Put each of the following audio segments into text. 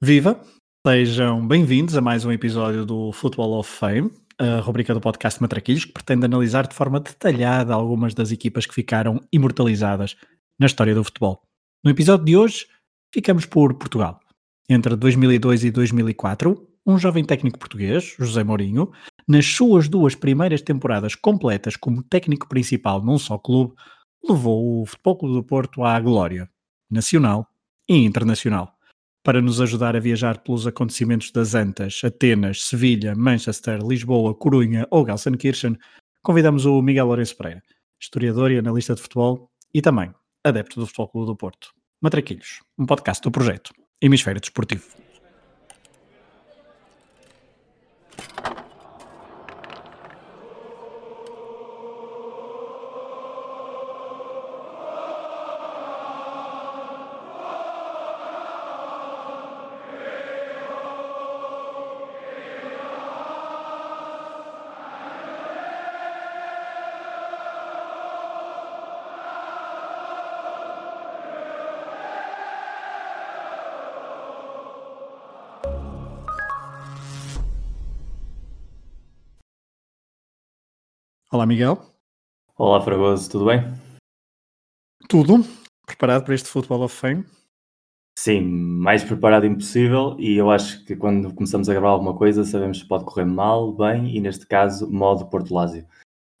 Viva! Sejam bem-vindos a mais um episódio do Football of Fame, a rubrica do podcast Matraquilhos, que pretende analisar de forma detalhada algumas das equipas que ficaram imortalizadas na história do futebol. No episódio de hoje, ficamos por Portugal. Entre 2002 e 2004, um jovem técnico português, José Mourinho, nas suas duas primeiras temporadas completas como técnico principal num só clube, levou o Futebol Clube do Porto à glória, nacional e internacional. Para nos ajudar a viajar pelos acontecimentos das Antas, Atenas, Sevilha, Manchester, Lisboa, Corunha ou Gelsenkirchen, convidamos o Miguel Lourenço Pereira, historiador e analista de futebol e também adepto do Futebol Clube do Porto. Matraquilhos, um podcast do projeto Hemisfério Desportivo. Olá, Miguel. Olá, Fragoso, tudo bem? Tudo? Preparado para este Football of Fame? Sim, mais preparado impossível e eu acho que quando começamos a gravar alguma coisa sabemos que pode correr mal, bem e neste caso modo Porto Lásio.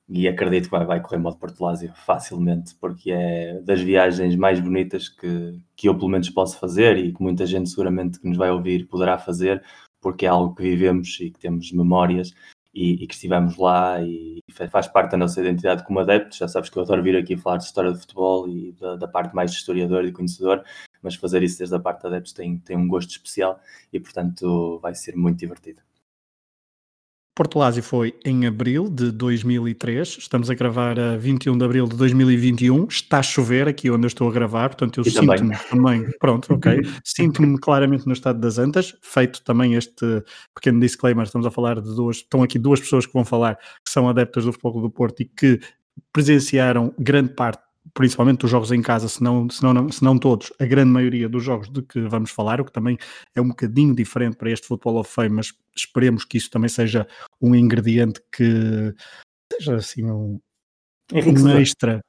E acredito que vai, vai correr modo Porto Lásio facilmente porque é das viagens mais bonitas que, que eu pelo menos posso fazer e que muita gente seguramente que nos vai ouvir poderá fazer porque é algo que vivemos e que temos memórias e, e, que estivemos lá e faz parte da nossa identidade como adeptos. Já sabes que eu adoro vir aqui falar de história de futebol e da, da parte mais de historiador e conhecedor, mas fazer isso desde a parte de adeptos tem, tem um gosto especial e, portanto, vai ser muito divertido. Porto Lásio foi em abril de 2003, estamos a gravar a 21 de abril de 2021, está a chover aqui onde eu estou a gravar, portanto eu sinto-me também. também, pronto, ok, sinto-me claramente no estado das antas, feito também este pequeno disclaimer, estamos a falar de duas, estão aqui duas pessoas que vão falar que são adeptas do Futebol do Porto e que presenciaram grande parte principalmente dos jogos em casa, se não, se, não, se não todos, a grande maioria dos jogos de que vamos falar, o que também é um bocadinho diferente para este Football of Fame, mas esperemos que isso também seja um ingrediente que seja assim um, um extra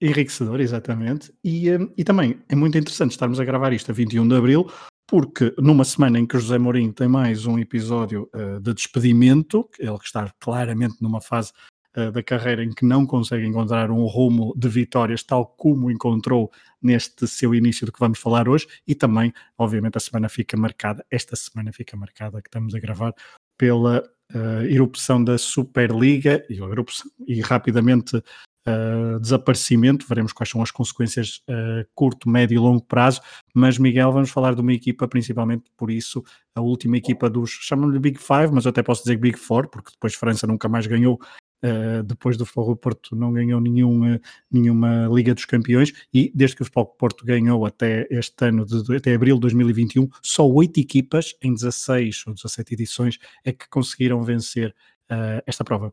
enriquecedor, exatamente. E, hum, e também é muito interessante estarmos a gravar isto a 21 de Abril, porque numa semana em que José Mourinho tem mais um episódio uh, de despedimento, ele que está claramente numa fase uh, da carreira em que não consegue encontrar um rumo de vitórias tal como encontrou neste seu início do que vamos falar hoje. E também, obviamente, a semana fica marcada, esta semana fica marcada que estamos a gravar pela uh, erupção da Superliga. E, erupção, e rapidamente uh, desaparecimento, veremos quais são as consequências uh, curto, médio e longo prazo, mas Miguel, vamos falar de uma equipa principalmente por isso, a última equipa dos, chamam-lhe Big Five, mas eu até posso dizer Big Four, porque depois França nunca mais ganhou Uh, depois do Futebol Porto não ganhou nenhum, uh, nenhuma Liga dos Campeões e desde que o Futebol Porto ganhou até este ano, de, até abril de 2021, só oito equipas em 16 ou 17 edições é que conseguiram vencer uh, esta prova.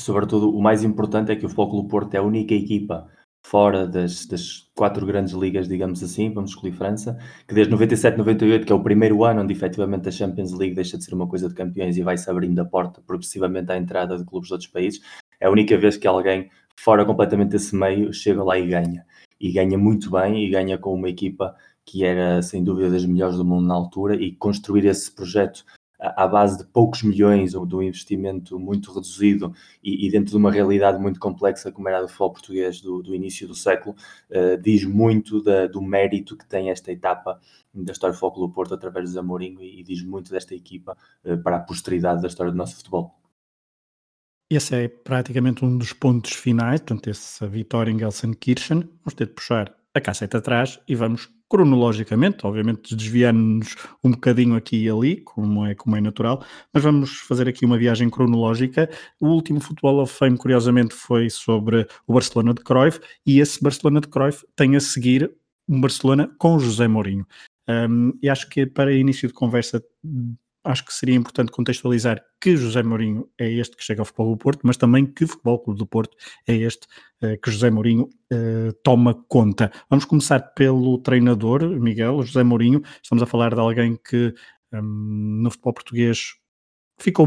Sobretudo, o mais importante é que o Futebol Porto é a única equipa fora das, das, quatro grandes ligas, digamos assim, vamos escolher França, que desde 97, 98, que é o primeiro ano onde efetivamente a Champions League deixa de ser uma coisa de campeões e vai-se abrindo a porta progressivamente à entrada de clubes de outros países, é a única vez que alguém fora completamente desse meio chega lá e ganha. E ganha muito bem e ganha com uma equipa que era sem dúvida das melhores do mundo na altura e construir esse projeto à base de poucos milhões ou de um investimento muito reduzido e, e, dentro de uma realidade muito complexa como era a do futebol português do, do início do século, uh, diz muito da, do mérito que tem esta etapa da história do Futebol do Porto através de Zamorinho e, e diz muito desta equipa uh, para a posteridade da história do nosso futebol. Esse é praticamente um dos pontos finais, portanto, essa vitória em Gelsenkirchen. Vamos ter de puxar a cassete atrás e vamos cronologicamente, obviamente desviando-nos um bocadinho aqui e ali, como é, como é natural, mas vamos fazer aqui uma viagem cronológica. O último Futebol of Fame, curiosamente, foi sobre o Barcelona de Cruyff, e esse Barcelona de Cruyff tem a seguir um Barcelona com José Mourinho. Um, e acho que para início de conversa acho que seria importante contextualizar que José Mourinho é este que chega ao Futebol do Porto, mas também que Futebol Clube do Porto é este uh, que José Mourinho uh, toma conta. Vamos começar pelo treinador, Miguel, José Mourinho. Estamos a falar de alguém que um, no futebol português ficou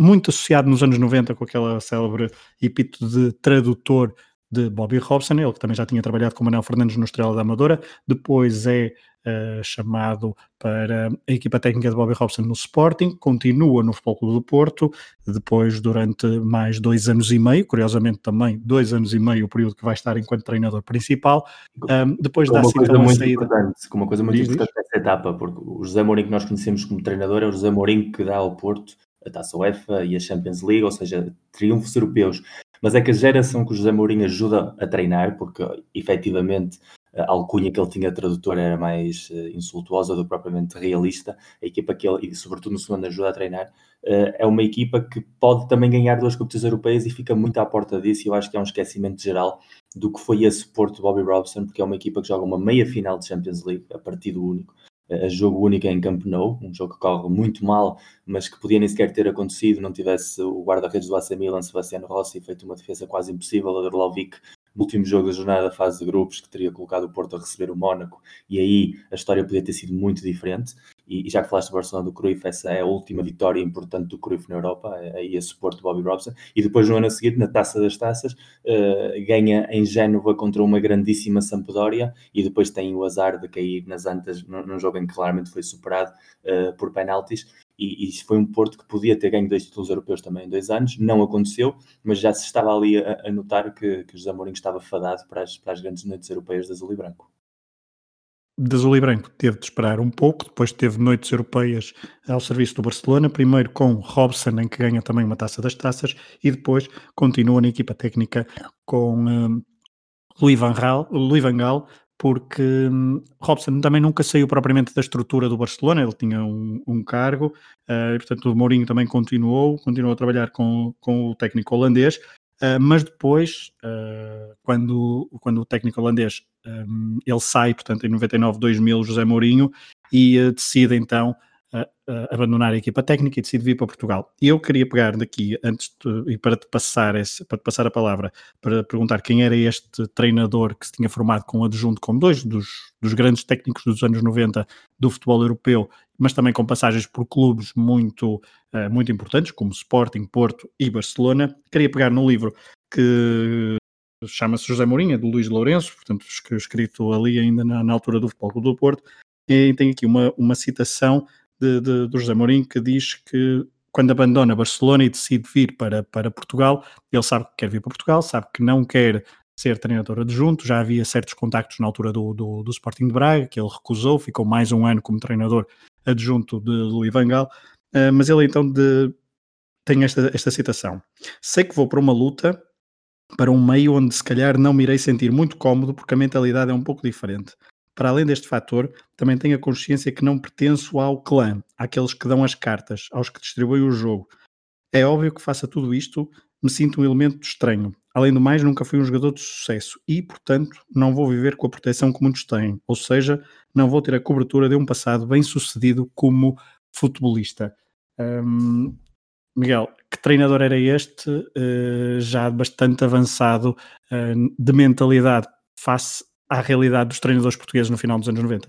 muito associado nos anos 90 com aquela célebre epíteto de tradutor de Bobby Robson, ele que também já tinha trabalhado com Manuel Fernandes no Estrela da Amadora, depois é uh, chamado para a equipa técnica de Bobby Robson no Sporting, continua no Futebol Clube do Porto, depois durante mais dois anos e meio, curiosamente também dois anos e meio o período que vai estar enquanto treinador principal, um, depois dá-se então a saída. Com uma coisa muito Diz importante nessa etapa, porque o José Mourinho que nós conhecemos como treinador é o José Mourinho que dá ao Porto a Taça UEFA e a Champions League, ou seja, triunfos europeus mas é que a geração que o José Mourinho ajuda a treinar, porque efetivamente a alcunha que ele tinha tradutor era mais uh, insultuosa do que propriamente realista, a equipa que ele, e sobretudo no segundo, ajuda a treinar, uh, é uma equipa que pode também ganhar duas competições europeias e fica muito à porta disso, e eu acho que é um esquecimento geral do que foi esse Porto de Bobby Robson, porque é uma equipa que joga uma meia final de Champions League, a partido único, a jogo único em Camp Nou, um jogo que corre muito mal, mas que podia nem sequer ter acontecido, não tivesse o guarda-redes do AC Milan, Sebastiano Rossi, feito uma defesa quase impossível, a Dorlovic no último jogo da jornada da fase de grupos, que teria colocado o Porto a receber o Mónaco, e aí a história podia ter sido muito diferente. E, já que falaste do Barcelona do Cruyff, essa é a última vitória importante do Cruyff na Europa, é, aí esse Porto de Bobby Robson. E depois, no ano seguinte, na Taça das Taças, uh, ganha em Génova contra uma grandíssima Sampdoria, e depois tem o azar de cair nas Antas, num, num jogo em que claramente foi superado uh, por penaltis e, e foi um Porto que podia ter ganho dois títulos europeus também em dois anos, não aconteceu, mas já se estava ali a, a notar que, que José Mourinho estava fadado para as, para as grandes noites europeias de azul e branco. De azul e branco teve de esperar um pouco, depois teve noites europeias ao serviço do Barcelona, primeiro com Robson, em que ganha também uma taça das taças, e depois continua na equipa técnica com um, Gaal, Louis Van Gaal porque hum, Robson também nunca saiu propriamente da estrutura do Barcelona, ele tinha um, um cargo, uh, e portanto o Mourinho também continuou, continuou a trabalhar com, com o técnico holandês, uh, mas depois, uh, quando, quando o técnico holandês um, ele sai, portanto em 99, 2000, José Mourinho, e decide então abandonar a equipa técnica e decide vir para Portugal. E eu queria pegar daqui, antes de, e para te passar esse, para te passar a palavra, para perguntar quem era este treinador que se tinha formado com adjunto com dois dos, dos grandes técnicos dos anos 90 do futebol europeu, mas também com passagens por clubes muito, uh, muito importantes, como Sporting, Porto e Barcelona. Queria pegar no livro que chama-se José Mourinho, do Luís Lourenço, portanto escrito ali ainda na, na altura do Futebol do Porto, e tem aqui uma, uma citação de, de, do José Mourinho que diz que quando abandona Barcelona e decide vir para, para Portugal, ele sabe que quer vir para Portugal, sabe que não quer ser treinador adjunto, já havia certos contactos na altura do, do, do Sporting de Braga, que ele recusou, ficou mais um ano como treinador adjunto de Louis Van Gaal, uh, mas ele então de, tem esta, esta citação. Sei que vou para uma luta, para um meio onde se calhar não me irei sentir muito cómodo porque a mentalidade é um pouco diferente. Para além deste fator, também tenho a consciência que não pertenço ao clã, àqueles que dão as cartas, aos que distribuem o jogo. É óbvio que faça tudo isto, me sinto um elemento estranho. Além do mais, nunca fui um jogador de sucesso e, portanto, não vou viver com a proteção que muitos têm, ou seja, não vou ter a cobertura de um passado bem sucedido como futebolista. Miguel, que treinador era este, uh, já bastante avançado uh, de mentalidade face à realidade dos treinadores portugueses no final dos anos 90.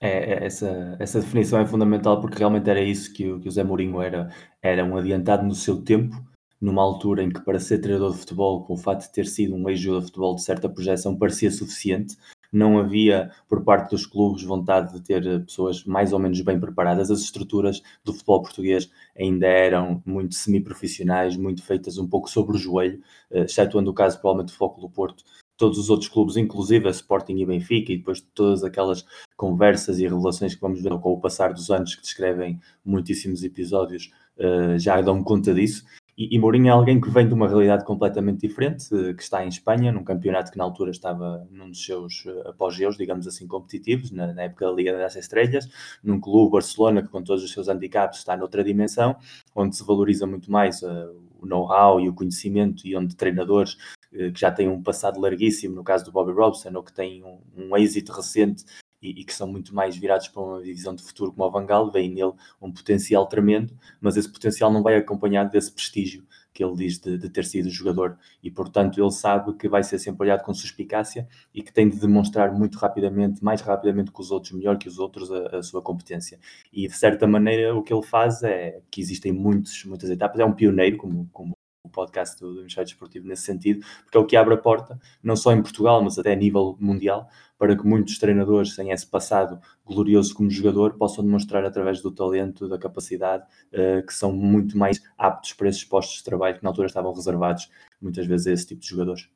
É, é, essa, essa definição é fundamental porque realmente era isso que o, que o Zé Mourinho era, era um adiantado no seu tempo, numa altura em que para ser treinador de futebol, com o fato de ter sido um ex-jogador de futebol de certa projeção, parecia suficiente. Não havia, por parte dos clubes, vontade de ter pessoas mais ou menos bem preparadas. As estruturas do futebol português ainda eram muito semi-profissionais, muito feitas um pouco sobre o joelho, eh, excetuando o caso, provavelmente, do Foco do Porto, todos os outros clubes, inclusive a Sporting e Benfica, e depois de todas aquelas conversas e revelações que vamos ver com o passar dos anos, que descrevem muitíssimos episódios, uh, já dão conta disso. E, e Mourinho é alguém que vem de uma realidade completamente diferente, uh, que está em Espanha, num campeonato que na altura estava num dos seus uh, apogeus, digamos assim, competitivos, na, na, época da Liga das Estrelas, num clube Barcelona que com todos os seus handicaps está noutra dimensão, onde se valoriza muito mais o know-how e o conhecimento e onde treinadores eh, que já têm um passado larguíssimo, no caso do Bobby Robson, ou que têm um, um êxito recente e, e, que são muito mais virados para uma divisão de futuro como o Vangal, vem nele um potencial tremendo, mas esse potencial não vai acompanhado desse prestígio que ele diz de, de, ter sido jogador e, portanto, ele sabe que vai ser sempre olhado com suspicácia e que tem de demonstrar muito rapidamente, mais rapidamente que os outros, melhor que os outros, a, a sua competência. E, de certa maneira, o que ele faz é que existem muitos, muitas etapas, é um pioneiro, como, como podcast do, do Desportivo nesse sentido, porque é o que abre a porta, não só em Portugal, mas até a nível mundial, para que muitos treinadores sem esse passado glorioso como jogador possam demonstrar através do talento, da capacidade, uh, que são muito mais aptos para esses postos de trabalho que na altura estavam reservados muitas vezes a esse tipo de jogadores.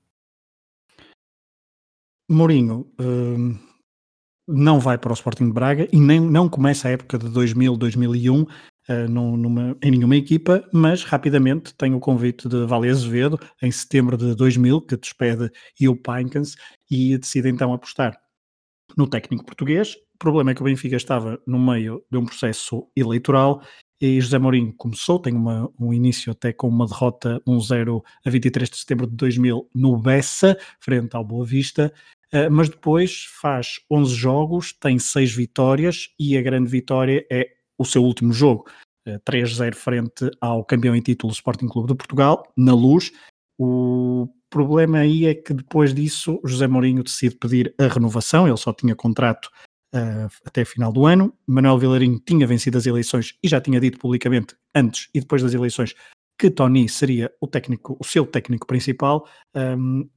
Mourinho uh, não vai para o Sporting de Braga e nem não começa a época de 2000, 2001 uh, numa, em nenhuma equipa, mas rapidamente tem o convite de Vale Azevedo em setembro de 2000, que despede o Pinkens e decide então apostar no técnico português. O problema é que o Benfica estava no meio de um processo eleitoral e José Mourinho começou, tem uma, um início até com uma derrota 1-0 a 23 de setembro de 2000 no Bessa, frente ao Boa Vista, uh, mas depois faz 11 jogos, tem 6 vitórias e a grande vitória é o seu último jogo, uh, eh, 3-0 frente ao campeão em título Sporting Clube de Portugal, na Luz. O problema aí é que depois disso José Mourinho decide pedir a renovação, ele só tinha contrato uh, até final do ano. Manuel Vilarinho tinha vencido as eleições e já tinha dito publicamente antes e depois das eleições que Tony seria o técnico, o seu técnico principal. Um,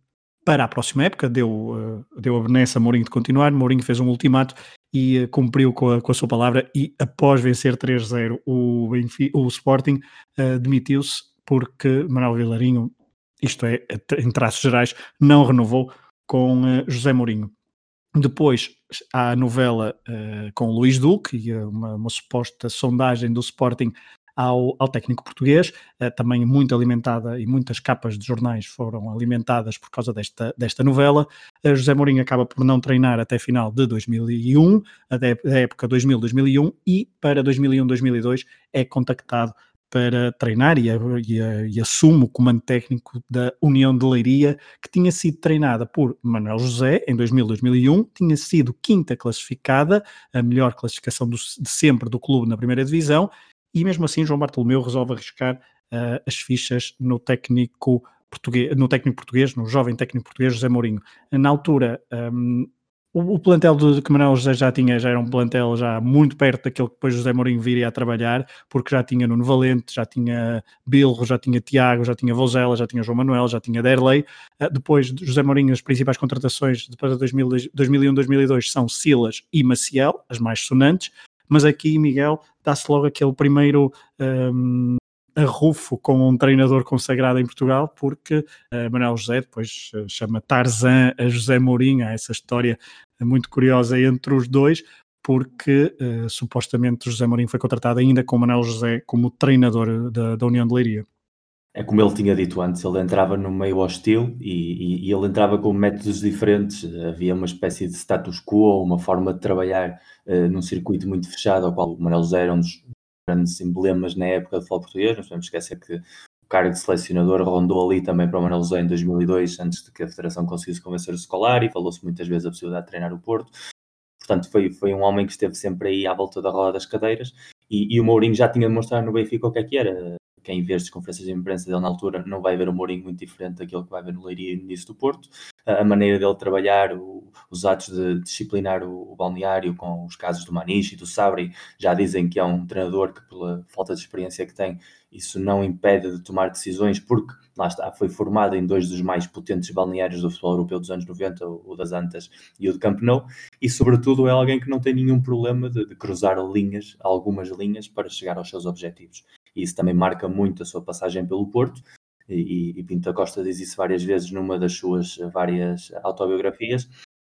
para a próxima época, deu, uh, deu a benesse a Mourinho de continuar. Mourinho fez um ultimato e uh, cumpriu com a, com a, sua palavra. E após vencer 3-0 o, o Sporting, uh, demitiu-se porque Manuel Vilarinho, isto é, em traços gerais, não renovou com José Mourinho. Depois há a novela com Luís Duque e uma, uma suposta sondagem do Sporting ao, ao técnico português, uh, também muito alimentada e muitas capas de jornais foram alimentadas por causa desta, desta novela. Uh, José Mourinho acaba por não treinar até final de 2001, até a época 2000-2001, e para 2001-2002 é contactado para treinar e, e, e, assume o comando técnico da União de Leiria, que tinha sido treinada por Manuel José em 2000-2001, tinha sido quinta classificada, a melhor classificação do, de sempre do clube na primeira divisão, e mesmo assim João Bartolomeu resolve arriscar uh, as fichas no técnico português, no técnico português, no jovem técnico português José Mourinho. Na altura, um, o, o, plantel de, Manuel José já tinha, já era um plantel já muito perto daquele que depois José Mourinho viria a trabalhar, porque já tinha Nuno Valente, já tinha Bilro, já tinha Tiago, já tinha Vozela, já tinha João Manuel, já tinha Derley. Uh, depois de José Mourinho, as principais contratações depois de 2001, 2002 são Silas e Maciel, as mais sonantes mas aqui, Miguel, dá-se logo aquele primeiro um, arrufo com um treinador consagrado em Portugal, porque uh, Manuel José depois uh, chama Tarzan a José Mourinho, há essa história muito curiosa entre os dois, porque uh, supostamente José Mourinho foi contratado ainda com Manuel José como treinador da, da União de Leiria é como ele tinha dito antes, ele entrava no meio hostil e, e, e, ele entrava com métodos diferentes, havia uma espécie de status quo, uma forma de trabalhar uh, num circuito muito fechado, ao qual o Manuel Zé era um dos grandes emblemas na época do futebol português, não podemos esquecer que o cargo de selecionador rondou ali também para o Manuel Zé em 2002, antes de que a Federação conseguisse convencer o escolar e falou-se muitas vezes a possibilidade de treinar o Porto, portanto foi, foi um homem que esteve sempre aí à volta da roda das cadeiras e, e o Mourinho já tinha demonstrado no Benfica o que é que era, quem vê as conferências de imprensa dele na altura não vai ver um Mourinho muito diferente daquilo que vai ver no Leiria e no início do Porto. A maneira dele trabalhar, o, os atos de disciplinar o, o, balneário com os casos do Maniche e do Sabri já dizem que é um treinador que, pela falta de experiência que tem, isso não impede de tomar decisões, porque lá está, foi formado em dois dos mais potentes balneários do futebol europeu dos anos 90, o das Antas e o de Camp Nou, e sobretudo é alguém que não tem nenhum problema de, de cruzar linhas, algumas linhas, para chegar aos seus objetivos e isso também marca muito a sua passagem pelo Porto. E, e Pinto da Costa diz isso várias vezes numa das suas várias autobiografias,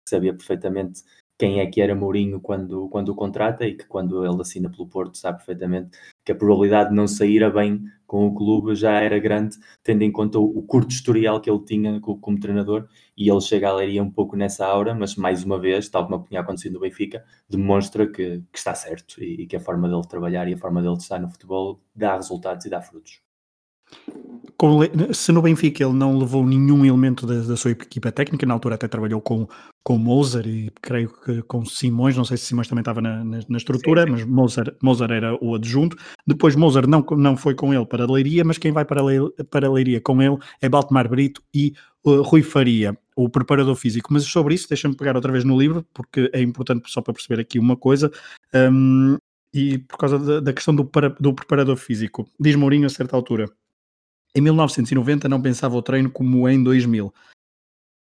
sabia perfeitamente quem é que era Mourinho quando, quando o contrata e que quando ele assina pelo Porto sabe perfeitamente que a probabilidade de não sair a bem com o clube já era grande, tendo em conta o, o curto historial que ele tinha como, como, treinador e ele chega a Leiria um pouco nessa aura, mas mais uma vez, tal como tinha acontecido no Benfica, demonstra que, que está certo e, e, que a forma dele trabalhar e a forma dele estar no futebol dá resultados e dá frutos. Se no Benfica ele não levou nenhum elemento da, da, sua equipa técnica, na altura até trabalhou com, com Moser e creio que com Simões, não sei se Simões também estava na, na, na estrutura, sim, sim. mas Moser, Moser era o adjunto. Depois Moser não, não foi com ele para a Leiria, mas quem vai para a, para a Leiria com ele é Baltemar Brito e uh, Rui Faria, o preparador físico. Mas sobre isso, deixa-me pegar outra vez no livro, porque é importante só para perceber aqui uma coisa. Um, e por causa da, da questão do, para, do preparador físico, diz Mourinho a certa altura em 1990 não pensava o treino como em 2000.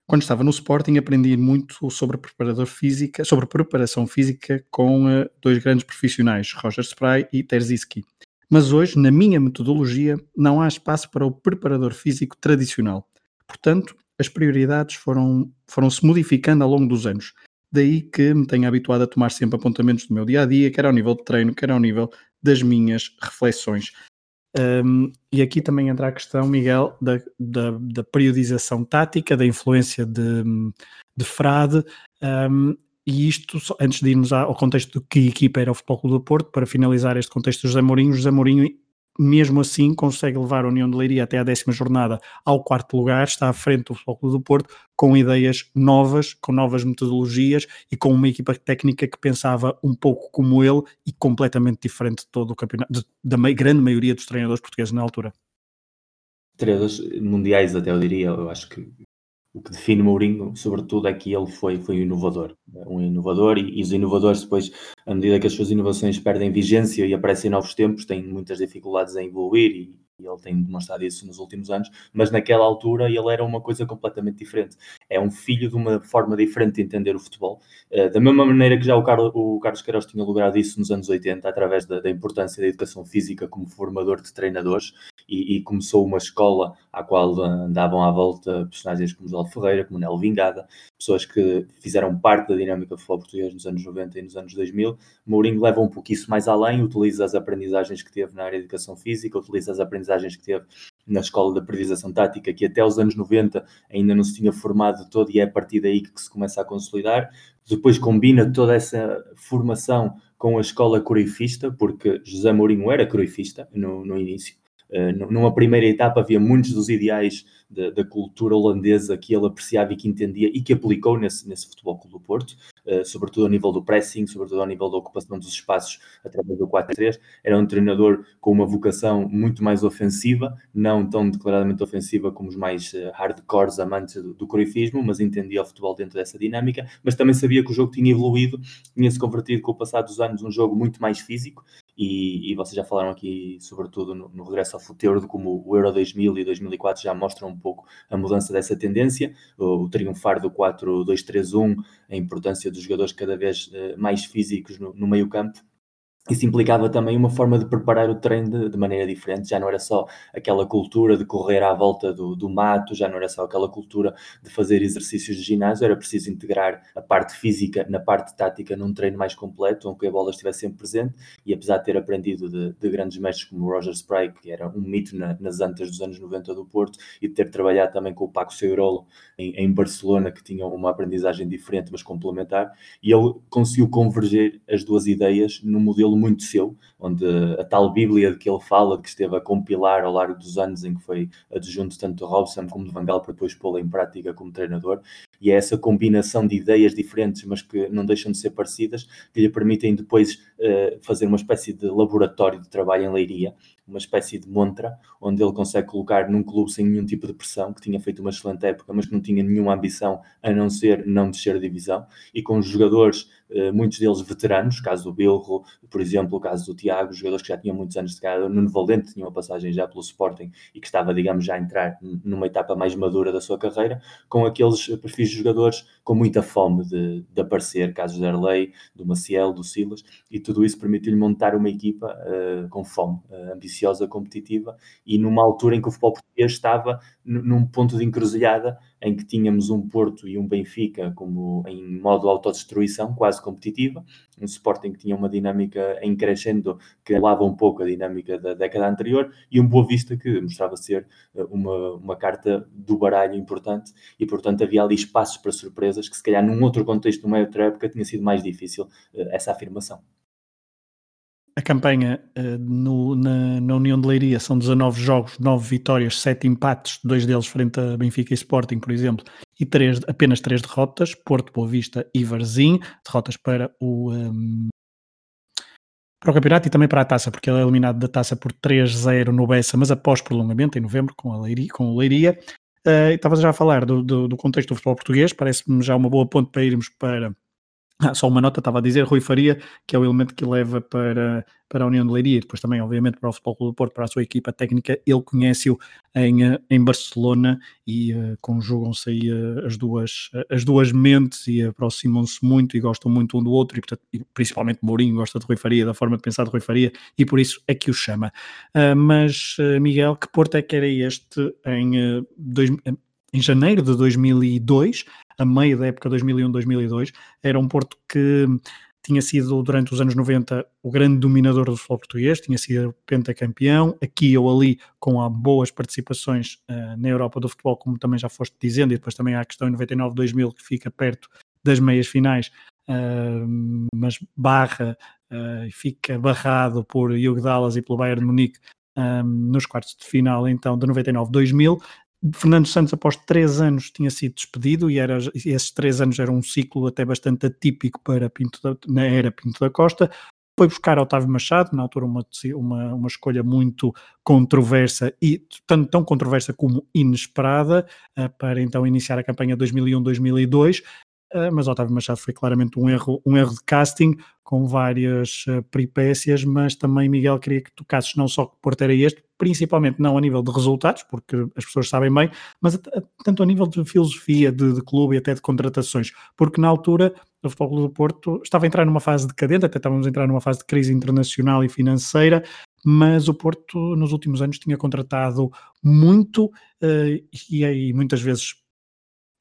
Quando estava no Sporting aprendi muito sobre preparador física, sobre preparação física com uh, dois grandes profissionais, Roger Spray e Terziski. Mas hoje, na minha metodologia, não há espaço para o preparador físico tradicional. Portanto, as prioridades foram, foram se modificando ao longo dos anos. Daí que me tenho habituado a tomar sempre apontamentos do meu dia a dia, quer ao nível de treino, quer ao nível das minhas reflexões. Um, e aqui também entra a questão, Miguel, da, da, da periodização tática, da influência de, de Frade, um, e isto, antes de irmos ao contexto de que equipa era o Futebol Clube do Porto, para finalizar este contexto do José Mourinho, José Mourinho mesmo assim consegue levar a União de Leiria até à décima jornada ao quarto lugar, está à frente do Futebol do Porto, com ideias novas, com novas metodologias e com uma equipa técnica que pensava um pouco como ele e completamente diferente de todo o campeonato, de, da grande maioria dos treinadores portugueses na altura. Treinadores mundiais até eu diria, eu acho que o que define Mourinho, sobretudo, é que ele foi, foi um inovador. Um inovador, e, e, os inovadores, depois, à medida que as suas inovações perdem vigência e aparecem novos tempos, têm muitas dificuldades em evoluir e, e ele tem demonstrado isso nos últimos anos, mas naquela altura ele era uma coisa completamente diferente. É um filho de uma forma diferente de entender o futebol, uh, da mesma maneira que já o, Carlos, o Carlos Queiroz tinha logrado isso nos anos 80, através da, da importância da educação física como formador de treinadores, e, e, começou uma escola à qual andavam à volta personagens como João Ferreira, como Nelo Vingada, pessoas que fizeram parte da dinâmica do futebol português nos anos 90 e nos anos 2000. Mourinho leva um pouco isso mais além, utiliza as aprendizagens que teve na área de educação física, utiliza as aprendizagens que teve na escola da periodização tática, que até os anos 90 ainda não se tinha formado todo e é a partir daí que se começa a consolidar. Depois combina toda essa formação com a escola coreifista, porque José Mourinho era coreifista no, no início, numa primeira etapa havia muitos dos ideais da, cultura holandesa que ele apreciava e que entendia e que aplicou nesse, nesse Futebol Clube do Porto, uh, sobretudo ao nível do pressing, sobretudo ao nível da ocupação dos espaços através do 4-3. Era um treinador com uma vocação muito mais ofensiva, não tão declaradamente ofensiva como os mais uh, hardcores amantes do, do corifismo, mas entendia o futebol dentro dessa dinâmica, mas também sabia que o jogo tinha evoluído, tinha-se convertido com o passar dos anos um jogo muito mais físico, e, e, vocês já falaram aqui, sobretudo no, no regresso ao futuro, de como o Euro 2000 e 2004 já mostram um pouco a mudança dessa tendência, o, o triunfar do 4-2-3-1, a importância dos jogadores cada vez uh, mais físicos no, no meio campo, isso implicava também uma forma de preparar o treino de, de, maneira diferente, já não era só aquela cultura de correr à volta do, do, mato, já não era só aquela cultura de fazer exercícios de ginásio, era preciso integrar a parte física na parte tática num treino mais completo, onde a bola estivesse sempre presente, e apesar de ter aprendido de, de grandes mestres como Roger Spray, que era um mito na, nas antas dos anos 90 do Porto, e de ter trabalhado também com o Paco Seirolo em, em Barcelona, que tinha uma aprendizagem diferente, mas complementar, e ele conseguiu converger as duas ideias no modelo muito seu, onde a tal Bíblia de que ele fala, que esteve a compilar ao largo dos anos em que foi adjunto tanto de Robson como de Vangal para depois pô-la em prática como treinador, e é essa combinação de ideias diferentes, mas que não deixam de ser parecidas, que lhe permitem depois uh, fazer uma espécie de laboratório de trabalho em Leiria, uma espécie de montra, onde ele consegue colocar num clube sem nenhum tipo de pressão, que tinha feito uma excelente época, mas que não tinha nenhuma ambição a não ser não descer a divisão, e com os jogadores, muitos deles veteranos, caso do Bilro, por exemplo, o caso do Tiago, jogadores que já tinham muitos anos de cada, Nuno Valente tinha uma passagem já pelo Sporting e que estava, digamos, já a entrar numa etapa mais madura da sua carreira, com aqueles perfis de jogadores com muita fome de, de aparecer, casos de Arley, do Maciel, do Silas, e tudo isso permitiu-lhe montar uma equipa uh, com fome, uh, ambiciosa, competitiva, e numa altura em que o futebol português estava num ponto de encruzilhada em que tínhamos um Porto e um Benfica como em modo autodestruição, quase competitiva, um Sporting que tinha uma dinâmica em crescendo que lava um pouco a dinâmica da década anterior e um Boa Vista que mostrava ser eh, uma, uma carta do baralho importante e portanto havia ali espaços para surpresas que se calhar num outro contexto, numa outra época, tinha sido mais difícil uh, essa afirmação. A campanha uh, no, na, na, União de Leiria são 19 jogos, 9 vitórias, 7 empates, dois deles frente a Benfica e Sporting, por exemplo, e três, apenas 3 derrotas, Porto, Boa Vista e Varzim, derrotas para o, um, para o campeonato e também para a taça, porque ele é eliminado da taça por 3-0 no Bessa, mas após prolongamento, em novembro, com, a Leiria, com o Leiria. Uh, Estava já a falar do, do, do contexto do futebol português, parece-me já uma boa ponte para irmos para ah, só uma nota, estava a dizer, Rui Faria, que é o elemento que leva para, para a União de Leiria, depois também, obviamente, para o Futebol Clube do Porto, para a sua equipa técnica, ele conhece-o em, eh, em Barcelona e uh, conjugam-se aí uh, as, duas, as duas mentes e aproximam-se muito e gostam muito um do outro, e, portanto, e principalmente Mourinho gosta de Rui Faria, da forma de pensar de Rui Faria, e por isso é que o chama. Uh, mas, Miguel, que Porto é que era este em, dois, em janeiro de 2002, a meio da época 2001-2002, era um Porto que tinha sido durante os anos 90 o grande dominador do futebol português, tinha sido pentacampeão, aqui ou ali com boas participações uh, na Europa do futebol, como também já foste dizendo, e depois também há a questão em 99-2000 que fica perto das meias finais, uh, mas barra uh, e fica barrado por Hugo Dallas e pelo Bayern de Munique nos quartos de final então de 99-2000 Fernando Santos, após três anos, tinha sido despedido e, era, esses três anos eram um ciclo até bastante atípico para Pinto da, na era Pinto da Costa. Foi buscar Otávio Machado, na altura uma, uma, uma escolha muito controversa e tanto tão controversa como inesperada, uh, para então iniciar a campanha 2001-2002. Uh, mas Otávio Machado foi claramente um erro, um erro de casting, com várias uh, peripécias, mas também Miguel queria que tocasses não só que Porto era este, principalmente não a nível de resultados, porque as pessoas sabem bem, mas tanto a nível de filosofia de, de, clube e até de contratações, porque na altura o Futebol Clube do Porto estava a entrar numa fase decadente, até estávamos a entrar numa fase de crise internacional e financeira, mas o Porto nos últimos anos tinha contratado muito uh, e, e muitas vezes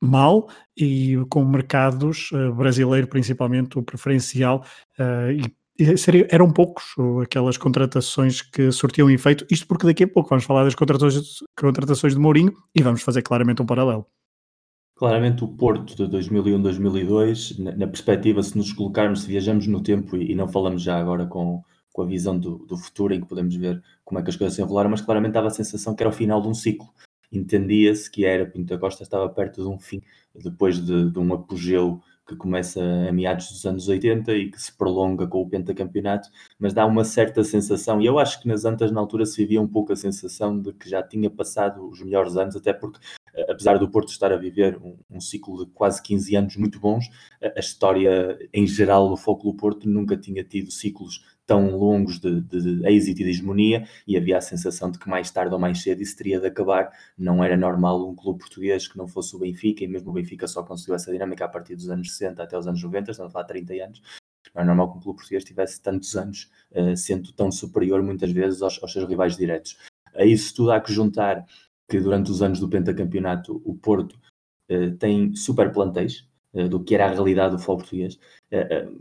mal e com mercados uh, brasileiro principalmente o preferencial uh, e seria, eram poucos aquelas contratações que sortiam efeito, isto porque daqui a pouco vamos falar das contratações, contratações de Mourinho e vamos fazer claramente um paralelo. Claramente o Porto de 2001-2002, na, na, perspectiva, se nos colocarmos, se viajamos no tempo e, e não falamos já agora com, com a visão do, do, futuro, em que podemos ver como é que as coisas se enrolaram, mas claramente dava a sensação que era o final de um ciclo. Entendia-se que era Pinto da Costa estava perto de um fim, depois de, de um apogeu que começa a meados dos anos 80 e que se prolonga com o pentacampeonato, mas dá uma certa sensação, e eu acho que nas Antas na altura se vivia um pouco a sensação de que já tinha passado os melhores anos, até porque eh, apesar do Porto estar a viver um, um, ciclo de quase 15 anos muito bons, a, a história em geral do Foco do Porto nunca tinha tido ciclos tão longos de, de, êxito e de hegemonia e havia a sensação de que mais tarde ou mais cedo isso teria de acabar. Não era normal um clube português que não fosse o Benfica, e mesmo o Benfica só conseguiu essa dinâmica a partir dos anos 60 até os anos 90, estamos a falar 30 anos. Não é normal que um clube português tivesse tantos anos uh, sendo tão superior muitas vezes aos, aos seus rivais diretos. A isso tudo há que juntar que durante os anos do pentacampeonato o Porto uh, tem super plantéis, uh, do que era a realidade do futebol português.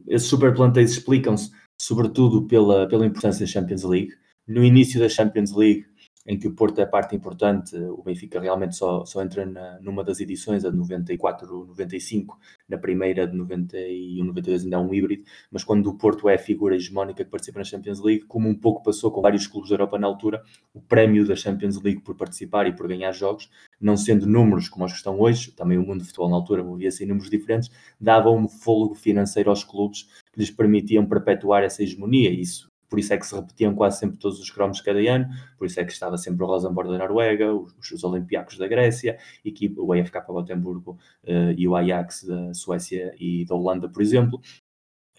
esses super plantéis explicam-se sobretudo pela, pela importância da Champions League. No início da Champions League, em que o Porto é parte importante, o Benfica realmente só, só entra na, numa das edições, a de 94, 95, na primeira de 91, 92 ainda é um híbrido, mas quando o Porto é a figura hegemónica que participa na Champions League, como um pouco passou com vários clubes da Europa na altura, o prémio da Champions League por participar e por ganhar jogos, não sendo números como os que estão hoje, também o mundo de futebol na altura movia-se em números diferentes, dava um fôlego financeiro aos clubes que lhes permitiam perpetuar essa hegemonia. Isso por isso é que se repetiam quase sempre todos os cromos cada ano, por isso é que estava sempre o Rosenborg da Noruega, os, os Olympiacos da Grécia, e que o AFK Gotemburgo uh, e o Ajax da Suécia e da Holanda, por exemplo.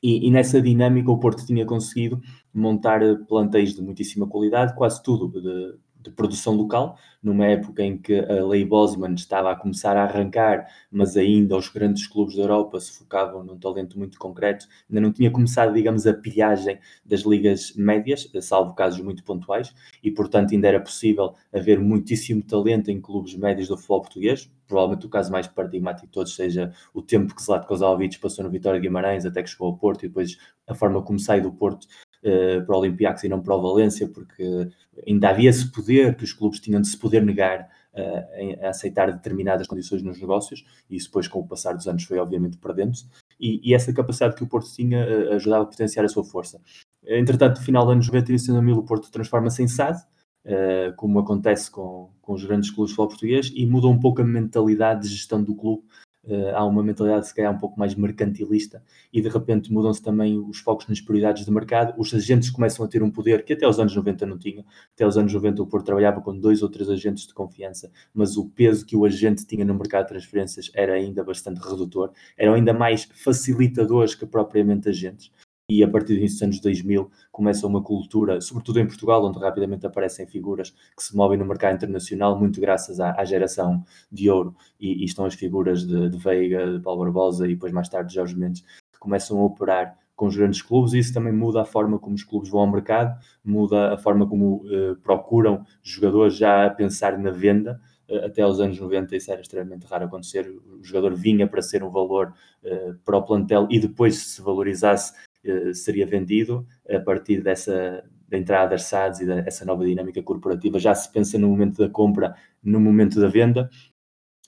E, e, nessa dinâmica o Porto tinha conseguido montar plantéis de muitíssima qualidade, quase tudo de, de produção local, numa época em que a lei Bosman estava a começar a arrancar, mas ainda os grandes clubes da Europa se focavam num talento muito concreto, ainda não tinha começado, digamos, a pilhagem das ligas médias, salvo casos muito pontuais, e portanto ainda era possível haver muitíssimo talento em clubes médios do futebol português. Provavelmente o caso mais paradigmático de todos seja o tempo que Zlatko Kozalovic passou no Vitória de Guimarães até que chegou ao Porto e depois a forma como sai do Porto uh, para o Olympiacos e não para o Valência, porque ainda havia esse poder que os clubes tinham de se poder negar uh, a aceitar determinadas condições nos negócios, e isso depois, com o passar dos anos, foi obviamente perdendo-se. E, e, essa capacidade que o Porto tinha uh, ajudava a potenciar a sua força. Entretanto, no final dos anos 90 e início 2000, o Porto transforma-se em SAD, uh, como acontece com, com os grandes clubes de futebol português, e muda um pouco a mentalidade de gestão do clube. Uh, há uma mentalidade, se calhar, um pouco mais mercantilista, e de repente mudam-se também os focos nas prioridades do mercado. Os agentes começam a ter um poder que até os anos 90 não tinham. Até os anos 90 o Porto trabalhava com dois ou três agentes de confiança, mas o peso que o agente tinha no mercado de transferências era ainda bastante redutor, eram ainda mais facilitadores que propriamente agentes e a partir dos anos 2000 começa uma cultura, sobretudo em Portugal, onde rapidamente aparecem figuras que se movem no mercado internacional, muito graças à, à geração de ouro, e, e, estão as figuras de, de Veiga, de Paulo Barbosa e depois mais tarde de Jorge Mendes, que começam a operar com os grandes clubes, e isso também muda a forma como os clubes vão ao mercado, muda a forma como uh, procuram jogadores já a pensar na venda, uh, até aos anos 90 isso era extremamente raro acontecer, o jogador vinha para ser um valor uh, para o plantel e depois se valorizasse eh, seria vendido a partir dessa da entrada das SADs e dessa nova dinâmica corporativa. Já se pensa no momento da compra, no momento da venda.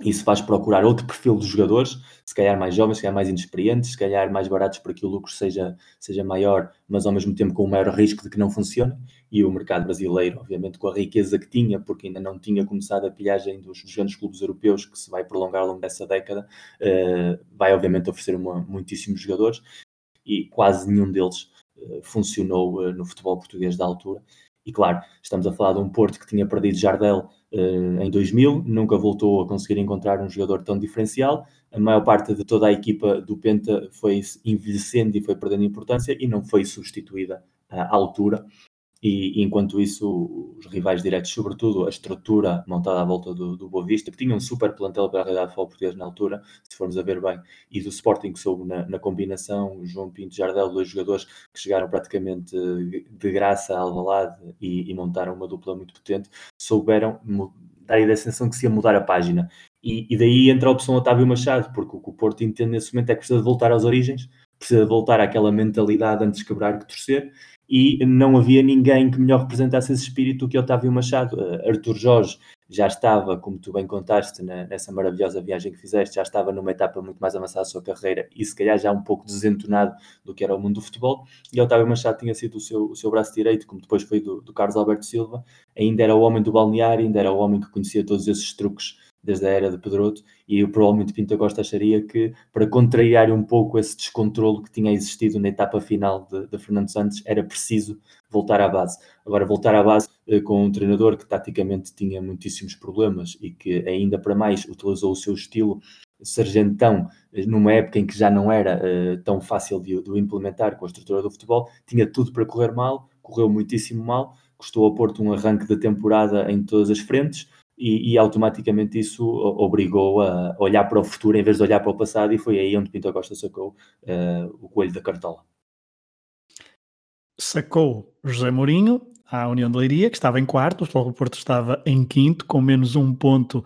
Isso faz procurar outro perfil de jogadores, se calhar mais jovens, se calhar mais inexperientes, se calhar mais baratos para que o lucro seja, seja maior, mas ao mesmo tempo com o maior risco de que não funcione. E o mercado brasileiro, obviamente, com a riqueza que tinha, porque ainda não tinha começado a pilhagem dos, dos grandes clubes europeus, que se vai prolongar ao longo dessa década, uh, vai obviamente oferecer uma, muitíssimos jogadores e quase nenhum deles uh, funcionou uh, no futebol português da altura. E claro, estamos a falar de um Porto que tinha perdido Jardel uh, em 2000, nunca voltou a conseguir encontrar um jogador tão diferencial. A maior parte de toda a equipa do Penta foi envelhecendo e foi perdendo importância e não foi substituída à altura e, enquanto isso os rivais diretos, sobretudo a estrutura montada à volta do, do Boa Vista, que tinha um super plantel para a realidade do futebol português na altura, se formos a ver bem, e do Sporting que soube na, na combinação, João Pinto Jardel, dois jogadores que chegaram praticamente de graça a Alvalade e, e montaram uma dupla muito potente, souberam dar a sensação que se ia mudar a página. E, e, daí entra a opção Otávio Machado, porque o que o Porto entende nesse momento é que precisa de voltar às origens, precisa de voltar àquela mentalidade antes de quebrar que torcer, e não havia ninguém que melhor representasse esse espírito do que Otávio Machado. Uh, Arthur Jorge já estava, como tu bem contaste, na, nessa maravilhosa viagem que fizeste, já estava numa etapa muito mais avançada da sua carreira e se calhar já um pouco desentonado do que era o mundo do futebol. E Otávio Machado tinha sido o seu, o seu braço direito, como depois foi do, do Carlos Alberto Silva. Ainda era o homem do balneário, ainda era o homem que conhecia todos esses truques desde a era de Pedroto, e provavelmente Pinto Costa acharia que para contrariar um pouco esse descontrolo que tinha existido na etapa final de, de Fernando Santos, era preciso voltar à base. Agora, voltar à base eh, com um treinador que taticamente tinha muitíssimos problemas e que ainda para mais utilizou o seu estilo sargentão eh, numa época em que já não era eh, tão fácil de, de implementar com a estrutura do futebol, tinha tudo para correr mal, correu muitíssimo mal, custou ao Porto um arranque da temporada em todas as frentes, e, e, automaticamente isso obrigou a olhar para o futuro em vez de olhar para o passado e foi aí onde Pinto Costa sacou uh, o coelho da cartola. Sacou José Mourinho à União de Leiria, que estava em quarto, o Futebol Porto estava em quinto, com menos um ponto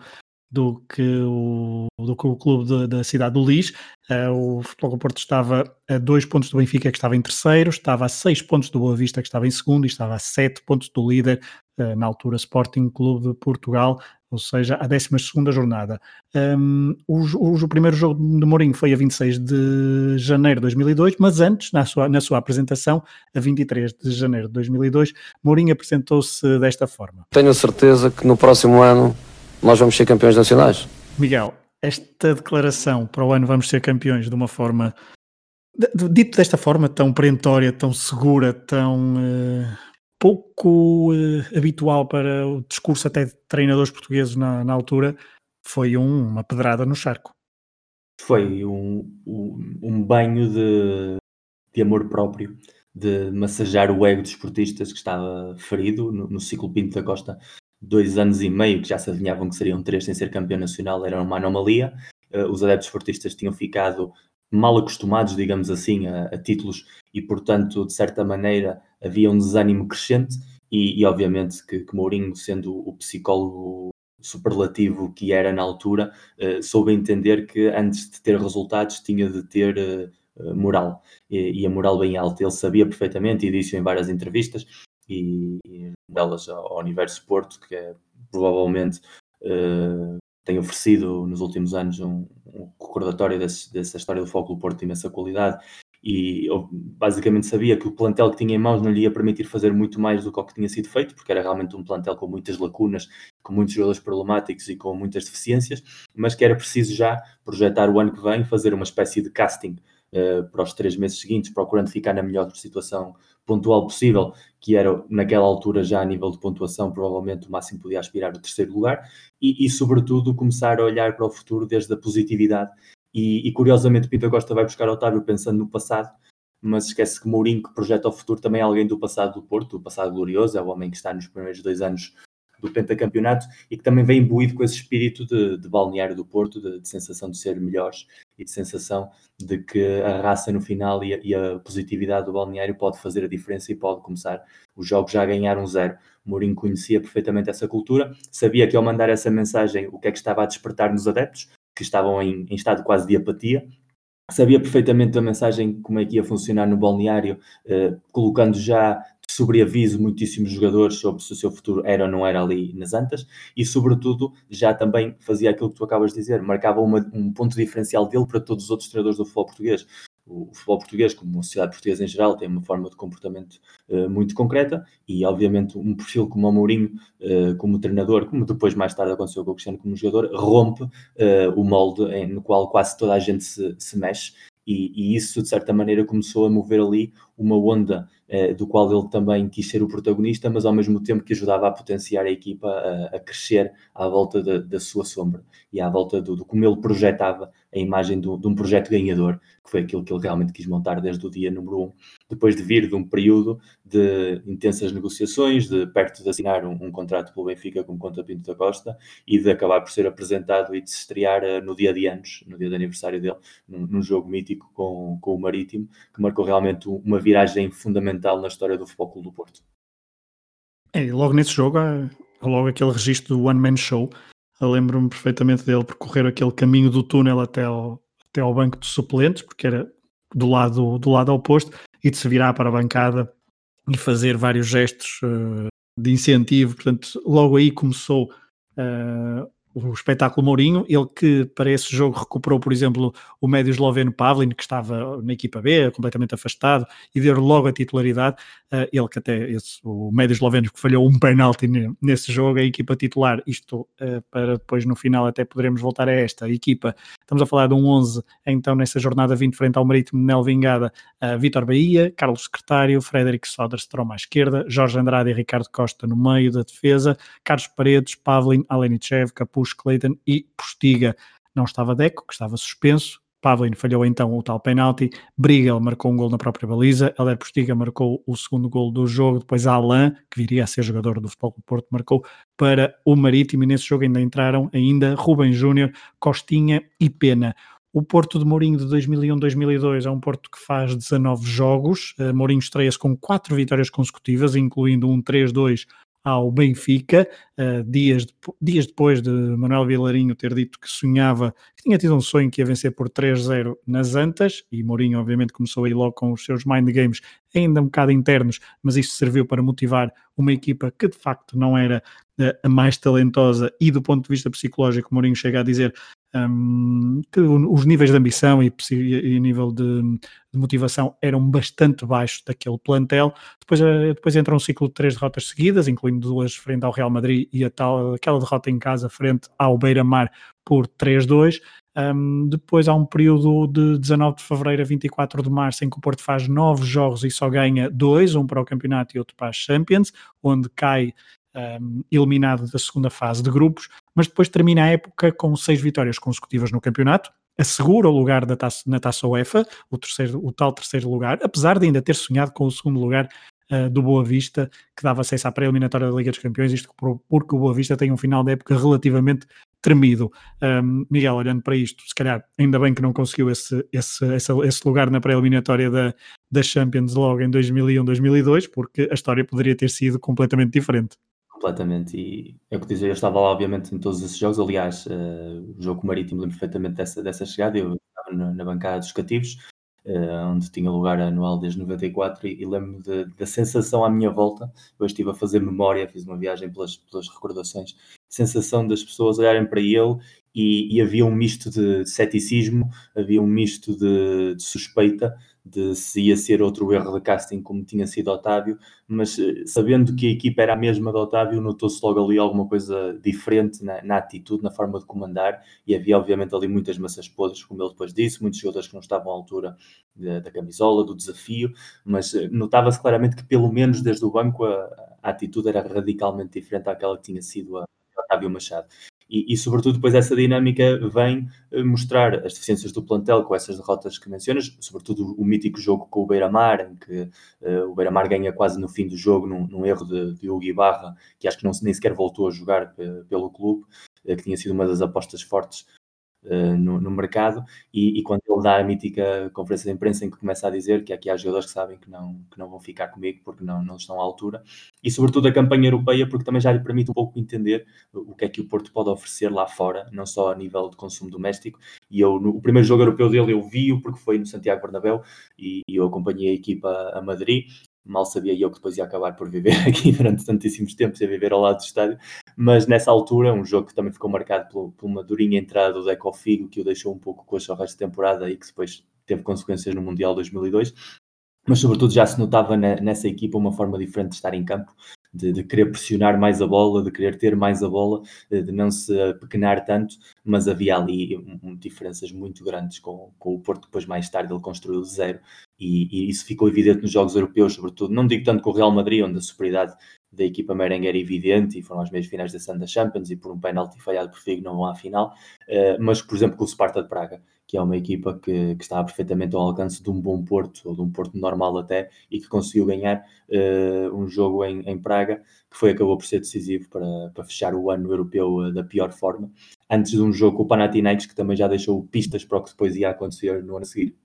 do que o, do que o clube de, da cidade do Lis. Uh, o Futebol do Porto estava a dois pontos do Benfica, que estava em terceiro, estava a seis pontos do Boa Vista, que estava em segundo, e estava a sete pontos do líder, uh, na altura Sporting Clube de Portugal, ou seja, a 12 jornada. Um, o, o, o, primeiro jogo de Mourinho foi a 26 de janeiro de 2002, mas antes, na sua, na sua apresentação, a 23 de janeiro de 2002, Mourinho apresentou-se desta forma. Tenho certeza que no próximo ano nós vamos ser campeões nacionais. Miguel, esta declaração para o ano vamos ser campeões de uma forma, dito desta forma tão perentória, tão segura, tão uh, pouco uh, habitual para o discurso até de treinadores portugueses na, na altura, foi um, uma pedrada no charco. Foi um, um, um banho de, de amor próprio, de massajar o ego dos esportistas que estava ferido no, no ciclo Pinto da Costa dois anos e meio, que já se adivinhavam que seriam três sem ser campeão nacional, era uma anomalia. Uh, os adeptos esportistas tinham ficado mal acostumados, digamos assim, a, a, títulos e, portanto, de certa maneira, havia um desânimo crescente. E, e obviamente, que, que, Mourinho, sendo o psicólogo superlativo que era na altura, uh, soube entender que antes de ter resultados tinha de ter uh, moral e, e, a moral bem alta. Ele sabia perfeitamente e disse em várias entrevistas e, e delas ao Universo Porto, que é provavelmente uh, tem oferecido nos últimos anos um, um recordatório desse, dessa história do Foco do Porto de imensa qualidade. E eu basicamente sabia que o plantel que tinha em mãos não lhe ia permitir fazer muito mais do que o que tinha sido feito, porque era realmente um plantel com muitas lacunas, com muitos jogadores problemáticos e com muitas deficiências, mas que era preciso já projetar o ano que vem, fazer uma espécie de casting uh, para os três meses seguintes, procurando ficar na melhor situação pontual possível, que era naquela altura já a nível de pontuação, provavelmente o máximo podia aspirar o terceiro lugar, e, e sobretudo começar a olhar para o futuro desde a positividade. E, e curiosamente, Pinto Costa vai buscar Otávio pensando no passado, mas esquece que Mourinho, que projeta o futuro, também é alguém do passado do Porto, do passado glorioso, é o homem que está nos primeiros dois anos do pentacampeonato e que também vem imbuído com esse espírito de, de balneário do Porto, de, de, sensação de ser melhores e de sensação de que a raça no final e a, e a, positividade do balneário pode fazer a diferença e pode começar os jogos já a ganhar um zero. Mourinho conhecia perfeitamente essa cultura, sabia que ao mandar essa mensagem o que é que estava a despertar nos adeptos, que estavam em, em estado quase de apatia. Sabia perfeitamente a mensagem, como é que ia funcionar no balneário, eh, colocando já sobre aviso muitíssimos jogadores sobre se o seu futuro era ou não era ali nas Antas e, sobretudo, já também fazia aquilo que tu acabas de dizer, marcava uma, um ponto diferencial dele para todos os outros treinadores do futebol português. O futebol português, como a sociedade portuguesa em geral, tem uma forma de comportamento uh, muito concreta e, obviamente, um perfil como o Mourinho, uh, como treinador, como depois mais tarde aconteceu com o Cristiano como jogador, rompe uh, o molde em, no qual quase toda a gente se, se mexe e, e, isso, de certa maneira, começou a mover ali uma onda eh, do qual ele também quis ser o protagonista, mas ao mesmo tempo que ajudava a potenciar a equipa a, a crescer à volta da, sua sombra e à volta do, do como ele projetava a imagem do, de um projeto ganhador, que foi aquilo que ele realmente quis montar desde o dia número um, depois de vir de um período de intensas negociações, de perto de assinar um, um contrato pelo Benfica com conta Pinto da Costa e de acabar por ser apresentado e de se estrear uh, no dia de anos, no dia de aniversário dele, num, num jogo mítico com, com o Marítimo, que marcou realmente uma viragem fundamental na história do Futebol Clube do Porto. É, logo nesse jogo, logo aquele registro do One Man Show, lembro-me perfeitamente dele percorrer aquele caminho do túnel até ao, até ao banco de suplentes, porque era do lado, do lado oposto, e de se virar para a bancada e fazer vários gestos uh, de incentivo. Portanto, logo aí começou uh, o espetáculo Mourinho, ele que para esse jogo recuperou, por exemplo, o médio esloveno Pavlin, que estava na equipa B, completamente afastado, e deu logo a titularidade. Uh, ele que até, esse, o médio esloveno que falhou um penalti nesse jogo, a equipa titular, isto uh, para depois no final até poderemos voltar a esta equipa. Estamos a falar de um 11, então nessa jornada 20 frente ao Marítimo Nel Vingada, uh, Vitor Bahia, Carlos Secretário, Frederic Soderstrom à esquerda, Jorge Andrade e Ricardo Costa no meio da defesa, Carlos Paredes, Pavlin, Alenichev, Capuz Bush, Clayton e Postiga. Não estava Deco, que estava suspenso. Pavlin falhou então o tal penalti. Brigel marcou um gol na própria baliza. Helder Postiga marcou o segundo gol do jogo. Depois Alain, que viria a ser jogador do Futebol do Porto, marcou para o Marítimo. E nesse jogo ainda entraram ainda Rubem Júnior, Costinha e Pena. O Porto de Mourinho de 2001-2002 é um Porto que faz 19 jogos. Uh, Mourinho estreia-se com 4 vitórias consecutivas, incluindo um 3-2 ao Benfica, uh, dias, de, dias depois de Manuel Vilarinho ter dito que sonhava, que tinha tido um sonho que ia vencer por 3-0 nas Antas, e Mourinho obviamente começou aí logo com os seus mind games ainda um bocado internos, mas isso serviu para motivar uma equipa que de facto não era uh, a mais talentosa e do ponto de vista psicológico, Mourinho chega a dizer um, que os níveis de ambição e, e nível de, de, motivação eram bastante baixos daquele plantel. Depois, uh, depois entra um ciclo de três derrotas seguidas, incluindo duas frente ao Real Madrid e a tal, aquela derrota em casa frente ao Beira-Mar por 3-2. Um, depois há um período de 19 de fevereiro a 24 de março em que o Porto faz nove jogos e só ganha dois, um para o campeonato e outro para a Champions, onde cai um, eliminado da segunda fase de grupos, mas depois termina a época com seis vitórias consecutivas no campeonato, assegura o lugar da taça, na taça UEFA, o, terceiro, o tal terceiro lugar, apesar de ainda ter sonhado com o segundo lugar uh, do Boa Vista, que dava acesso à pré-eliminatória da Liga dos Campeões, isto porque o Boa Vista tem um final de época relativamente tremido. Um, Miguel, olhando para isto, se calhar ainda bem que não conseguiu esse, esse, esse, esse lugar na pré-eliminatória da, da Champions logo em 2001, 2002, porque a história poderia ter sido completamente diferente completamente. E é o que dizer, eu estava lá, obviamente, em todos esses jogos. Aliás, uh, o jogo marítimo lembro perfeitamente dessa, dessa chegada. Eu estava na, na bancada dos cativos, uh, onde tinha lugar anual desde 94, e, e lembro-me da sensação à minha volta. Eu estive a fazer memória, fiz uma viagem pelas, pelas recordações. Sensação das pessoas olharem para ele e, e, havia um misto de ceticismo, havia um misto de, de, suspeita de se ia ser outro erro de casting como tinha sido Otávio, mas eh, sabendo que a equipa era a mesma de Otávio, notou-se logo ali alguma coisa diferente na, na, atitude, na forma de comandar, e havia obviamente ali muitas massas podres, como ele depois disse, muitos jogadores que não estavam à altura da, da camisola, do desafio, mas eh, notava-se claramente que pelo menos desde o banco a, a atitude era radicalmente diferente àquela que tinha sido a Otávio Machado. E, e, sobretudo, depois essa dinâmica vem eh, mostrar as deficiências do plantel com essas derrotas que mencionas, sobretudo o mítico jogo com o Beira-Mar, em que uh, o Beira-Mar ganha quase no fim do jogo num, num erro de, de Hugo Ibarra, que acho que não, nem sequer voltou a jogar pelo clube, que tinha sido uma das apostas fortes uh, no, no, mercado, e, e, quando ele dá a mítica conferência de imprensa em que começa a dizer que aqui há jogadores que sabem que não, que não vão ficar comigo porque não, não estão à altura, e sobretudo a campanha europeia, porque também já lhe permite um pouco entender o que é que o Porto pode oferecer lá fora, não só a nível de consumo doméstico, e eu, no o primeiro jogo europeu dele eu vi-o porque foi no Santiago Bernabéu, e, e eu acompanhei a equipa a Madrid, mal sabia eu que depois ia acabar por viver aqui durante tantíssimos tempos, ia viver ao lado do estádio, mas nessa altura, um jogo que também ficou marcado por, por uma durinha entrada do Deco Figo, que o deixou um pouco com o resto de temporada e que depois teve consequências no Mundial 2002, mas sobretudo já se notava nessa equipa uma forma diferente de estar em campo, de, de, querer pressionar mais a bola, de querer ter mais a bola, de não se pequenar tanto, mas havia ali diferenças muito grandes com, com o Porto, depois mais tarde ele construiu zero, e, e, isso ficou evidente nos jogos europeus, sobretudo, não digo tanto com o Real Madrid, onde a superioridade da equipa merengue era evidente e foram às meias finais da Santa Champions e por um penalti falhado por Figo não vão à final, uh, mas por exemplo com o Sparta de Praga, que é uma equipa que, que está perfeitamente ao alcance de um bom Porto, ou de um Porto normal até, e que conseguiu ganhar uh, um jogo em, em, Praga, que foi acabou por ser decisivo para, para fechar o ano europeu uh, da pior forma, antes de um jogo com o Panathinaikos, que também já deixou pistas para o que depois ia acontecer no ano a seguir.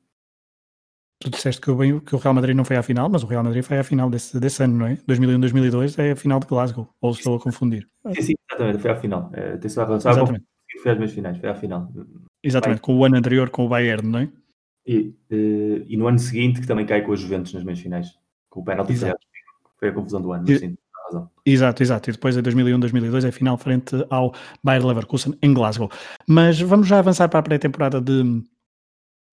Tu disseste que o, que o Real Madrid não foi à final, mas o Real Madrid foi à final desse, desse ano, não é? 2001-2002 é a final de Glasgow, ou estou a confundir? Sim, sim exatamente, foi à final. É. Foi às meias finais, foi à final. Exatamente, com o ano anterior com o Bayern, não é? E, e, e, no ano seguinte que também cai com a Juventus nas meias finais, com o penalti foi a confusão do ano, e, sim. Exato, exato. E depois em 2001, 2002 é final frente ao Bayer Leverkusen em Glasgow. Mas vamos já avançar para a pré-temporada de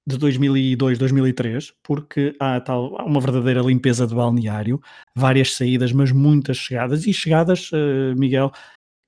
de 2002, 2003, porque há, tal, há uma verdadeira limpeza de balneário, várias saídas, mas muitas chegadas, e chegadas, uh, Miguel,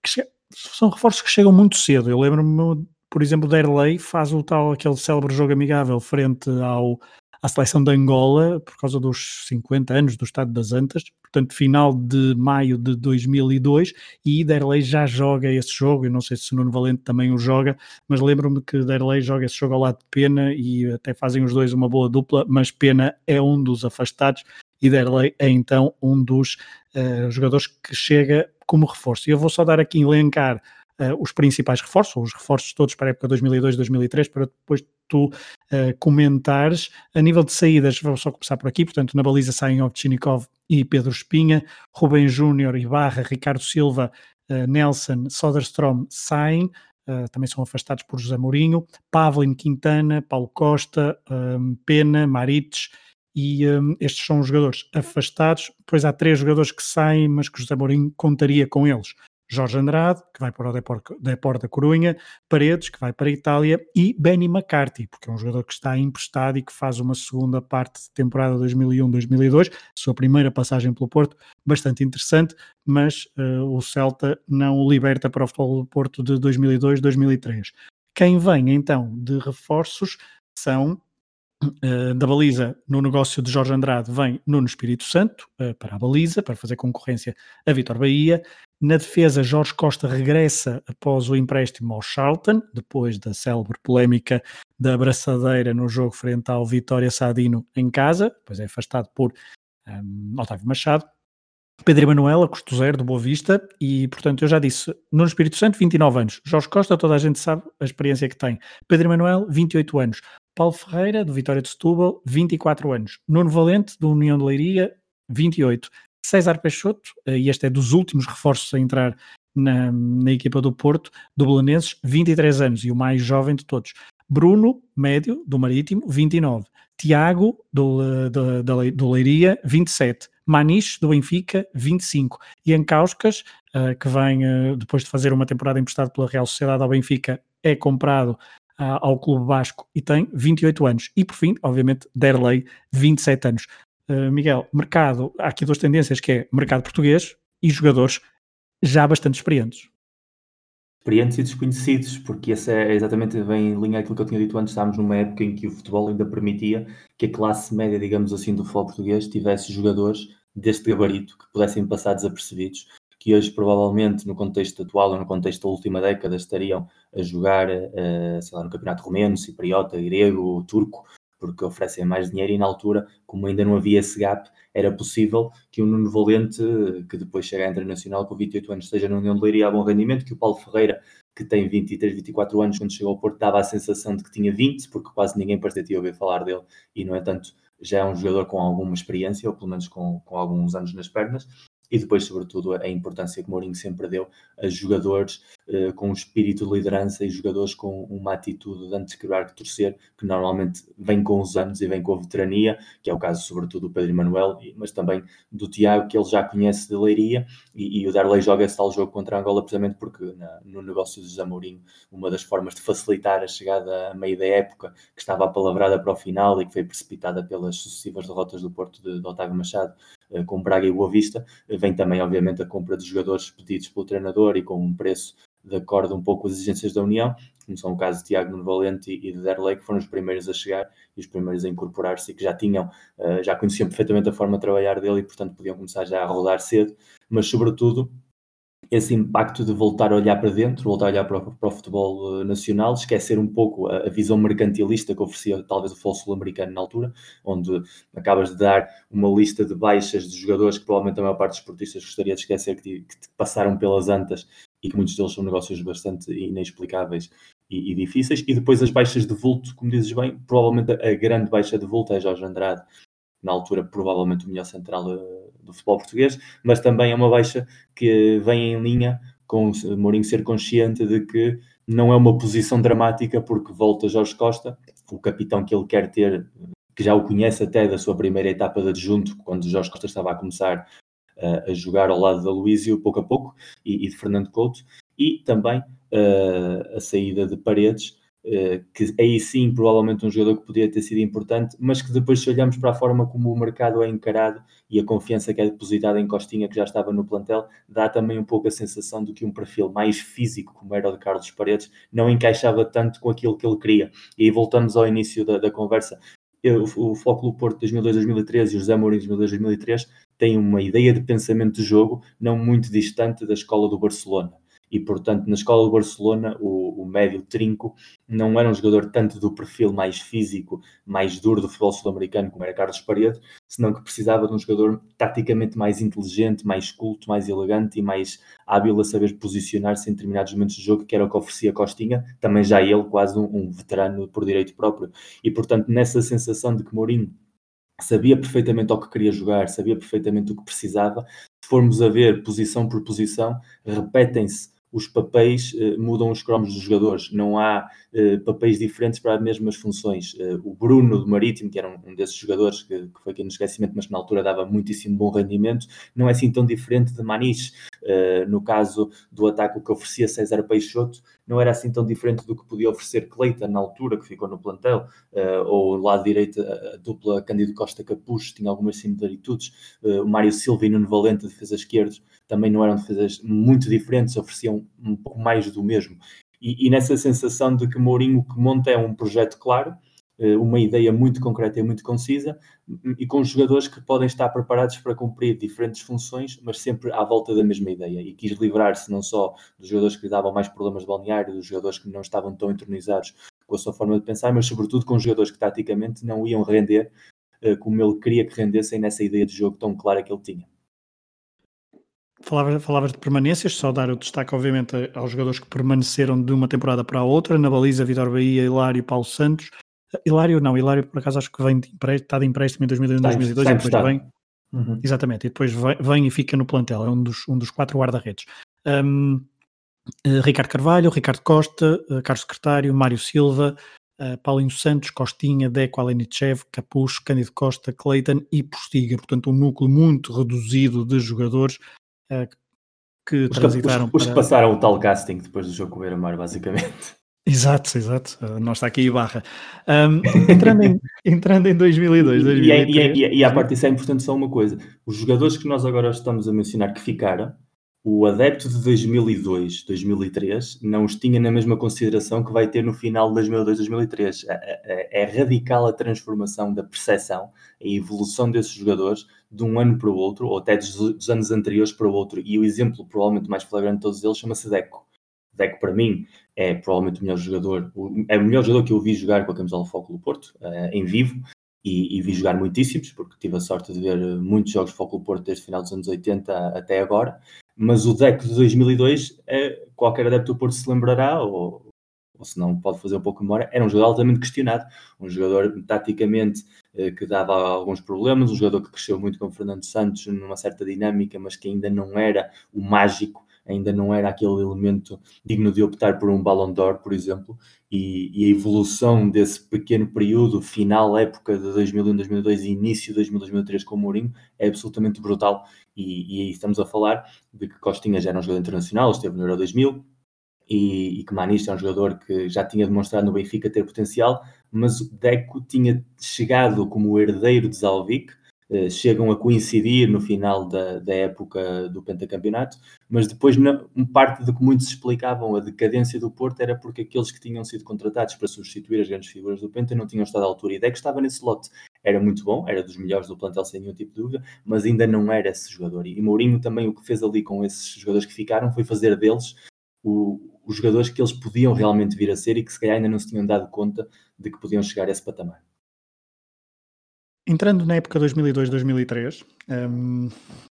che são reforços que chegam muito cedo. Eu lembro-me, por exemplo, Derlei faz o tal, aquele célebre jogo amigável frente ao, à seleção de Angola, por causa dos 50 anos do Estado das Antas, portanto, final de maio de 2002, e Derlei já joga esse jogo. Eu não sei se o Nuno Valente também o joga, mas lembro-me que Derlei joga esse jogo ao lado de Pena e até fazem os dois uma boa dupla, mas Pena é um dos afastados e Derlei é então um dos uh, jogadores que chega como reforço. E eu vou só dar aqui elencar uh, os principais reforços, ou os reforços todos para a época 2002-2003, para depois tu uh, comentares. A nível de saídas, vou só começar por aqui, portanto, na baliza saem Ovchinikov e Pedro Espinha, Rubem Júnior, Ibarra, Ricardo Silva, uh, Nelson, Soderstrom saem, uh, também são afastados por José Mourinho, Pavlin, Quintana, Paulo Costa, um, Pena, Marites, e um, estes são os jogadores afastados. Depois há três jogadores que saem, mas que José Mourinho contaria com eles. Jorge Andrade, que vai para o Depor, da Corunha, Paredes, que vai para a Itália, e Benny McCarthy, porque é um jogador que está emprestado e que faz uma segunda parte de temporada 2001-2002, sua primeira passagem pelo Porto, bastante interessante, mas uh, o Celta não o liberta para o futebol do Porto de 2002-2003. Quem vem então de reforços são Uh, da baliza no negócio de Jorge Andrade vem Nuno Espírito Santo uh, para a baliza, para fazer concorrência a Vitor Bahia. Na defesa, Jorge Costa regressa após o empréstimo ao Charlton, depois da célebre polémica da abraçadeira no jogo frente ao Vitória Sadino em casa, depois é afastado por um, Otávio Machado. Pedro Emanuel, a custo zero do Boa Vista, e portanto eu já disse, Nuno Espírito Santo, 29 anos. Jorge Costa, toda a gente sabe a experiência que tem. Pedro Emanuel, 28 anos. Paulo Ferreira, do Vitória de Setúbal, 24 anos. Nuno Valente, do União de Leiria, 28. César Peixoto, eh, e este é dos últimos reforços a entrar na, na equipa do Porto, do Belenenses, 23 anos e o mais jovem de todos. Bruno, médio, do Marítimo, 29. Tiago, do, eh, do, do, Leiria, 27. Maniche, do Benfica, 25. Ian Causcas, uh, que vem depois de fazer uma temporada emprestada pela Real Sociedade ao Benfica, é comprado ao Clube Basco e tem 28 anos. E por fim, obviamente, Derlei, 27 anos. Uh, Miguel, mercado, há aqui duas tendências que é mercado português e jogadores já bastante experientes. Experientes e desconhecidos, porque essa é exatamente bem em linha aquilo que eu tinha dito antes. Estávamos numa época em que o futebol ainda permitia que a classe média, digamos assim, do futebol português tivesse jogadores deste gabarito que pudessem passar desapercebidos, que hoje provavelmente no contexto atual ou no contexto da última década estariam a jogar, uh, sei lá, no campeonato romeno, cipriota, grego, turco, porque oferecem mais dinheiro e na altura, como ainda não havia esse gap, era possível que o Nuno Valente, que depois chega à Internacional com 28 anos, esteja no União de Leiria a bom rendimento, que o Paulo Ferreira, que tem 23, 24 anos, quando chegou ao Porto, dava a sensação de que tinha 20, porque quase ninguém parecia ouvir falar dele, e no entanto já é um jogador com alguma experiência, ou pelo menos com, com alguns anos nas pernas, e depois, sobretudo, a importância que Mourinho sempre deu a jogadores uh, com um espírito de liderança e jogadores com uma atitude de antes quebrar que torcer, que normalmente vem com os anos e vem com a veterania, que é o caso, sobretudo, do Pedro Emanuel, mas também do Tiago, que ele já conhece de Leiria, e, e o Darley joga esse tal jogo contra Angola precisamente porque na, no negócio de José Mourinho, uma das formas de facilitar a chegada a meio da época, que estava apalavrada para o final e que foi precipitada pelas sucessivas derrotas do Porto de, de Otávio Machado, eh, com Braga e Boa Vista, eh, vem também, obviamente, a compra de jogadores pedidos pelo treinador e com um preço de acordo um pouco com as exigências da União, como são o caso de Tiago Nuno Valente e de Derlei, que foram os primeiros a chegar e os primeiros a incorporar-se e que já tinham, eh, já conheciam perfeitamente a forma de trabalhar dele e, portanto, podiam começar já a rodar cedo, mas, sobretudo, esse impacto de voltar a olhar para dentro, voltar a olhar para o, para o futebol uh, nacional, esquecer um pouco a, a, visão mercantilista que oferecia talvez o futebol sul-americano na altura, onde acabas de dar uma lista de baixas de jogadores que provavelmente a maior parte dos esportistas gostaria de esquecer que, que passaram pelas antas e que muitos deles são negócios bastante inexplicáveis e, e, difíceis, e depois as baixas de vulto, como dizes bem, provavelmente a, grande baixa de vulto é Jorge Andrade, na altura provavelmente o melhor central uh, do futebol português, mas também é uma baixa que vem em linha com Mourinho ser consciente de que não é uma posição dramática porque volta Jorge Costa, o capitão que ele quer ter, que já o conhece até da sua primeira etapa de adjunto, quando Jorge Costa estava a começar uh, a jogar ao lado da Luísio pouco a pouco, e, e de Fernando Couto, e também uh, a saída de Paredes, que aí sim provavelmente um jogador que poderia ter sido importante, mas que depois se olhamos para a forma como o mercado é encarado e a confiança que é depositada em Costinha, que já estava no plantel, dá também um pouco a sensação de que um perfil mais físico, como era o de Carlos Paredes, não encaixava tanto com aquilo que ele queria. E aí voltamos ao início da, da conversa. Eu, o Flóculo Porto 2002-2013 e o José Mourinho 2002-2003 têm uma ideia de pensamento de jogo não muito distante da escola do Barcelona e, portanto, na escola do Barcelona, o, o médio trinco não era um jogador tanto do perfil mais físico, mais duro do futebol sul-americano, como era Carlos Paredes, senão que precisava de um jogador taticamente mais inteligente, mais culto, mais elegante e mais hábil a saber posicionar-se em determinados momentos de jogo, que era o que oferecia Costinha, também já ele quase um, um veterano por direito próprio. E, portanto, nessa sensação de que Mourinho sabia perfeitamente ao que queria jogar, sabia perfeitamente o que precisava. Se formos a ver posição por posição, repetem-se os papéis uh, mudam os cromos dos jogadores, não há uh, papéis diferentes para as mesmas funções. Uh, o Bruno do Marítimo, que era um, um desses jogadores que, que, foi aqui no esquecimento, mas que na altura dava muitíssimo bom rendimento, não é assim tão diferente de Maniche. no caso do ataque que oferecia César Peixoto, não era assim tão diferente do que podia oferecer Cleiton na altura, que ficou no plantel, ou lado direito a dupla Cândido Costa Capucho, tinha algumas similitudes, o Mário Silva e Nuno Valente, defesa esquerdos, também não eram defesas muito diferentes, ofereciam um pouco mais do mesmo. E, e nessa sensação de que Mourinho que monta é um projeto claro, eh, uma ideia muito concreta e muito concisa, e com jogadores que podem estar preparados para cumprir diferentes funções, mas sempre à volta da mesma ideia. E quis livrar-se não só dos jogadores que lhe davam mais problemas de balneário, dos jogadores que não estavam tão entronizados com a sua forma de pensar, mas sobretudo com jogadores que taticamente não iam render eh, como ele queria que rendessem nessa ideia de jogo tão clara que ele tinha. Falavas, falavas de permanências, só dar o destaque, obviamente, aos jogadores que permaneceram de uma temporada para a outra. Na baliza, Vitor Bahia, Hilário Paulo Santos. Hilário, não, Hilário, por acaso, acho que vem de empréstimo, está de empréstimo em 2001, 2002 e depois vem. Uhum. Exatamente, e depois vem, vem, e fica no plantel, é um dos, um dos quatro guarda-redes. Um, eh, Ricardo Carvalho, Ricardo Costa, uh, Carlos Secretário, Mário Silva, uh, Paulinho Santos, Costinha, Deco, Alenichev, Capucho, Cândido Costa, Cleiton e Postiga. Portanto, um núcleo muito reduzido de jogadores que os transitaram os, os, que passaram o tal casting depois do jogo com o Beira-Mar, basicamente. Exato, exato. Nós está aqui barra. Um, entrando, em, entrando em 2002, 2003... E, e, e, e à parte disso é importante só uma coisa. Os jogadores que nós agora estamos a mencionar que ficaram, o adepto de 2002, 2003, não os tinha na mesma consideração que vai ter no final de 2002, 2003. É, é, é radical a transformação da percepção, a evolução desses jogadores de um ano para o outro, ou até dos, dos anos anteriores para o outro. E o exemplo, provavelmente mais flagrante de todos eles, chama-se Deco. Deco, para mim, é provavelmente o melhor jogador, é o melhor jogador que eu vi jogar com a camisola Foco do Porto, uh, em vivo, e, e, vi jogar muitíssimos, porque tive a sorte de ver muitos jogos de Foco do Porto desde o final dos anos 80 até agora, mas o deck de 2002, é, qualquer adepto do Porto se lembrará, ou, ou se não pode fazer um pouco de memória, era um jogador altamente questionado, um jogador taticamente eh, que dava alguns problemas, um jogador que cresceu muito com o Fernando Santos numa certa dinâmica, mas que ainda não era o mágico ainda não era aquele elemento digno de optar por um Ballon d'Or, por exemplo, e, e, a evolução desse pequeno período, final época de 2001, 2002 e início de 2000, 2003 com o Mourinho, é absolutamente brutal. E, e estamos a falar de que Costinha já era um jogador internacional, esteve no Euro 2000, e, e que Manista é um jogador que já tinha demonstrado no Benfica ter potencial, mas Deco tinha chegado como herdeiro de Zalvik, chegam a coincidir no final da, da época do pentacampeonato, mas depois na, parte do que muitos explicavam a decadência do Porto era porque aqueles que tinham sido contratados para substituir as grandes figuras do Penta não tinham estado à altura. E Deco estava nesse lote. Era muito bom, era dos melhores do plantel sem nenhum tipo de dúvida, mas ainda não era esse jogador. E Mourinho também o que fez ali com esses jogadores que ficaram foi fazer deles o, os jogadores que eles podiam realmente vir a ser e que se calhar ainda não se tinham dado conta de que podiam chegar a esse patamar. Entrando na época 2002-2003, um,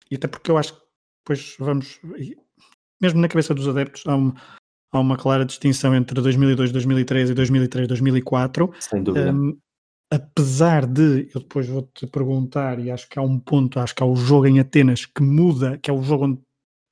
e até porque eu acho que depois vamos, mesmo na cabeça dos adeptos, há, um, há uma clara distinção entre 2002, 2003 e 2003, 2004. Sem dúvida. Um, apesar de, eu depois vou-te perguntar, e acho que há um ponto, acho que há o jogo em Atenas que muda, que é o jogo onde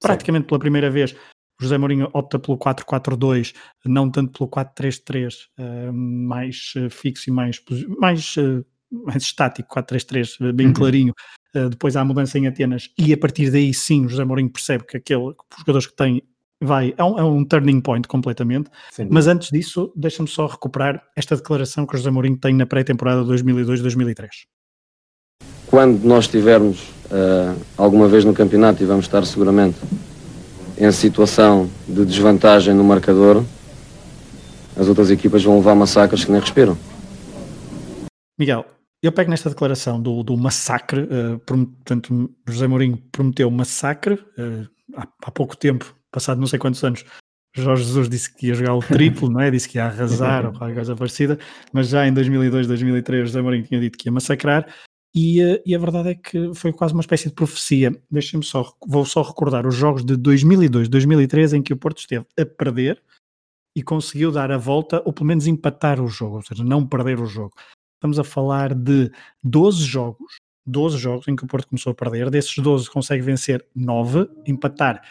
praticamente pela primeira vez José Mourinho opta pelo 4-4-2, não tanto pelo 4-3-3, uh, mais uh, fixo e mais, mais uh, mais estático, 4-3-3, bem uhum. clarinho. Uh, depois há a mudança em Atenas e a partir daí sim José Mourinho percebe que aquele, os jogadores que tem vai, é um, é um turning point completamente. Sim. Mas antes disso, deixa-me só recuperar esta declaração que o José Mourinho tem na pré-temporada 2002-2003. Quando nós estivermos uh, alguma vez no campeonato e vamos estar seguramente em situação de desvantagem no marcador, as outras equipas vão levar massacres que nem respiram. Miguel, eu pego nesta declaração do, do massacre, uh, portanto, José Mourinho prometeu massacre uh, há, há, pouco tempo, passado não sei quantos anos. Jorge Jesus disse que ia jogar o triplo, não é? Disse que ia arrasar ou qualquer coisa parecida, mas já em 2002, 2003, José Mourinho tinha dito que ia massacrar. E, uh, e a verdade é que foi quase uma espécie de profecia. Deixem-me só, vou só recordar os jogos de 2002, 2003, em que o Porto esteve a perder e conseguiu dar a volta, ou pelo menos empatar o jogo, ou seja, não perder o jogo. Estamos a falar de 12 jogos, 12 jogos em que o Porto começou a perder. Desses 12 consegue vencer 9, empatar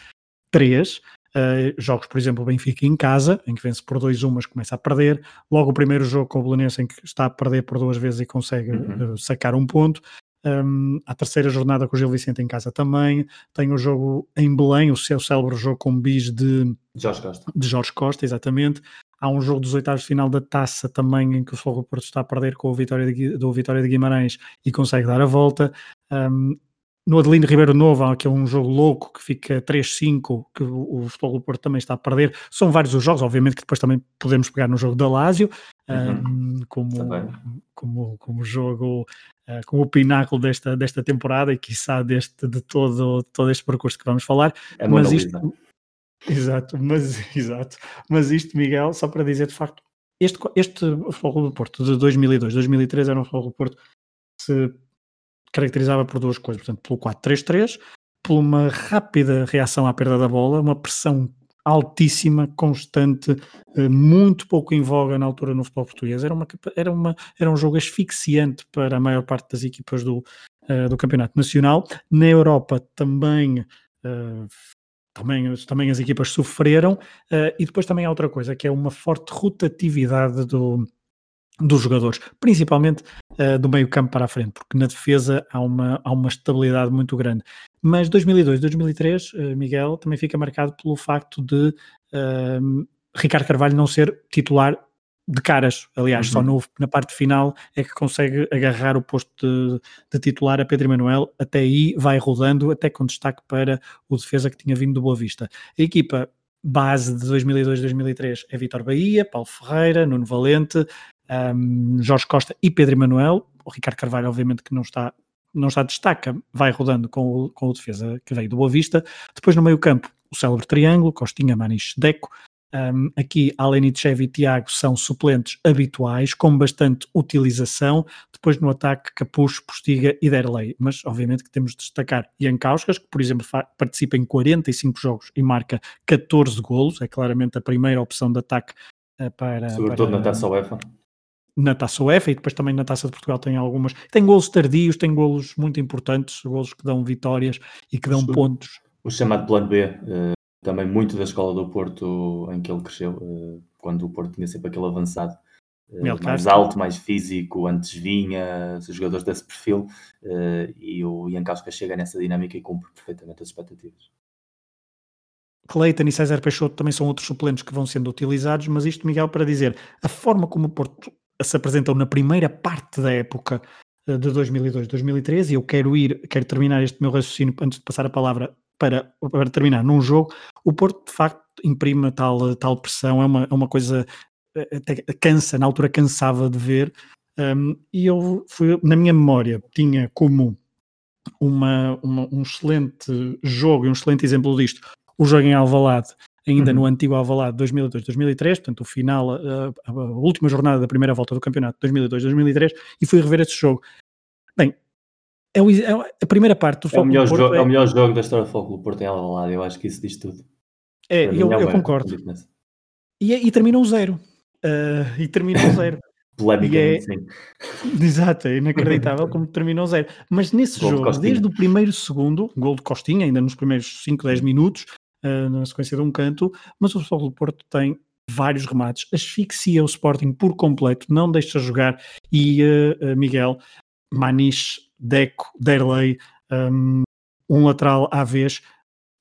3. Uh, eh, jogos, por exemplo, o Benfica em casa, em que vence por 2-1, mas começa a perder. Logo o primeiro jogo com o Belenense, em que está a perder por duas vezes e consegue uhum. uh, sacar um ponto. Um, a terceira jornada com o Gil Vicente em casa também. Tem o jogo em Belém, o seu célebre jogo com bis de Jorge Costa. De Jorge Costa, exatamente. Há um jogo dos oitavos de final da taça também em que o Fogo Porto está a perder com o Vitória de, do Vitória de Guimarães e consegue dar a volta. Um, no Adelino Ribeiro Novo há aquele um jogo louco que fica 3-5, que o, o Futebol do Porto também está a perder. São vários os jogos, obviamente que depois também podemos pegar no jogo da Lazio, uhum. um, como, como, como jogo, uh, como o pináculo desta, desta temporada e quiçá deste, de todo, todo este percurso que vamos falar. É Mas isto, Exato, mas, exato. mas isto, Miguel, só para dizer de facto, este, este Futebol do Porto de 2002, 2003 era um Futebol do Porto que se caracterizava por duas coisas, portanto, pelo 4-3-3, por uma rápida reação à perda da bola, uma pressão altíssima, constante, eh, muito pouco em voga na altura no futebol português. Era, uma, era, uma, era um jogo asfixiante para a maior parte das equipas do, uh, do Campeonato Nacional. Na Europa também uh, também, também as equipas sofreram, uh, e depois também há outra coisa, que é uma forte rotatividade do, dos jogadores, principalmente uh, do meio campo para a frente, porque na defesa há uma, há uma estabilidade muito grande. Mas 2002, 2003, uh, Miguel, também fica marcado pelo facto de uh, Ricardo Carvalho não ser titular de caras. Aliás, uhum. só no, na parte final é que consegue agarrar o posto de, de, titular a Pedro Emanuel. Até aí vai rodando, até com destaque para o defesa que tinha vindo do Boa Vista. A equipa base de 2002-2003 é Vitor Bahia, Paulo Ferreira, Nuno Valente, um, Jorge Costa e Pedro Emanuel. O Ricardo Carvalho, obviamente, que não está não está destaca, vai rodando com o, com o defesa que veio do Boa Vista. Depois no meio campo, o célebre triângulo, Costinha, Maniche, Deco, um, aqui, Alenichev e Tiago são suplentes habituais, com bastante utilização. Depois, no ataque, Capucho, Postiga e Derlei. Mas, obviamente, que temos de destacar Ian Kauskas, que, por exemplo, participa em 45 jogos e marca 14 golos. É claramente a primeira opção de ataque uh, para. Sobretudo para, na taça UEFA. Na taça UEFA e depois também na taça de Portugal tem algumas. Tem golos tardios, tem golos muito importantes, golos que dão vitórias e que dão o, pontos. O chamado plano B. Também muito da escola do Porto em que ele cresceu, uh, quando o Porto tinha sempre aquele avançado uh, mais alto, mais físico, antes vinha, os jogadores desse perfil, uh, e o Ian Casca chega nessa dinâmica e cumpre perfeitamente as expectativas. Cleiton e César Peixoto também são outros suplentes que vão sendo utilizados, mas isto, Miguel, para dizer, a forma como o Porto se apresentou na primeira parte da época de 2002-2013, e eu quero ir, quero terminar este meu raciocínio antes de passar a palavra para, para terminar num jogo, o Porto de facto imprime tal, tal pressão, é uma, é uma coisa eh, até cansa, na altura cansava de ver, um, e eu fui, na minha memória, tinha como uma, uma, um excelente jogo e um excelente exemplo disto, o jogo em Alvalade, ainda uhum. no antigo Alvalade 2002-2003, portanto o final, a, a, última jornada da primeira volta do campeonato 2002-2003, e fui rever esse jogo. É, o, é a primeira parte do é o, melhor jogo, é... é... o melhor jogo da história do Foco Porto em Alvalade, eu acho que isso diz tudo. É, eu, eu concordo. E, e terminou zero. Uh, e terminou zero. Polémica, é... sim. Exato, é inacreditável como terminou zero. Mas nesse gol jogo, de desde o primeiro segundo, gol de Costinha, ainda nos primeiros 5, 10 minutos, uh, na sequência de um canto, mas o Futebol do Porto tem vários remates, asfixia o Sporting por completo, não deixa jogar e uh, Miguel, Maniche Deco, Derley, um, um lateral à vez,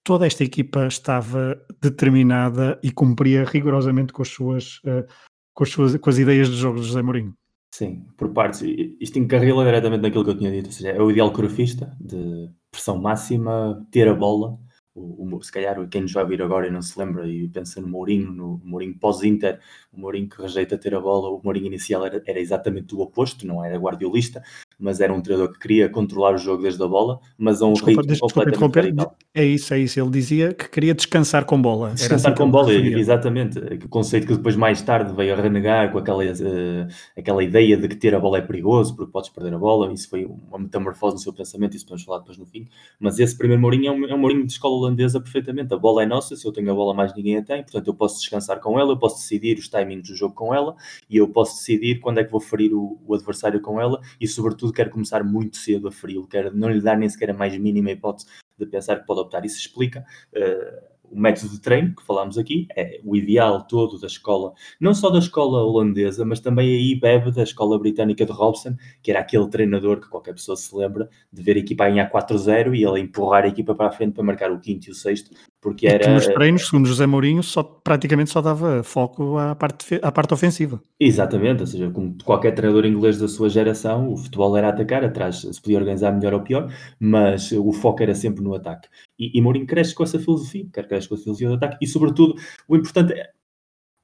toda esta equipa estava determinada e cumpria rigorosamente com as suas, uh, com as, suas com as ideias de jogo de José Mourinho. Sim, por partes. Isto encarrila diretamente naquilo que eu tinha dito, ou seja, é o ideal corofista, de pressão máxima, ter a bola, o, o, se calhar quem nos vai vir agora e não se lembra e pensa no Mourinho, no Mourinho pós-Inter, o Mourinho que rejeita ter a bola, o Mourinho inicial era, era exatamente o oposto, não era guardiolista, mas era um treinador que queria controlar o jogo desde a bola, mas a um desculpa, ritmo completamente desculpa, É isso, é isso. Ele dizia que queria descansar com bola. Descansar assim com bola, exatamente. O conceito que depois mais tarde veio a renegar com aquela, uh, aquela ideia de que ter a bola é perigoso porque podes perder a bola. Isso foi uma metamorfose no seu pensamento, isso podemos falar depois no fim. Mas esse primeiro Mourinho é um, é um Mourinho de escola holandesa perfeitamente. A bola é nossa, se eu tenho a bola mais ninguém a tem, portanto eu posso descansar com ela, eu posso decidir os timings do jogo com ela e eu posso decidir quando é que vou ferir o, o adversário com ela e sobretudo quero começar muito cedo a feri-lo, quero não lhe dar nem sequer a mais mínima hipótese de pensar que pode optar. Isso explica uh, o método de treino que falámos aqui, é o ideal todo da escola, não só da escola holandesa, mas também aí bebe da escola britânica de Robson, que era aquele treinador que qualquer pessoa se lembra de ver a equipa a ganhar 4-0 e ele empurrar a equipa para a frente para marcar o quinto e o sexto, porque era... Que nos treinos, segundo José Mourinho, só, praticamente só dava foco à parte, à parte ofensiva. Exatamente, ou seja, como qualquer treinador inglês da sua geração, o futebol era atacar, atrás se podia organizar melhor ou pior, mas o foco era sempre no ataque. E, e Mourinho cresce com essa filosofia, quer cresce com a filosofia do ataque, e sobretudo, o importante é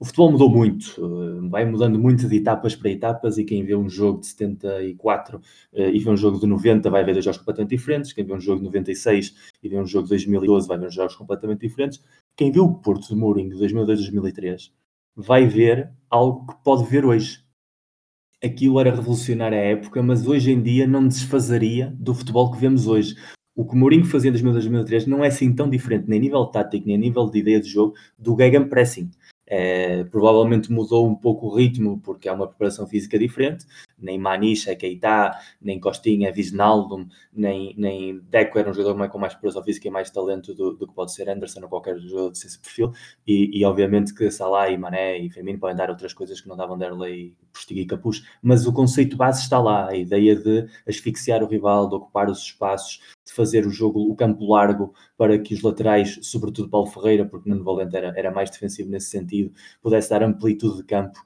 o futebol mudou muito, eh, vai mudando muito de etapas para etapas e quem vê um jogo de 74 eh, e vê um jogo de 90 vai ver dois jogos completamente diferentes, quem vê um jogo de 96 e vê um jogo de 2012 vai ver jogos completamente diferentes. Quem vê o Porto de Mourinho de 2002-2003 vai ver algo que pode ver hoje. Aquilo era revolucionário à época, mas hoje em dia não desfazaria do futebol que vemos hoje. O que Mourinho fazia em 2002-2003 não é assim tão diferente, nem a nível tático, nem a nível de ideia de jogo, do Gegenpressing. É, provavelmente mudou um pouco o ritmo porque há uma preparação física diferente, nem Maniche, Keita, nem Costinha, Wijnaldum, nem, nem Deco era um jogador com mais presença física e mais talento do, do, que pode ser Anderson ou qualquer jogador desse perfil, e, e, obviamente que Salah e Mané e Firmino podem dar outras coisas que não davam Derlei, Postiga e Capuz, mas o conceito base está lá, a ideia de asfixiar o rival, de ocupar os espaços, de fazer o jogo, o campo largo, para que os laterais, sobretudo Paulo Ferreira, porque Nuno Valente era, era mais defensivo nesse sentido, pudesse dar amplitude de campo,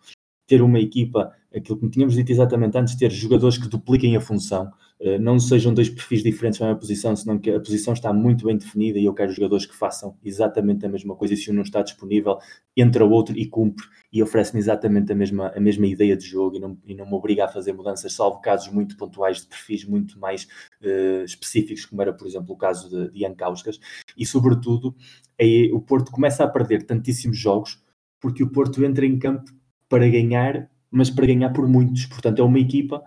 ter uma equipa, aquilo que tínhamos dito exatamente antes, ter jogadores que dupliquem a função, eh, não sejam dois perfis diferentes na mesma posição, senão que a posição está muito bem definida e eu quero jogadores que façam exatamente a mesma coisa e se um não está disponível, entra o outro e cumpre e oferece-me exatamente a mesma, a mesma ideia de jogo e não, e não me obriga a fazer mudanças, salvo casos muito pontuais de perfis muito mais uh, específicos, como era, por exemplo, o caso de, de Ian Kauskas. E, sobretudo, aí, o Porto começa a perder tantíssimos jogos porque o Porto entra em campo para ganhar, mas para ganhar por muitos. Portanto, é uma equipa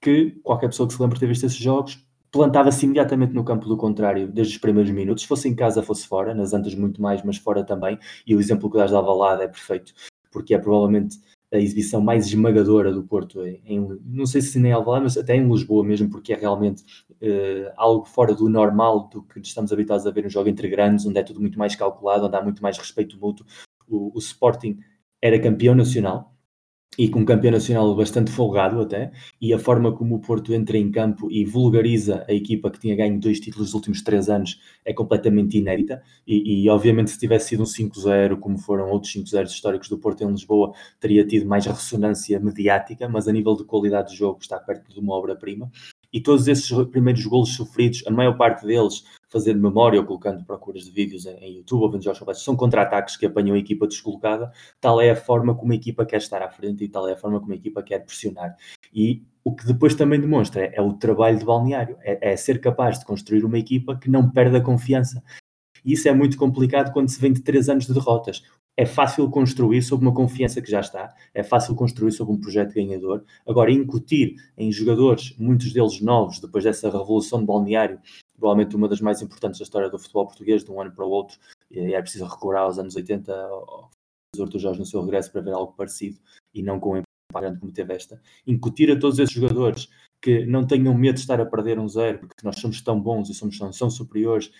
que qualquer pessoa que se lembre de ter visto esses jogos plantava-se imediatamente no campo do contrário, desde os primeiros minutos, fosse em casa, fosse fora, nas antas muito mais, mas fora também. E o exemplo que dás da Avalada é perfeito porque é provavelmente a exibição mais esmagadora do Porto em, não sei se nem Alvalade, mas até em Lisboa mesmo, porque é realmente uh, algo fora do normal do que estamos habituados a ver no jogo entre grandes, onde é tudo muito mais calculado, onde há muito mais respeito mútuo. O, o Sporting era campeão nacional, e com um campeão nacional bastante folgado até, e a forma como o Porto entra em campo e vulgariza a equipa que tinha ganho dois títulos nos últimos três anos é completamente inédita, e, e obviamente se tivesse sido um 5-0, como foram outros 5-0 históricos do Porto em Lisboa, teria tido mais ressonância mediática, mas a nível de qualidade de jogo está perto de uma obra-prima, e todos esses primeiros golos sofridos, a maior parte deles fazendo memória ou colocando procuras de vídeos em, em YouTube ou vendo jogos são contra-ataques que apanham a equipa descolocada, tal é a forma como a equipa quer estar à frente e tal é a forma como a equipa quer pressionar. E o que depois também demonstra é, é o trabalho de balneário, é, é ser capaz de construir uma equipa que não perde a confiança. E isso é muito complicado quando se vem de três anos de derrotas é fácil construir sobre uma confiança que já está, é fácil construir sobre um projeto ganhador. Agora, incutir em jogadores, muitos deles novos, depois dessa revolução de balneário, provavelmente uma das mais importantes da história do futebol português, de um ano para o outro, e é preciso recuar aos anos 80, ao Arthur Jorge no seu regresso, para ver algo parecido, e não com um grande como teve esta. Incutir a todos esses jogadores que não tenham medo de estar a perder um zero, porque nós somos tão bons e somos tão superiores,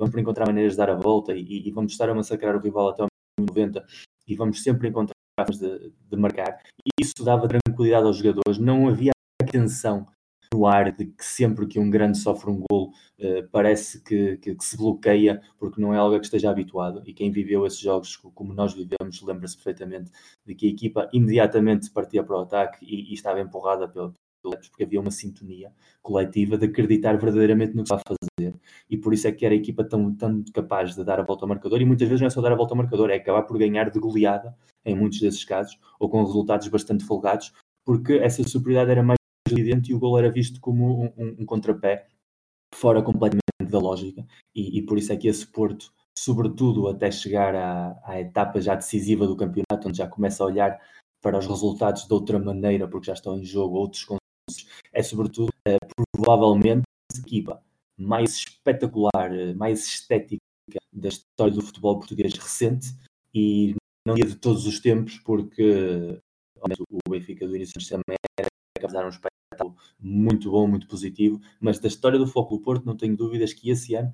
vamos encontrar maneiras de dar a volta, e, e vamos estar a massacrar o rival até 90 e vamos sempre encontrar de, de marcar. E isso dava tranquilidade aos jogadores. Não havia tensão no ar de que sempre que um grande sofre um golo uh, parece que, que, que, se bloqueia porque não é algo que esteja habituado e quem viveu esses jogos como nós vivemos lembra-se perfeitamente de que a equipa imediatamente partia para o ataque e, e estava empurrada pelo, porque havia uma sintonia coletiva de acreditar verdadeiramente no que estava a fazer. E por isso é que era a equipa tão, tão capaz de dar a volta ao marcador. E muitas vezes não é só dar a volta ao marcador, é acabar por ganhar de goleada em muitos desses casos ou com resultados bastante folgados porque essa superioridade era mais evidente e o gol era visto como um, um, um contrapé fora completamente da lógica. E, e, por isso é que esse Porto sobretudo até chegar à, à etapa já decisiva do campeonato onde já começa a olhar para os resultados de outra maneira porque já estão em jogo outros é sobretudo uh, provavelmente a equipa mais espetacular, uh, mais estética da história do futebol português recente e não dia de todos os tempos, porque o Benfica do início também era capaz um espetáculo muito bom, muito positivo, mas da história do Foco do Porto não tenho dúvidas que esse ano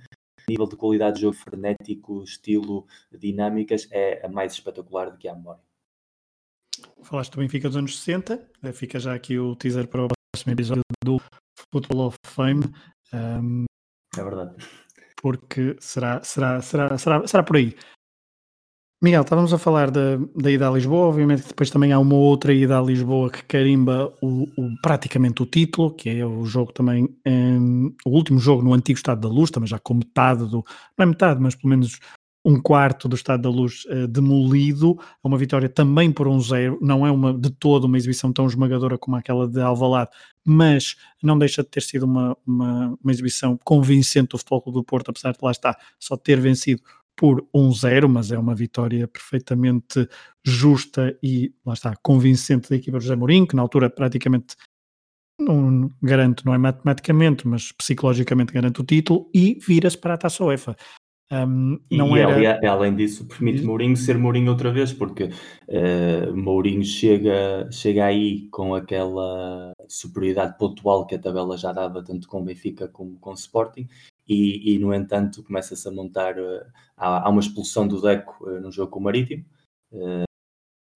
nível de qualidade de jogo frenético, estilo, dinâmicas, é a mais espetacular de que há memória. Falaste do Benfica dos anos 60, eh, fica já aqui o teaser para o próximo episódio do Football of Fame. Um, é verdade. Porque será, será, será, será, será por aí. Miguel, estávamos a falar da, da ida a Lisboa, obviamente que depois também há uma outra ida a Lisboa que carimba o, o praticamente o título, que é o jogo também, um, o último jogo no antigo Estado da Luz, também já com metade do, não é metade, mas pelo menos um quarto do Estado da Luz uh, demolido, uma vitória também por um zero, não é uma de todo uma exibição tão esmagadora como aquela de Alvalade, mas não deixa de ter sido uma, uma, uma exibição convincente do Futebol do Porto, apesar de lá estar só ter vencido por um zero, mas é uma vitória perfeitamente justa e lá está, convincente da equipa de José Mourinho, que na altura praticamente não garante, não é matematicamente, mas psicologicamente garante o título e vira-se para a Taça UEFA. Um, não e, era... além disso, permite Mourinho ser Mourinho outra vez, porque uh, Mourinho chega, chega aí com aquela superioridade pontual que a tabela já dava, tanto com Benfica como com Sporting, e, e no entanto começa-se a montar, uh, há, há, uma expulsão do Deco uh, no jogo com o Marítimo,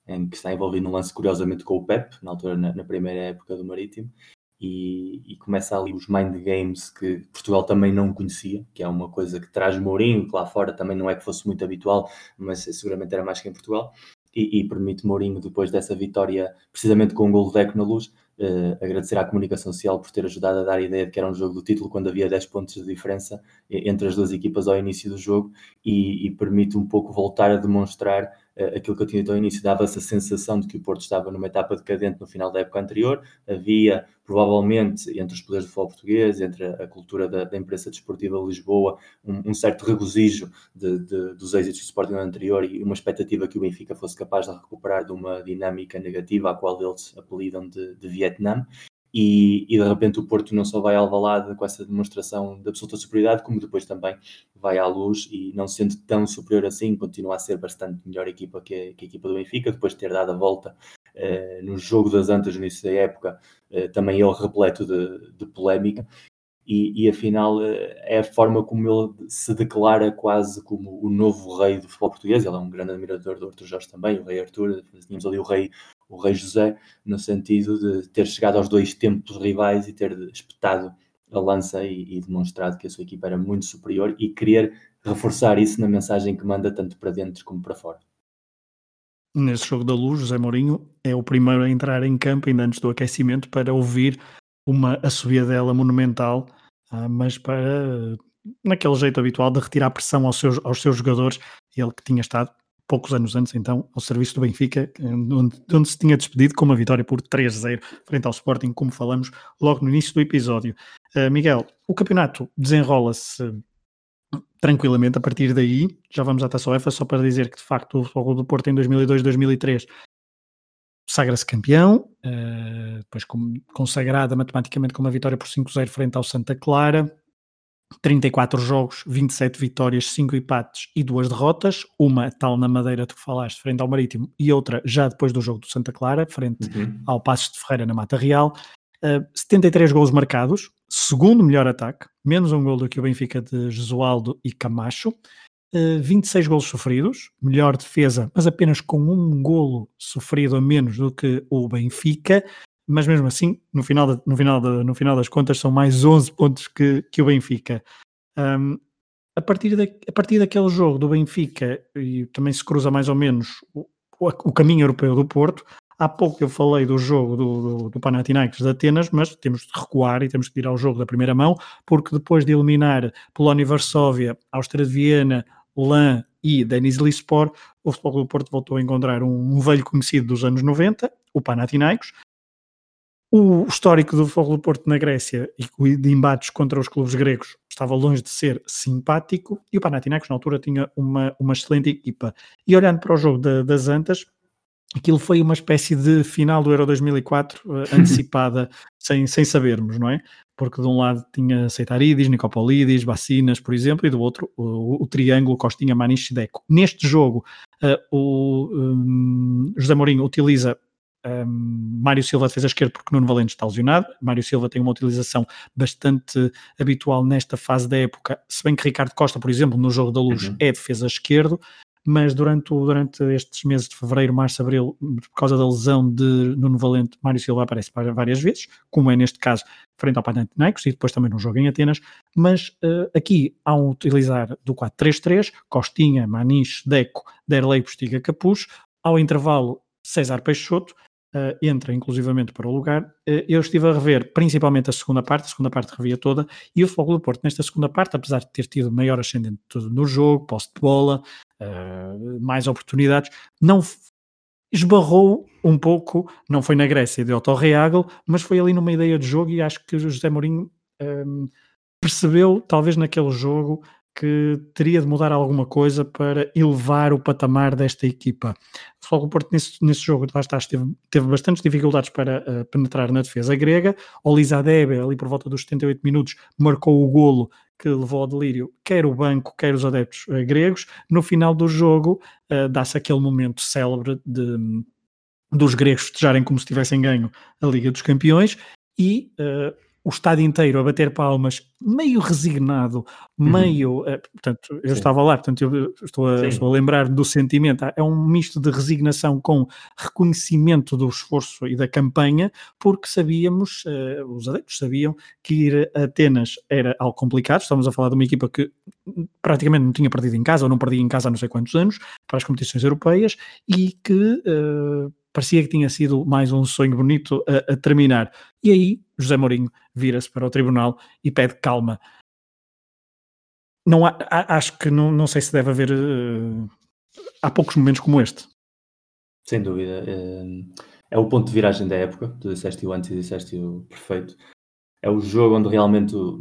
em que está envolvido num lance curiosamente com o Pep, na altura, na, na primeira época do Marítimo, e, e, começa ali os mind games que Portugal também não conhecia, que é uma coisa que traz Mourinho, que lá fora também não é que fosse muito habitual, mas seguramente era mais que em Portugal, e, e permite Mourinho, depois dessa vitória, precisamente com um gol de Deco na luz, uh, agradecer à comunicação social por ter ajudado a dar a ideia de que era um jogo do título quando havia 10 pontos de diferença entre as duas equipas ao início do jogo, e, e permite um pouco voltar a demonstrar aquilo que eu tinha dito ao início, dava essa sensação de que o Porto estava numa etapa decadente no final da época anterior, havia provavelmente entre os poderes do futebol português, entre a, cultura da, da, imprensa desportiva de Lisboa, um, um certo regozijo de, de, dos êxitos do Sporting anterior e uma expectativa que o Benfica fosse capaz de recuperar de uma dinâmica negativa, a qual eles apelidam de, de Vietnã. E, e, de repente o Porto não só vai ao Alvalade com essa demonstração de absoluta superioridade, como depois também vai à luz e não sendo tão superior assim, continua a ser bastante melhor equipa que a, que a equipa do Benfica, depois de ter dado a volta eh, no jogo das Antas no início da época, eh, também ele repleto de, de polémica. E, e, afinal eh, é a forma como ele se declara quase como o novo rei do futebol português. Ele é um grande admirador do Arthur Jorge também, o rei Arthur. Tínhamos ali o rei, o rei José, no sentido de ter chegado aos dois tempos rivais e ter espetado a lança e, e, demonstrado que a sua equipa era muito superior e querer reforçar isso na mensagem que manda tanto para dentro como para fora. Nesse jogo da luz, José Mourinho é o primeiro a entrar em campo ainda antes do aquecimento para ouvir uma dela monumental, ah, mas para naquele jeito habitual de retirar pressão aos seus, aos seus jogadores, ele que tinha estado poucos anos antes então ao serviço do Benfica, onde, onde se tinha despedido com uma vitória por 3-0 frente ao Sporting, como falamos logo no início do episódio. Uh, Miguel, o campeonato desenrola-se tranquilamente a partir daí, já vamos à Taça UEFA, só para dizer que de facto o Futebol do Porto em 2002, 2003 sagra-se campeão, uh, depois consagrada matematicamente com uma vitória por 5-0 frente ao Santa Clara, 34 jogos, 27 vitórias, 5 empates e 2 derrotas, uma tal na Madeira que falaste, frente ao Marítimo, e outra já depois do jogo do Santa Clara, frente uhum. ao Passos de Ferreira na Mata Real. Uh, 73 gols marcados, segundo melhor ataque, menos um gol do que o Benfica de Jesualdo e Camacho. Uh, 26 golos sofridos, melhor defesa, mas apenas com um golo sofrido a menos do que o Benfica. Mas mesmo assim, no final, de, no final, de, no final das contas, são mais 11 pontos que, que o Benfica. Um, a, partir de, a partir daquele jogo do Benfica, e também se cruza mais ou menos o, o caminho europeu do Porto, Há pouco eu falei do jogo do, do, do Panathinaikos de Atenas, mas temos de recuar e temos que ir ao jogo da primeira mão, porque depois de eliminar Polónia e Varsóvia, Áustria de Viena, LAN e Denis Lispor, o Futebol do Porto voltou a encontrar um, um velho conhecido dos anos 90, o Panathinaikos. O histórico do Futebol do Porto na Grécia e de embates contra os clubes gregos estava longe de ser simpático e o Panathinaikos na altura tinha uma, uma excelente equipa. E olhando para o jogo da, das Antas, aquilo foi uma espécie de final do Euro 2004 uh, eh, antecipada sem, sem sabermos, não é? Porque de um lado tinha Seitaridis, Nicopolidis, Bacinas, por exemplo, e do outro o, o triângulo Costinha, Maniche Deco. Neste jogo, uh, o um, José Mourinho utiliza um, Mário Silva defesa esquerda porque Nuno Valente está lesionado. Mário Silva tem uma utilização bastante habitual nesta fase da época, se bem que Ricardo Costa, por exemplo, no jogo da luz uhum. é defesa esquerdo mas durante, o, durante estes meses de fevereiro, março, abril, por causa da lesão de Nuno Valente, Mário Silva aparece várias vezes, como é neste caso frente ao Panathinaikos e depois também no jogo em Atenas, mas uh, aqui há um utilizar do 4-3-3, Costinha, Maniche, Deco, Derlei, Postiga, Capuz, ao intervalo César Peixoto, uh, entra inclusivamente para o lugar. Uh, eu estive a rever principalmente a segunda parte, a segunda parte revia toda, e o Fogo do Porto nesta segunda parte, apesar de ter tido maior ascendente no jogo, posse de bola, uh, mais oportunidades, não esbarrou um pouco, não foi na Grécia de Otto Reagel, mas foi ali numa ideia de jogo e acho que o José Mourinho um, percebeu, talvez naquele jogo, que teria de mudar alguma coisa para elevar o patamar desta equipa. O Futebol Porto nesse, nesse jogo lá está, teve, teve bastantes dificuldades para uh, penetrar na defesa grega. O Lizadebe, ali por volta dos 78 minutos, marcou o golo que levou ao delírio quer o banco, quer os adeptos uh, gregos. No final do jogo, uh, dá-se aquele momento célebre de, dos gregos festejarem como se tivessem ganho a Liga dos Campeões e o estádio inteiro a bater palmas, meio resignado, uhum. meio. Uh, portanto, eu Sim. estava lá, portanto, eu estou a, estou a, lembrar do sentimento. É um misto de resignação com reconhecimento do esforço e da campanha, porque sabíamos, uh, os adeptos sabiam, que ir a Atenas era algo complicado. Estamos a falar de uma equipa que praticamente não tinha perdido em casa, ou não perdia em casa há não sei quantos anos, para as competições europeias, e que. Uh, parecia que tinha sido mais um sonho bonito a, a terminar. E aí José Mourinho vira-se para o tribunal e pede calma. Não há, acho que não, não sei se deve haver. Uh, há poucos momentos como este. Sem dúvida. É, é o ponto de viragem da época. Tu disseste o antes e disseste o perfeito. É o jogo onde realmente o,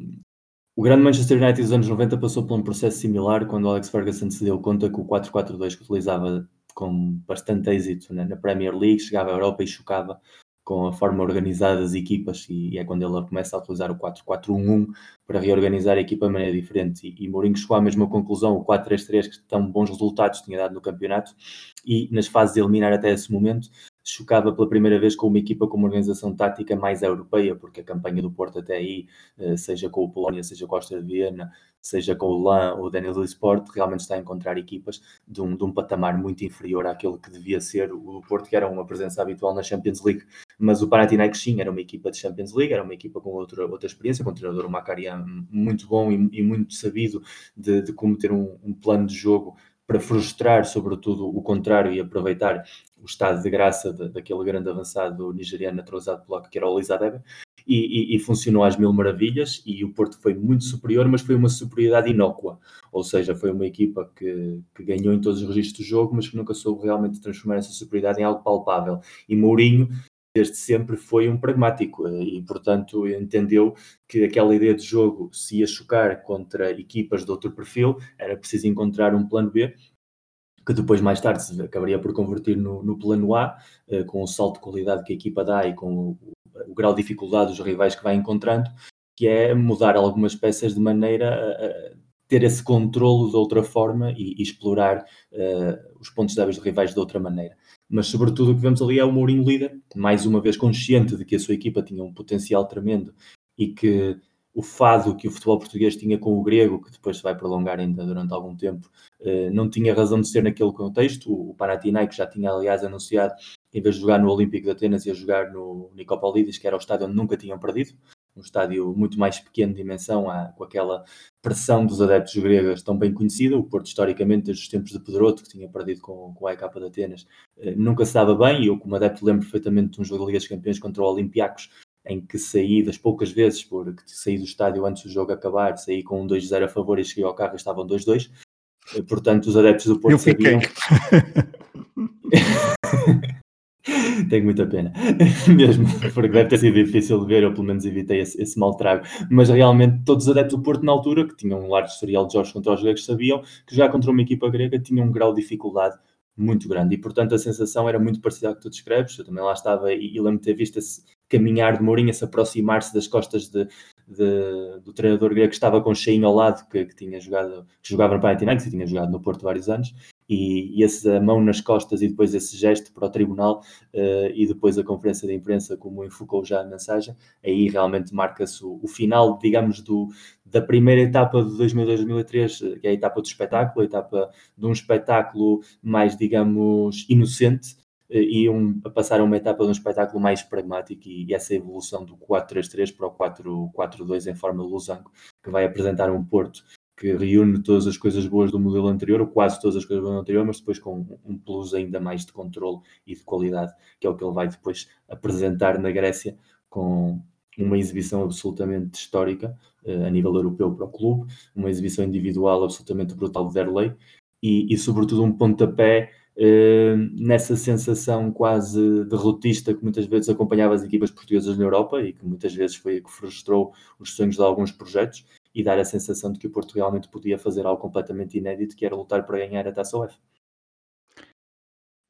o grande Manchester United dos anos 90 passou por um processo similar quando Alex Ferguson se deu conta que o 4-4-2 que utilizava com bastante êxito na, na Premier League, chegava à Europa e chocava com a forma organizada das equipas e, é quando ele começa a utilizar o 4-4-1-1 para reorganizar a equipa de maneira diferente. E, e Mourinho chegou à mesma conclusão, o 4-3-3 que tão bons resultados tinha dado no campeonato e nas fases de eliminar até esse momento chocava pela primeira vez com uma equipa com uma organização tática mais europeia, porque a campanha do Porto até aí, eh, seja com o Polónia, seja com a Costa de Viena, seja com o LAN ou o Daniel do Sport, realmente está a encontrar equipas de um, de um patamar muito inferior àquele que devia ser o Porto, que era uma presença habitual na Champions League. Mas o Panathinaikos sim, era uma equipa de Champions League, era uma equipa com outra, outra experiência, com um treinador, Macarian, muito bom e, e muito sabido de, de como ter um, um plano de jogo para frustrar, sobretudo, o contrário e aproveitar o estado de graça de, daquele grande avançado nigeriano naturalizado polaco que era o Lizadebe, e, e, e, funcionou às mil maravilhas e o Porto foi muito superior, mas foi uma superioridade inócua, ou seja, foi uma equipa que, que ganhou em todos os registros do jogo, mas que nunca soube realmente transformar essa superioridade em algo palpável. E Mourinho desde sempre foi um pragmático eh, e, portanto, entendeu que aquela ideia de jogo se ia chocar contra equipas de outro perfil, era preciso encontrar um plano B que depois mais tarde se acabaria por converter no, no plano A, eh, com o salto de qualidade que a equipa dá e com o, o, grau de dificuldade dos rivais que vai encontrando, que é mudar algumas peças de maneira a, ter esse controlo de outra forma e, e explorar uh, os pontos débeis de rivais de outra maneira. Mas sobretudo o que vemos ali é o Mourinho líder, mais uma vez consciente de que a sua equipa tinha um potencial tremendo e que o fado que o futebol português tinha com o grego, que depois se vai prolongar ainda durante algum tempo, eh, não tinha razão de ser naquele contexto. O Panathinaikos já tinha, aliás, anunciado, em vez de jogar no Olímpico de Atenas, ia jogar no Nicopolidis, que era o estádio onde nunca tinham perdido um estádio muito mais pequeno de dimensão, com aquela pressão dos adeptos gregos tão bem conhecida. O Porto, historicamente, desde os tempos de Pedroto, que tinha perdido com, com a EK de Atenas, eh, nunca se dava bem. E eu, como adepto, lembro perfeitamente de um jogo da Liga dos Campeões contra o Olympiacos, em que saí das poucas vezes, porque saí do estádio antes do jogo acabar, saí com um 2-0 a favor e cheguei ao carro e estavam 2-2. Eh, portanto, os adeptos do Porto eu fiquei. sabiam... Tenho muita pena, mesmo, porque deve ter sido difícil de ver, eu pelo menos evitei esse, esse mal trago. Mas realmente, todos os adeptos do Porto, na altura, que tinham um largo historial de jogos contra os gregos, sabiam que jogar contra uma equipa grega tinha um grau de dificuldade muito grande. E, portanto, a sensação era muito parecida ao que tu descreves. Eu também lá estava e, e lembro de ter visto esse caminhar de Mourinho, se aproximar-se das costas de, de, do treinador grego que estava com Cheinho ao lado, que, que tinha jogado, que jogava no Panathinaikos e tinha jogado no Porto vários anos, e, e essa mão nas costas e depois esse gesto para o tribunal uh, e depois a conferência de imprensa, como enfocou já a mensagem, aí realmente marca-se o, o, final, digamos, do, da primeira etapa de 2002-2003, que é a etapa do espetáculo, a etapa de um espetáculo mais, digamos, inocente, eh, e um, a passar a uma etapa de um espetáculo mais pragmático e, essa evolução do 4-3-3 para o 4-4-2 em forma de losango, que vai apresentar um Porto que reúne todas as coisas boas do modelo anterior, ou quase todas as coisas boas do anterior, mas depois com um plus ainda mais de controle e de qualidade, que é o que ele vai depois apresentar na Grécia com uma exibição absolutamente histórica uh, a nível europeu para o clube, uma exibição individual absolutamente brutal de Derlei e, e sobretudo um pontapé nessa sensação quase derrotista que muitas vezes acompanhava as equipas portuguesas na Europa e que muitas vezes foi que frustrou os sonhos de alguns projetos e dar a sensação de que o Porto realmente podia fazer algo completamente inédito, que era lutar para ganhar a Taça UEFA.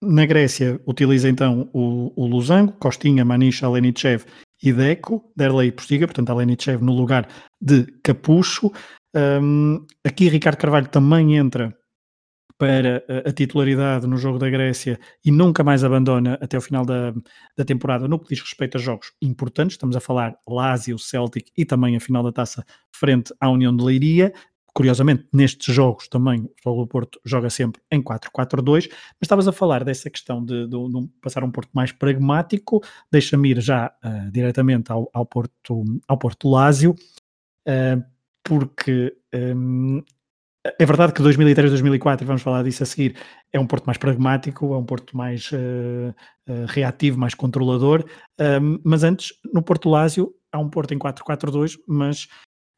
Na Grécia, utiliza então o, o Losango, Costinha, Maniche, Alenichev e Deco, Derlei e Postiga, portanto Alenichev no lugar de Capucho. Um, aqui Ricardo Carvalho também entra para a, titularidade no jogo da Grécia e nunca mais abandona até o final da, da temporada no que diz respeito a jogos importantes. Estamos a falar Lazio, Celtic e também a final da taça frente à União de Leiria. Curiosamente, nestes jogos também o Futebol do Porto joga sempre em 4-4-2, mas estavas a falar dessa questão de, de, de passar um Porto mais pragmático, deixa-me ir já uh, diretamente ao, ao, Porto, ao Porto Lásio, uh, porque um, é verdade que 2003, 2004, vamos falar disso a seguir, é um Porto mais pragmático, é um Porto mais uh, reativo, mais controlador, mas antes, no Porto Lásio, há um Porto em 4-4-2, mas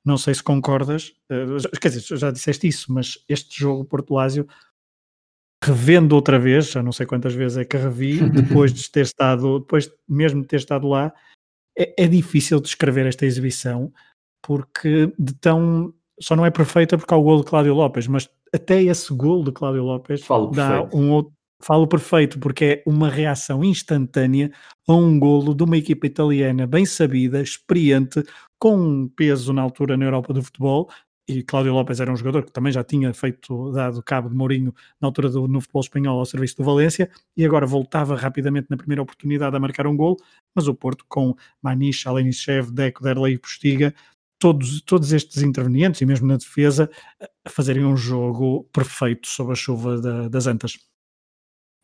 não sei se concordas, uh, quer dizer, já disseste isso, mas este jogo Porto Lásio, revendo outra vez, já não sei quantas vezes é que revi, depois de ter estado, depois mesmo de ter estado lá, é, é difícil descrever esta exibição, porque de tão só não é perfeita porque há o gol de Cláudio Lopes, mas até esse gol de Cláudio Lopes Falo dá perfeito. um outro. Falo perfeito, porque é uma reação instantânea a um golo de uma equipa italiana bem sabida, experiente, com um peso na altura na Europa do futebol, e Cláudio Lopes era um jogador que também já tinha feito, dado cabo de Mourinho na altura do, no futebol espanhol ao serviço do Valência, e agora voltava rapidamente na primeira oportunidade a marcar um gol, mas o Porto com Maniche, Alenichev, Deco, Derlei e Postiga, todos, todos estes intervenientes, e mesmo na defesa, a fazerem um jogo perfeito sob a chuva da, das Antas.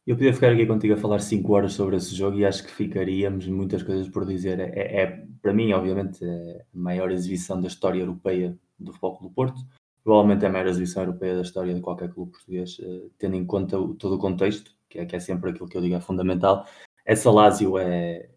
Eu podia ficar aqui contigo a falar 5 horas sobre esse jogo e acho que ficaríamos muitas coisas por dizer. É, é para mim, obviamente, é a maior exibição da história europeia do Futebol Clube Porto. Provavelmente é a maior exibição europeia da história de qualquer clube português, eh, tendo em conta todo o contexto, que é, que é sempre aquilo que eu digo é fundamental. Essa Lazio é.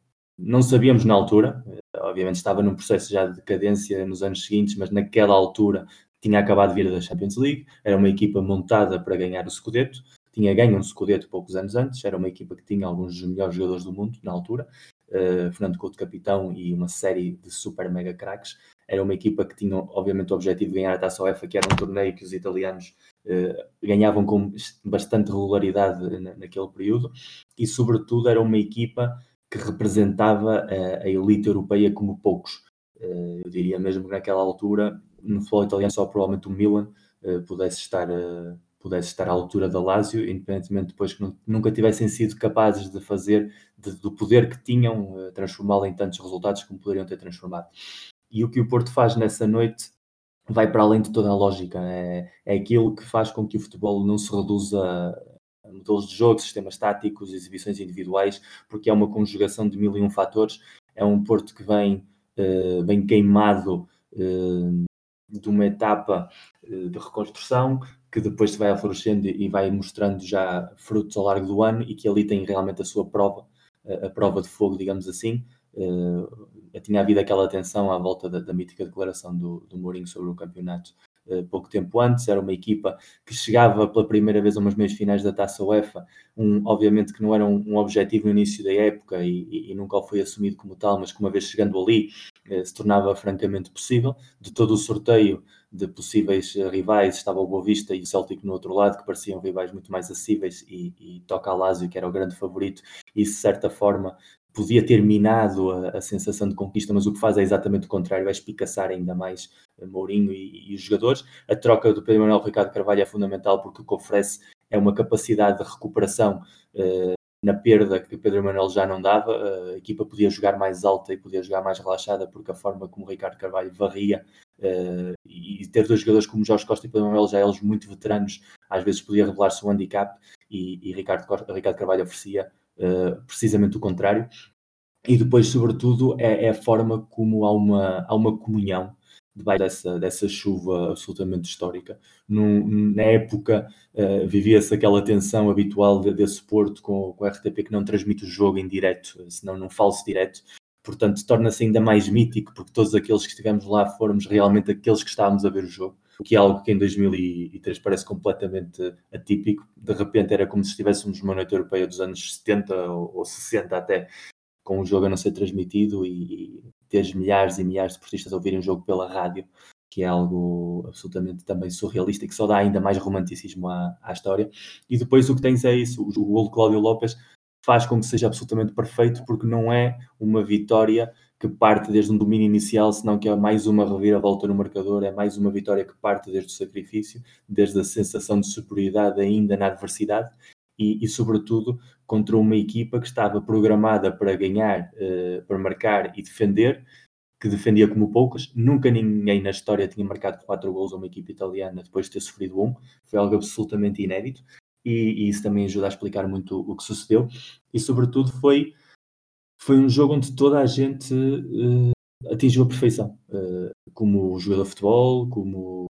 Não sabíamos na altura, eh, obviamente estava num processo já de decadência nos anos seguintes, mas naquela altura tinha acabado de vir da Champions League, era uma equipa montada para ganhar o Scudetto, tinha ganho um Scudetto poucos anos antes, era uma equipa que tinha alguns dos melhores jogadores do mundo na altura, uh, Fernando Couto capitão e uma série de super mega craques. Era uma equipa que tinha, obviamente, o objetivo de ganhar a Taça UEFA, que era um torneio que os italianos uh, ganhavam com bastante regularidade na, naquele período, e, sobretudo, era uma equipa que representava a, a elite europeia como poucos. Uh, eu diria mesmo que naquela altura, no futebol italiano, só provavelmente o Milan pudesse estar pudesse estar à altura da Lazio, independentemente depois que nunca tivessem sido capazes de fazer, de, do poder que tinham, uh, transformá-lo em tantos resultados como poderiam ter transformado. E o que o Porto faz nessa noite vai para além de toda a lógica, é, é aquilo que faz com que o futebol não se reduza modelos de jogo, sistemas táticos, exibições individuais, porque é uma conjugação de mil e um fatores. É um Porto que vem, uh, vem queimado uh, de uma etapa de reconstrução, que depois se vai aflorescendo e vai mostrando já frutos ao largo do ano e que ali tem realmente a sua prova, a prova de fogo, digamos assim. Uh, tinha havido aquela tensão à volta da, da mítica declaração do, do Mourinho sobre o campeonato uh, pouco tempo antes. Era uma equipa que chegava pela primeira vez a umas meias finais da Taça UEFA, um, obviamente que não era um, um objetivo no início da época e, e, e, nunca foi assumido como tal, mas que uma vez chegando ali uh, se tornava francamente possível. De todo o sorteio de possíveis eh, rivais, estava o Boa Vista e o Celtic no outro lado, que pareciam rivais muito mais acessíveis, e, e toca a Lazio, que era o grande favorito, e de certa forma podia ter minado a, a, sensação de conquista, mas o que faz é exatamente o contrário, é espicaçar ainda mais Mourinho e, e os jogadores. A troca do Pedro Manuel Ricardo Carvalho é fundamental porque o que oferece é uma capacidade de recuperação uh, na perda que o Pedro Manuel já não dava, a equipa podia jogar mais alta e podia jogar mais relaxada, porque a forma como Ricardo Carvalho varria uh, e ter dois jogadores como Jorge Costa e Pedro Manuel, já eles muito veteranos, às vezes podia revelar-se um handicap e, e Ricardo, Ricardo Carvalho oferecia uh, precisamente o contrário. E depois, sobretudo, é, é, a forma como há uma, há uma comunhão debaixo dessa, dessa chuva absolutamente histórica. Num, na época uh, vivia-se aquela tensão habitual de, desse Porto com, com a RTP que não transmite o jogo em direto, senão num falso direto. Portanto, torna-se ainda mais mítico, porque todos aqueles que estivemos lá fomos realmente aqueles que estávamos a ver o jogo, que é algo que em 2003 parece completamente atípico. De repente era como se estivéssemos numa noite europeia dos anos 70 ou, ou 60 até, com o jogo a não ser transmitido e, e milhares e milhares de portistas a ouvirem o jogo pela rádio. que é algo absolutamente também surrealista e que só dá ainda mais romanticismo à, à história. E depois o que tens é isso, o, o gol de Cláudio Lopes faz com que seja absolutamente perfeito, porque não é uma vitória que parte desde um domínio inicial, senão que é mais uma reviravolta no marcador, é mais uma vitória que parte desde o sacrifício, desde a sensação de superioridade ainda na adversidade e, e sobretudo, contra uma equipa que estava programada para ganhar, uh, para marcar e defender, que defendia como poucas. Nunca ninguém na história tinha marcado quatro gols a uma equipe italiana depois de ter sofrido um. Foi algo absolutamente inédito e, e isso também ajuda a explicar muito o que sucedeu. E, sobretudo, foi, foi um jogo onde toda a gente uh, atingiu a perfeição. Uh, como jogador de futebol, como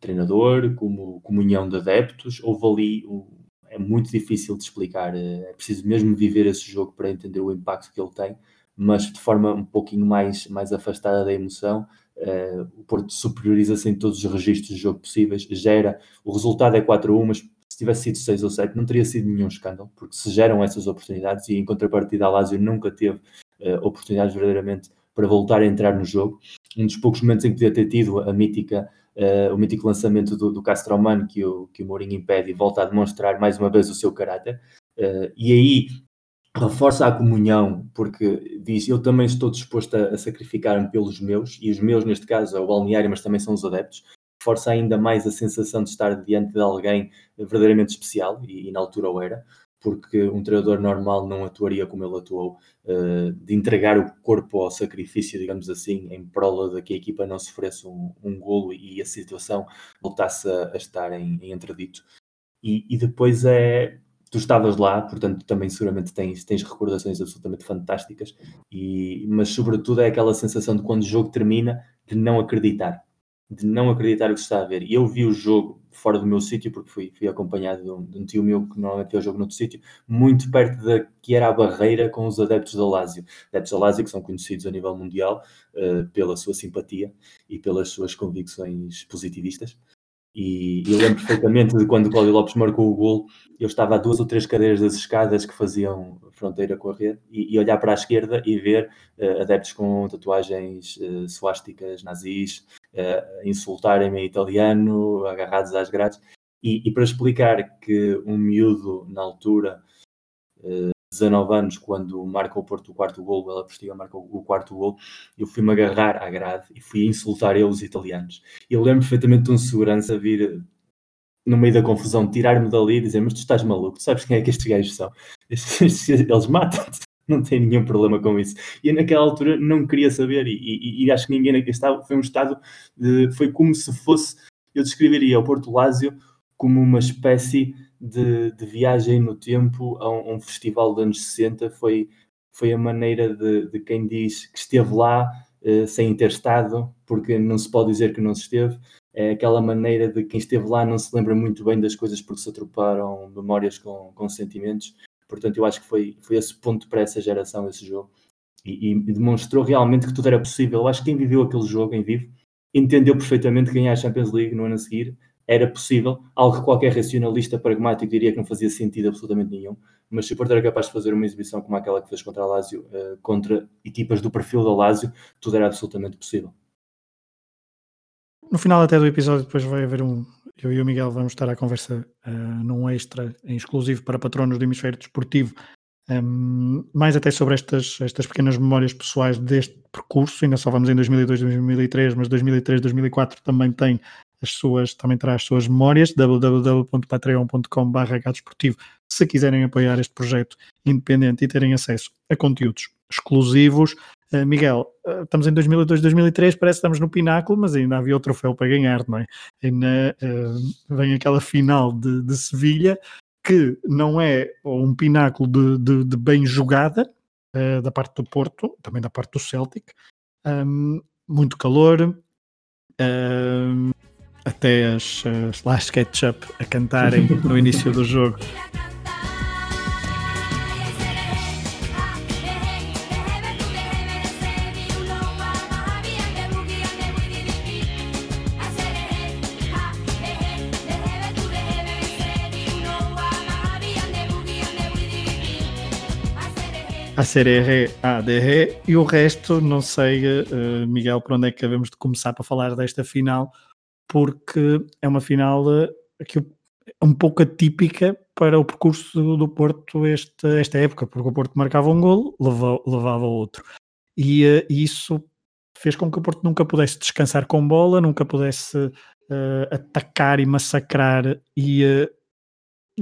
treinador, como comunhão de adeptos. Houve ali um, é muito difícil de explicar. É preciso mesmo viver esse jogo para entender o impacto que ele tem mas de forma um pouquinho mais, mais afastada da emoção. Uh, o Porto superioriza-se em todos os registros de jogo possíveis, gera, o resultado é 4-1, mas se tivesse sido 6 ou 7 não teria sido nenhum escândalo, porque se geram essas oportunidades e em contrapartida a Lazio nunca teve uh, oportunidades verdadeiramente para voltar a entrar no jogo. Um dos poucos momentos em que podia ter tido a mítica, uh, o mítico lançamento do, do Castromano que o, que o Mourinho impede e volta a demonstrar mais uma vez o seu caráter. Uh, e aí reforça a comunhão, porque diz: Eu também estou disposto a, a sacrificar-me pelos meus, e os meus, neste caso, é o balneário, mas também são os adeptos. Reforça ainda mais a sensação de estar diante de alguém verdadeiramente especial, e, e na altura o era, porque um treinador normal não atuaria como ele atuou, uh, de entregar o corpo ao sacrifício, digamos assim, em prol de que a equipa não sofresse um, um golo e a situação voltasse a, a estar em, em entredito. E, e depois é tu estavas lá, portanto também seguramente tens, tens recordações absolutamente fantásticas, e, mas sobretudo é aquela sensação de quando o jogo termina, de não acreditar, de não acreditar o que se está a ver. E eu vi o jogo fora do meu sítio, porque fui, fui acompanhado de um, de um, tio meu que normalmente vê o jogo noutro sítio, muito perto da que era a barreira com os adeptos da Lazio. Adeptos da Lazio que são conhecidos a nível mundial uh, pela sua simpatia e pelas suas convicções positivistas. E eu lembro perfeitamente de quando o Cláudio Lopes marcou o gol, eu estava a duas ou três cadeiras das escadas que faziam fronteira com a rede e, e olhar para a esquerda e ver uh, adeptos com tatuagens uh, suásticas nazis uh, insultarem-me em italiano, agarrados às grades. E, e, para explicar que um miúdo na altura 19 anos, quando marca o Porto o quarto gol, ela Postiga marca o quarto gol, eu fui-me agarrar à grade e fui insultar eles os italianos. Eu lembro perfeitamente de um segurança vir no meio da confusão, tirar-me dali e dizer: Mas tu estás maluco, tu sabes quem é que estes gajos são? Eles matam-te, não tem nenhum problema com isso. E naquela altura não queria saber, e, e, e acho que ninguém naquele estado foi um estado, de, foi como se fosse, eu descreveria o Porto Lásio como uma espécie de, de viagem no tempo a um, um, festival dos anos 60 foi, foi a maneira de, de quem diz que esteve lá uh, sem ter estado, porque não se pode dizer que não se esteve. É aquela maneira de quem esteve lá não se lembra muito bem das coisas porque se atropelaram memórias com, com sentimentos. Portanto, eu acho que foi, foi esse ponto para essa geração, esse jogo. E, e, demonstrou realmente que tudo era possível. Eu acho que quem viveu aquele jogo em vivo entendeu perfeitamente ganhar a Champions League no ano a seguir era possível, algo que qualquer racionalista pragmático diria que não fazia sentido absolutamente nenhum, mas se o Porto era capaz de fazer uma exibição como aquela que fez contra a Lazio, uh, contra equipas do perfil da Lazio, tudo era absolutamente possível. No final até do episódio depois vai haver um, eu e o Miguel vamos estar à conversa uh, num extra exclusivo para patronos do hemisfério desportivo, um, mais até sobre estas, estas pequenas memórias pessoais deste percurso, ainda só vamos em 2002, 2003, mas 2003, 2004 também tem as suas, também terá as suas memórias, www.patreon.com.br se quiserem apoiar este projeto independente e terem acesso a conteúdos exclusivos. Uh, Miguel, uh, estamos em 2002, 2003, parece que estamos no pináculo, mas ainda havia outro troféu para ganhar, não é? Uh, vem aquela final de, de Sevilha, que não é um pináculo de, de, de bem jogada, da parte do Porto, também da parte do Celtic, um, muito calor, um, até as, as Last Ketchup a cantarem no início do jogo. a R, A, D, R, e o resto, não sei, uh, Miguel, por onde é que devemos de começar para falar desta final, porque é uma final uh, que um pouco atípica para o percurso do, Porto este, esta época, porque o Porto marcava um golo, levava, levava outro. E uh, isso fez com que o Porto nunca pudesse descansar com bola, nunca pudesse uh, atacar e massacrar e uh,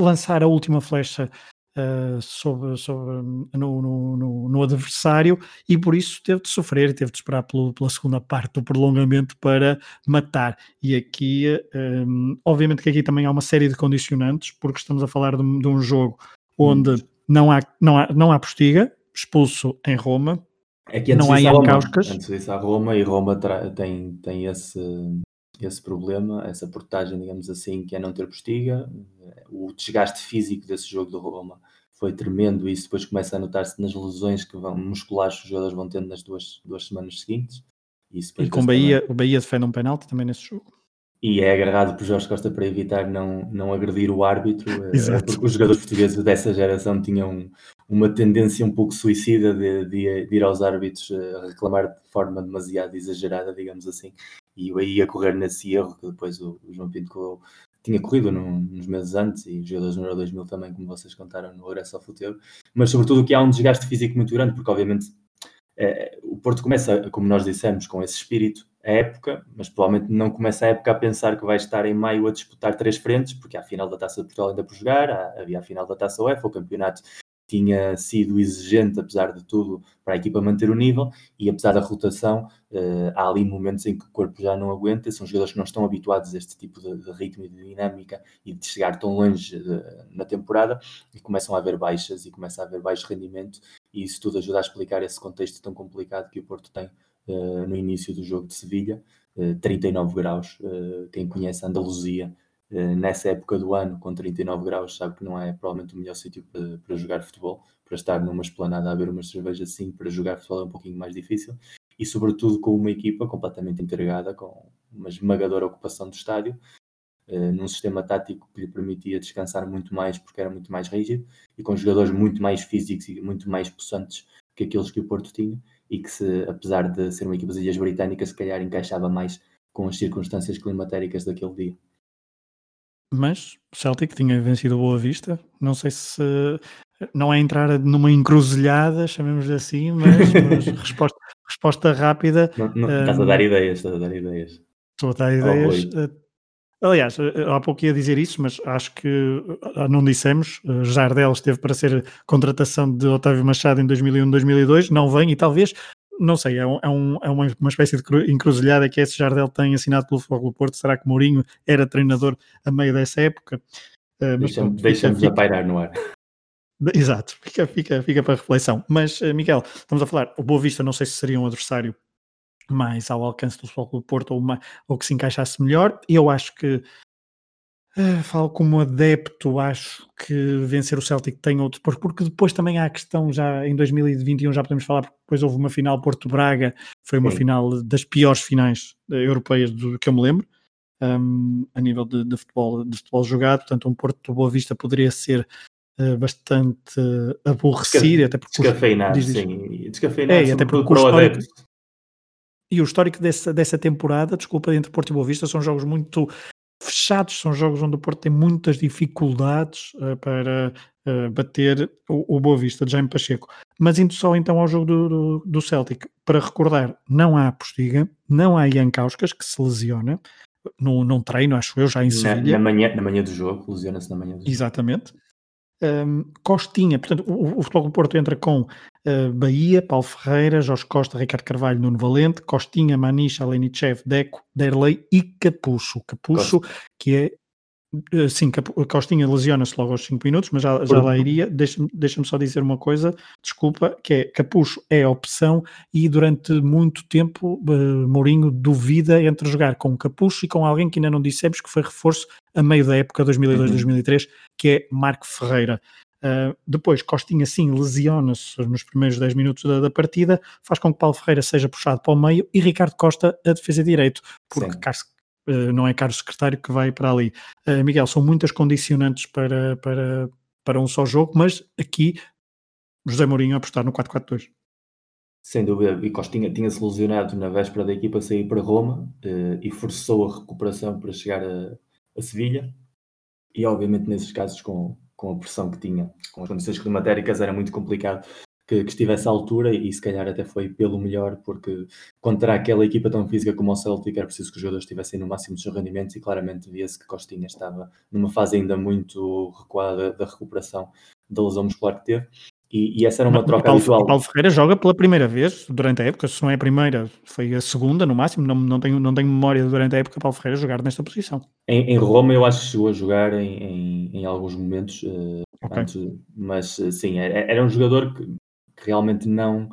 lançar a última flecha uh, sobre, sobre, no, no, no, no, adversário e por isso teve de sofrer, teve de esperar pelo, pela segunda parte do prolongamento para matar. E aqui, um, obviamente que aqui também há uma série de condicionantes, porque estamos a falar de, de um jogo onde hum. não há, não há, não há postiga, expulso em Roma, é que não há Roma, antes disso há Roma e Roma tem, tem esse, esse problema, essa portagem, digamos assim, que é não ter postiga. O desgaste físico desse jogo do Roma foi tremendo e isso depois começa a notar-se nas lesões que vão, musculares que os jogadores vão tendo nas duas, duas semanas seguintes. E, e com Bahia, também... o Bahia defende um penalti também nesse jogo. E é agarrado por Jorge Costa para evitar não, não agredir o árbitro, eh, porque os jogadores portugueses dessa geração tinham uma tendência um pouco suicida de, de, de ir aos árbitros eh, a reclamar de forma demasiado exagerada, digamos assim, e aí a correr nesse erro que depois o, o João Pinto tinha corrido no, nos meses antes e jogadores no Euro 2000 também, como vocês contaram no regresso ao futuro, mas sobretudo que há um desgaste físico muito grande, porque obviamente é, o Porto começa, como nós dissemos, com esse espírito a época, mas provavelmente não começa a época a pensar que vai estar em maio a disputar três frentes, porque há a final da Taça de Portugal ainda por jogar, havia a final da Taça UEFA, o campeonato tinha sido exigente, apesar de tudo, para a equipa manter o nível, e apesar da rotação, uh, há ali momentos em que o corpo já não aguenta, são jogadores que não estão habituados a este tipo de, de ritmo e de dinâmica e de chegar tão longe de, na temporada, e começam a haver baixas e começa a haver baixo rendimento, e isso tudo ajuda a explicar esse contexto tão complicado que o Porto tem uh, no início do jogo de Sevilha, uh, 39 graus, quem conhece a Andaluzia, nessa época do ano, com 39 graus, sabe que não é provavelmente o melhor sítio para, para, jogar futebol, para estar numa esplanada a beber umas cervejas assim, para jogar futebol é um pouquinho mais difícil, e sobretudo com uma equipa completamente entregada, com uma esmagadora ocupação do estádio, uh, num sistema tático que lhe permitia descansar muito mais porque era muito mais rígido, e com jogadores muito mais físicos e muito mais possantes que aqueles que o Porto tinha, e que se, apesar de ser uma equipa das Ilhas Britânicas, se calhar encaixava mais com as circunstâncias climatéricas daquele dia. Mas o Celtic tinha vencido a Boa Vista, não sei se não é entrar numa encruzilhada, chamemos assim, mas, mas resposta, resposta rápida. Não, não, estás a dar ideias, estás a dar ideias. Estou a dar ideias. Oh, Aliás, eh, há pouco ia dizer isso, mas acho que eh, não dissemos. Eh, Jardel esteve para ser contratação de Otávio Machado em 2001, 2002, não vem e talvez, não sei, é, um, é, um, é uma, uma espécie de encruzilhada que esse Jardel tem assinado pelo Fogo do Porto. Será que Mourinho era treinador a meio dessa época? Deixa-me deixa a pairar no ar. Exato, fica, fica, fica para reflexão. Mas, Miguel, estamos a falar, o Boa Vista não sei se seria um adversário mais ao alcance do Futebol Clube Porto ou, uma, ou que se encaixasse melhor. Eu acho que uh, falo como adepto, acho que vencer o Celtic tem outro, porque depois também há a questão, já em 2021 já podemos falar, porque depois houve uma final Porto-Braga, foi uma Sim. final das piores finais uh, europeias do que eu me lembro, um, a nível de, de, futebol, de futebol jogado, portanto um Porto Boa Vista poderia ser uh, bastante aborrecido, até porque... Descafeinado, sim, descafeinado, é, até porque o e o histórico dessa, dessa temporada, desculpa, entre Porto e Boa Vista, são jogos muito fechados, são jogos onde o Porto tem muitas dificuldades uh, para uh, bater o, o Boa Vista de Jaime Pacheco. Mas indo só então ao jogo do, do, do, Celtic, para recordar, não há Postiga, não há Ian Kauskas, que se lesiona, no, num treino, acho eu, já em Sevilha. Na, na, manhã, na manhã do jogo, lesiona-se na manhã do jogo. Exatamente. Um, Costinha, portanto, o, o Futebol do Porto entra com uh, Bahia, Paulo Ferreira, Jorge Costa, Ricardo Carvalho, Nuno Valente, Costinha, Maniche, Alenichev, Deco, Derlei e Capucho. Capucho, Costa. que é eh, sim, Costinha lesiona-se logo aos 5 minutos, mas já, já lá iria. Deixa-me deixa só dizer uma coisa, desculpa, que é Capucho é a opção e durante muito tempo uh, Mourinho duvida entre jogar com Capucho e com alguém que ainda não dissemos que foi reforço a meio da época 2002-2003, uhum. que é Marco Ferreira. Uh, depois, Costinha sim lesiona-se nos primeiros 10 minutos da, da, partida, faz com que Paulo Ferreira seja puxado para o meio e Ricardo Costa a defesa direito, porque eh, não é Carlos Secretário que vai para ali. Uh, Miguel, são muitas condicionantes para, para, para um só jogo, mas aqui José Mourinho apostar no 4-4-2. Sem dúvida, e Costinha tinha-se lesionado na véspera da equipa sair para Roma eh, e forçou a recuperação para chegar a, a Sevilha. E obviamente nesses casos com, com a pressão que tinha, com as condições climatéricas, era muito complicado que, que, estivesse à altura e se calhar até foi pelo melhor, porque contra aquela equipa tão física como o Celtic era preciso que os jogadores estivessem no máximo dos seus rendimentos e claramente via-se que Costinha estava numa fase ainda muito recuada da recuperação da lesão muscular que teve. E, e essa era uma troca Paulo, habitual. Paulo Ferreira joga pela primeira vez durante a época, se não é a primeira, foi a segunda no máximo, não, não, tenho, não tenho memória durante a época Paulo Ferreira jogar nesta posição. Em, em Roma eu acho que chegou a jogar em, em, em alguns momentos, uh, okay. antes, mas uh, sim, era, era, um jogador que, que realmente não,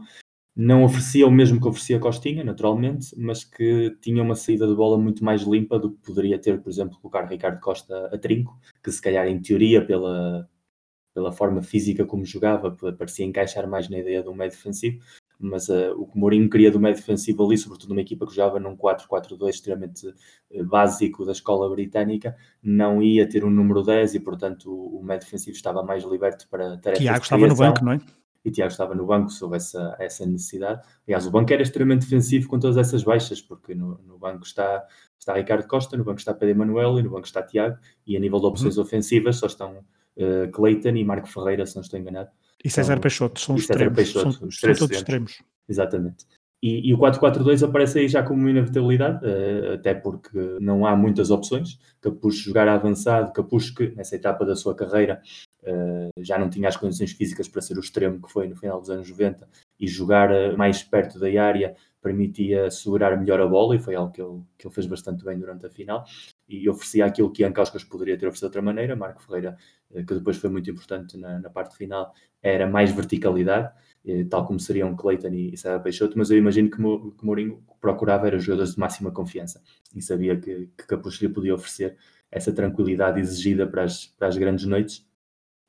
não oferecia o mesmo que oferecia Costinha, naturalmente, mas que tinha uma saída de bola muito mais limpa do que poderia ter, por exemplo, colocar Ricardo Costa a trinco, que se calhar em teoria, pela, pela forma física como jogava, parecia encaixar mais na ideia do meio defensivo, mas uh, o que Mourinho queria do meio defensivo ali, sobretudo numa equipa que jogava num 4-4-2 extremamente uh, básico da escola britânica, não ia ter um número 10 e, portanto, o, o meio defensivo estava mais liberto para tarefas Tiago estava no banco, não é? E Tiago estava no banco sob essa, essa necessidade. Aliás, o banco era extremamente defensivo com todas essas baixas, porque no, no banco está, está Ricardo Costa, no banco está Pedro Emanuel e no banco está Tiago, e a nível de opções uhum. ofensivas só estão uh, Clayton e Marco Ferreira, se não estou enganado. E César então, Peixoto, são os extremos. Peixoto, são, os três são todos extremos. Exatamente. E, e, o 4-4-2 aparece aí já como uma inevitabilidade, uh, até porque não há muitas opções. Capucho jogar avançado, Capucho que nessa etapa da sua carreira já não tinha as condições físicas para ser o extremo que foi no final dos anos 90 e jogar uh, mais perto da área permitia segurar melhor a bola e foi algo que ele, que ele fez bastante bem durante a final e oferecia aquilo que Ian Kauskas poderia ter oferecido de outra maneira. Marco Ferreira, uh, que depois foi muito importante na, na parte final, era mais verticalidade, tal como seriam Clayton e Sérgio Peixoto, mas eu imagino que, Mo, que Mourinho procurava era jogadores de máxima confiança e sabia que, que Capucho lhe podia oferecer essa tranquilidade exigida para as, para as grandes noites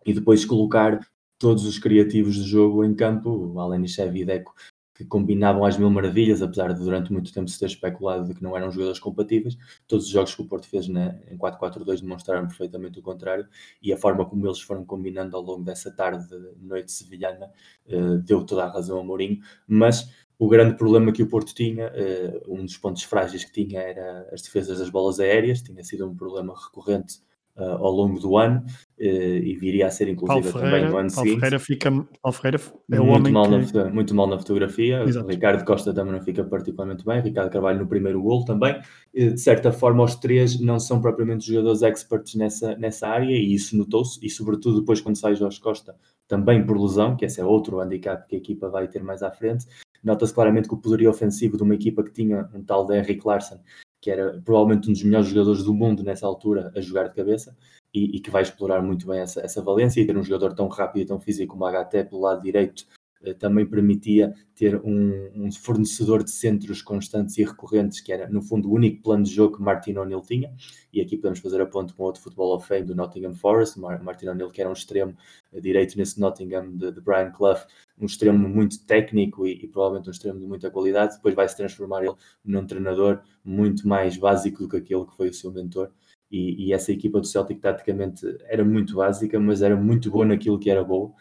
e depois colocar todos os criativos do jogo em campo, de Chevy e Deco, que combinavam às mil maravilhas, apesar de durante muito tempo se ter especulado de que não eram jogadores compatíveis. Todos os jogos que o Porto fez na, em 4-4-2 demonstraram perfeitamente o contrário e a forma como eles foram combinando ao longo dessa tarde, noite sevilhana, uh, deu toda a razão a Mourinho. Mas o grande problema que o Porto tinha, uh, um dos pontos frágeis que tinha era as defesas das bolas aéreas, tinha sido um problema recorrente uh, ao longo do ano uh, e viria a ser inclusive também no ano Paulo seguinte. Ferreira fica, Paulo Ferreira é o muito homem mal que... na, muito mal na fotografia. Exato. Ricardo Costa também não fica particularmente bem. Ricardo Carvalho no primeiro gol também. De certa forma, os três não são propriamente jogadores experts nessa, nessa área e isso notou-se. E sobretudo depois quando sai Jorge Costa, também por lesão, que esse é outro handicap que a equipa vai ter mais à frente. Nota-se claramente que o poderio ofensivo de uma equipa que tinha um tal de Henrik Larsson que era provavelmente um dos melhores jogadores do mundo nessa altura a jogar de cabeça e, e que vai explorar muito bem essa, essa valência e ter um jogador tão rápido e tão físico como HT pelo lado direito também permitia ter um, um, fornecedor de centros constantes e recorrentes, que era, no fundo, o único plano de jogo que Martin O'Neill tinha. E aqui podemos fazer a ponto com outro futebol of fame do Nottingham Forest, Martin O'Neill, que era um extremo eh, direito nesse Nottingham de, de Brian Clough, um extremo muito técnico e, e, provavelmente um extremo de muita qualidade. Depois vai se transformar ele num treinador muito mais básico do que aquele que foi o seu mentor. E, e, essa equipa do Celtic taticamente era muito básica, mas era muito boa naquilo que era boa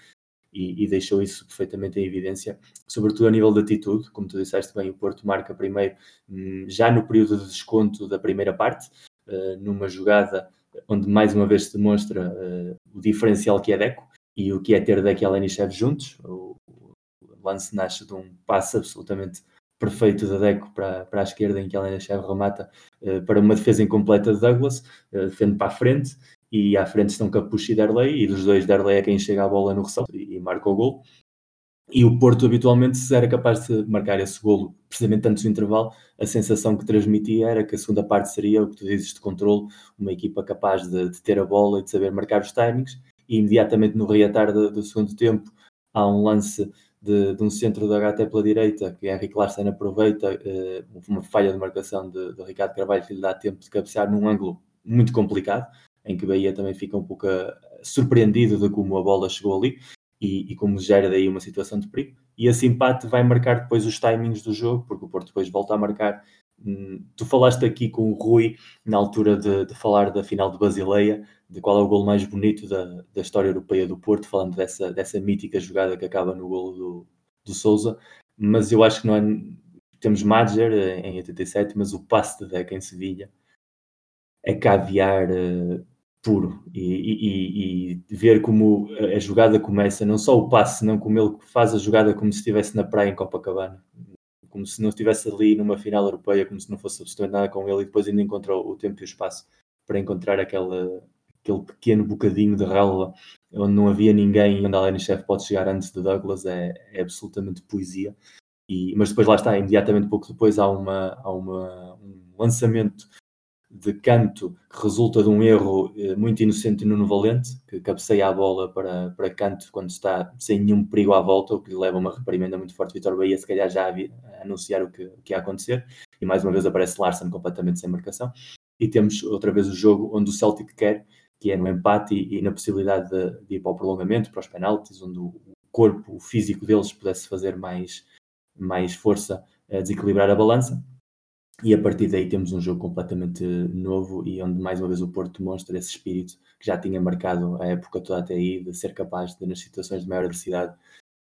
e, e, deixou isso perfeitamente em evidência, sobretudo a nível de atitude, como tu disseste bem, o Porto marca primeiro, hum, já no período de desconto da primeira parte, uh, numa jogada onde mais uma vez se demonstra uh, o diferencial que é Deco e o que é ter Deco e Alenichev juntos. O, lance nasce de um passo absolutamente perfeito da Deco para, para a esquerda, em que Alenichev remata uh, para uma defesa incompleta de Douglas, defende para a frente e à frente estão Capucho e Darley, e dos dois Darley é quem chega a bola no ressalto e, marca o gol. E o Porto habitualmente, era capaz de marcar esse golo, precisamente antes do intervalo, a sensação que transmitia era que a segunda parte seria o que tu dizes de controle, uma equipa capaz de, de ter a bola e de saber marcar os timings. E imediatamente no reatar do, do segundo tempo há um lance de, de, um centro do HT pela direita, que Henrique Larsen aproveita, eh, uma falha de marcação de, de Ricardo Carvalho que lhe dá tempo de cabecear num ângulo muito complicado em que Bahia também fica um pouco uh, surpreendido de como a bola chegou ali e, e, como gera daí uma situação de perigo. E esse empate vai marcar depois os timings do jogo, porque o Porto depois volta a marcar Hum, tu falaste aqui com o Rui na altura de, de, falar da final de Basileia, de qual é o gol mais bonito da, da história europeia do Porto, falando dessa, dessa mítica jogada que acaba no golo do, do Souza, mas eu acho que não é. Temos Madger eh, em 87, mas o passe de Deca em Sevilha é caviar uh, puro e, e, e, ver como a jogada começa, não só o passe, senão como ele faz a jogada como se estivesse na praia em Copacabana como se não estivesse ali numa final europeia, como se não fosse absolutamente nada com ele, e depois ainda encontrou o tempo e o espaço para encontrar aquele, aquele pequeno bocadinho de relva onde não havia ninguém e onde a Aleni Chef pode chegar antes de Douglas, é, é absolutamente poesia. E, mas depois lá está, imediatamente pouco depois há, uma, há uma, um lançamento de canto que resulta de um erro eh, muito inocente no Nuno Valente, que cabeceia a bola para, para canto quando está sem nenhum perigo à volta, o que lhe leva a uma reprimenda muito forte. Vitor Bahia, se calhar, já havia anunciar o que, o que ia acontecer, e mais uma vez aparece Larsen completamente sem marcação. E temos outra vez o jogo onde o Celtic quer, que é no empate e, e na possibilidade de, de, ir para o prolongamento, para os penaltis, onde o corpo o físico deles pudesse fazer mais, mais força a desequilibrar a balança e a partir daí temos um jogo completamente novo e onde mais uma vez o Porto demonstra esse espírito que já tinha marcado a época toda até aí, de ser capaz de, nas situações de maior adversidade,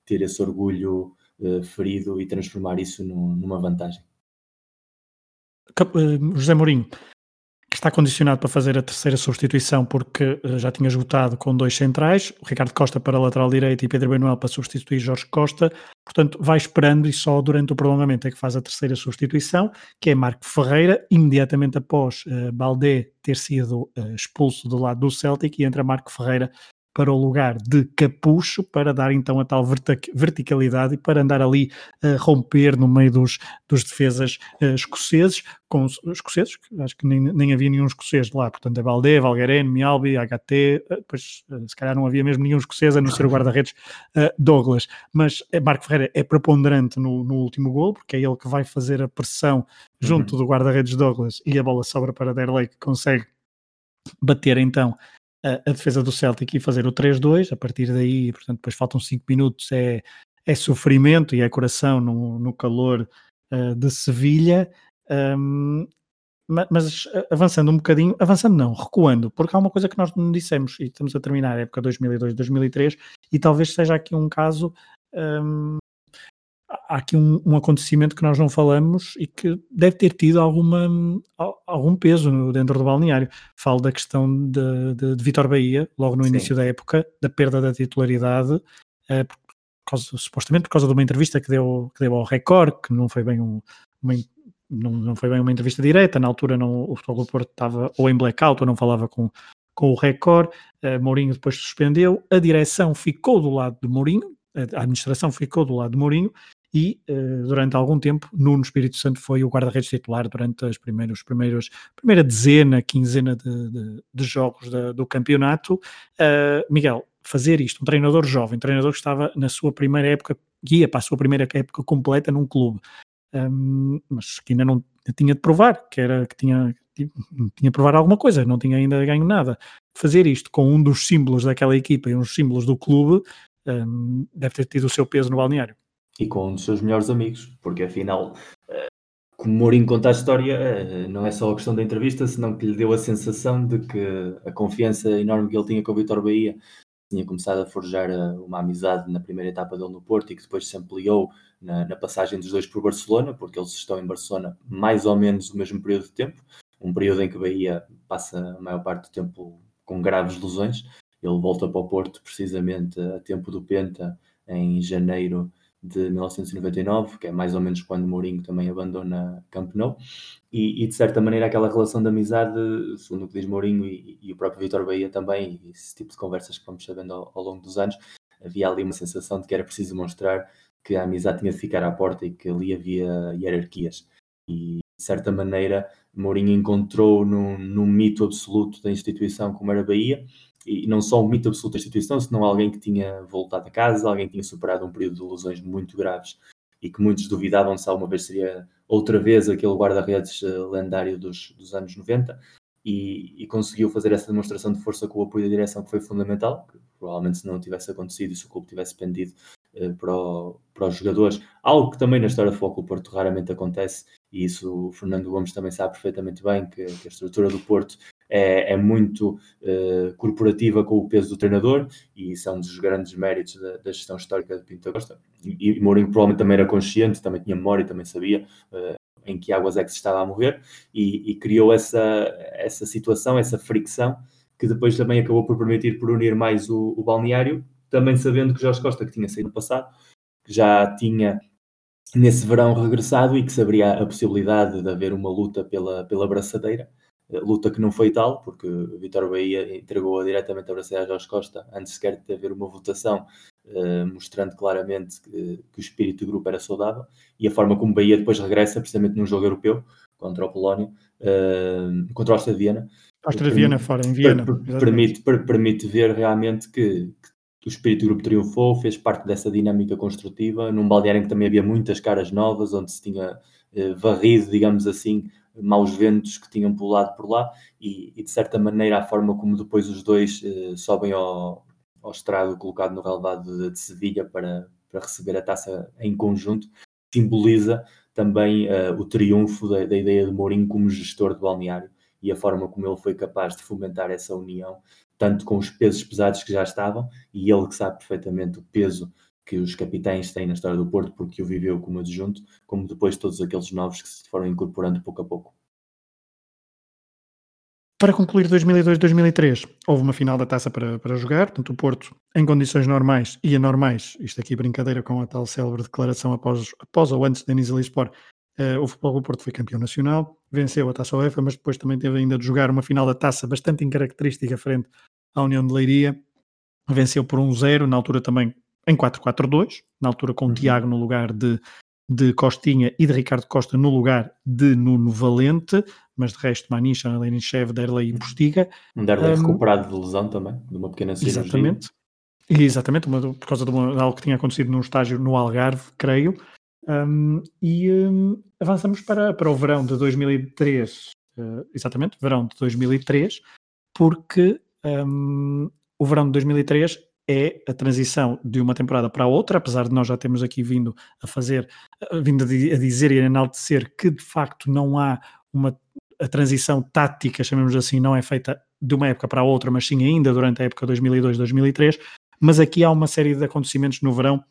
ter esse orgulho uh, ferido e transformar isso numa vantagem. Eh, José Mourinho, está condicionado para fazer a terceira substituição porque eh, já tinha esgotado com dois centrais, o Ricardo Costa para lateral direito e Pedro Benuel para substituir Jorge Costa, portanto vai esperando e só durante o prolongamento é que faz a terceira substituição, que é Marco Ferreira, imediatamente após uh, Baldé ter sido uh, expulso do lado do Celtic e entra Marco Ferreira para o lugar de capucho, para dar então a tal verticalidade e para andar ali a romper no meio dos, dos defesas uh, escoceses, com os escoceses, acho que nem, nem havia nenhum escocês lá, portanto é Valdé, Valgueren, Mialbi, HT, uh, depois uh, se calhar não havia mesmo nenhum escocês, a não ser o guarda-redes Douglas, mas Marco Ferreira é preponderante no, no último gol, porque é ele que vai fazer a pressão junto uhum. do guarda-redes Douglas e a bola sobra para Derlei que consegue bater então a, a defesa do Celtic e fazer o 3-2, a partir daí, portanto, depois faltam 5 minutos, é, é sofrimento e é coração no, no calor uh, de Sevilha. Um, mas avançando um bocadinho, avançando não, recuando, porque há uma coisa que nós não dissemos e estamos a terminar a época 2002-2003 e talvez seja aqui um caso um, há aqui um, um, acontecimento que nós não falamos e que deve ter tido alguma, algum peso dentro do balneário. Falo da questão de, de, de Vitor Bahia, logo no Sim. início da época, da perda da titularidade, eh, por causa, supostamente por causa de uma entrevista que deu, que deu ao Record, que não foi bem um, uma, não, não foi bem uma entrevista direta, na altura não, o Futebol do Porto estava ou em blackout ou não falava com, com o Record, uh, Mourinho depois suspendeu, a direção ficou do lado de Mourinho, a administração ficou do lado de Mourinho e uh, durante algum tempo Nuno Espírito Santo foi o guarda-redes titular durante as primeiros, primeiros, primeira dezena, quinzena de, de, de jogos da, do campeonato. Uh, Miguel, fazer isto, um treinador jovem, um treinador que estava na sua primeira época, guia para a sua primeira época completa num clube, um, ehm, mas que ainda não tinha de provar, que era que tinha, tinha provar alguma coisa, não tinha ainda ganho nada. Fazer isto com um dos símbolos daquela equipa e um dos símbolos do clube um, ehm, deve ter tido o seu peso no balneário e com um dos seus melhores amigos, porque afinal, eh, como Mourinho conta a história, eh, não é só a questão da entrevista, senão que lhe deu a sensação de que a confiança enorme que ele tinha com o Vitor Bahia tinha começado a forjar eh, uma amizade na primeira etapa dele no Porto e que depois se ampliou na, na passagem dos dois por Barcelona, porque eles estão em Barcelona mais ou menos o mesmo período de tempo, um período em que Bahia passa a maior parte do tempo com graves lesões. Ele volta para o Porto precisamente a tempo do Penta em janeiro de 1999, que é mais ou menos quando Mourinho também abandona Camp Nou, e, e, de certa maneira aquela relação de amizade, segundo o que diz Mourinho e, e o próprio Vitor Bahia também, e esse tipo de conversas que vamos sabendo ao, ao, longo dos anos, havia ali uma sensação de que era preciso mostrar que a amizade tinha de ficar à porta e que ali havia hierarquias. E de certa maneira Mourinho encontrou num, num mito absoluto da instituição como era a Bahia, e não só um mito absoluto da instituição, senão alguém que tinha voltado a casa, alguém que tinha superado um período de lesões muito graves e que muitos duvidavam se alguma vez seria outra vez aquele guarda-redes eh, lendário dos, dos anos 90 e, e, conseguiu fazer essa demonstração de força com o apoio da direção que foi fundamental, que provavelmente se não tivesse acontecido e se o clube tivesse pendido eh, para, o, para, os jogadores, algo que também na história do Foco Porto raramente acontece e isso o Fernando Gomes também sabe perfeitamente bem, que, que a estrutura do Porto é, é muito uh, corporativa com o peso do treinador e isso é um dos grandes méritos da, da gestão histórica de Pinto Costa. E, e Mourinho provavelmente também era consciente, também tinha memória, também sabia uh, em que águas é que se estava a mover e, e, criou essa, essa situação, essa fricção que depois também acabou por permitir por unir mais o, o balneário, também sabendo que Jorge Costa, que tinha saído no passado, já tinha nesse verão regressado e que se abria a possibilidade de haver uma luta pela, pela braçadeira, luta que não foi tal, porque Vitor Bahia entregou diretamente a braçadeira a Jorge Costa antes sequer de haver uma votação uh, mostrando claramente que, que, o espírito do grupo era saudável e a forma como Bahia depois regressa precisamente num jogo europeu contra o Polónia, uh, contra o Áustria de Viena. Áustria de Viena fora, em Viena. permite, per, permite ver realmente que, que o espírito do grupo triunfou, fez parte dessa dinâmica construtiva, num balneário em que também havia muitas caras novas, onde se tinha eh, varrido, digamos assim, maus ventos que tinham pulado por lá, e, e de certa maneira a forma como depois os dois eh, sobem ao, ao estrado colocado no relevado de, de Sevilha para, para receber a taça em conjunto, simboliza também uh, o triunfo da, da, ideia de Mourinho como gestor de balneário e a forma como ele foi capaz de fomentar essa união tanto com os pesos pesados que já estavam, e ele que sabe perfeitamente o peso que os capitães têm na história do Porto, porque o viveu como adjunto, como depois todos aqueles novos que se foram incorporando pouco a pouco. Para concluir 2002-2003, houve uma final da taça para, para jogar, portanto o Porto, em condições normais e anormais, isto aqui brincadeira com a tal célebre declaração após, após ou antes da Nizali Sport, uh, o Futebol do Porto foi campeão nacional, venceu a taça UEFA, mas depois também teve ainda de jogar uma final da taça bastante incaracterística frente à União de Leiria, venceu por 1-0, na altura também em 4-4-2, na altura com o uhum. Tiago no lugar de, de Costinha e de Ricardo Costa no lugar de Nuno Valente, mas de resto Manicha, Lenichev, Derlei e uhum. Postiga. Um Derlei um, recuperado de lesão também, de uma pequena cirurgia. Exatamente. Exatamente, uma, por causa de, uma, de, algo que tinha acontecido num estágio no Algarve, creio. Um, e um, avançamos para, para o verão de 2003, uh, eh, exatamente, verão de 2003, porque o verão de 2003 é a transição de uma temporada para outra, apesar de nós já termos aqui vindo a fazer, vindo a dizer e a enaltecer que de facto não há uma a transição tática, chamemos assim, não é feita de uma época para outra, mas sim ainda durante a época 2002-2003, mas aqui há uma série de acontecimentos no verão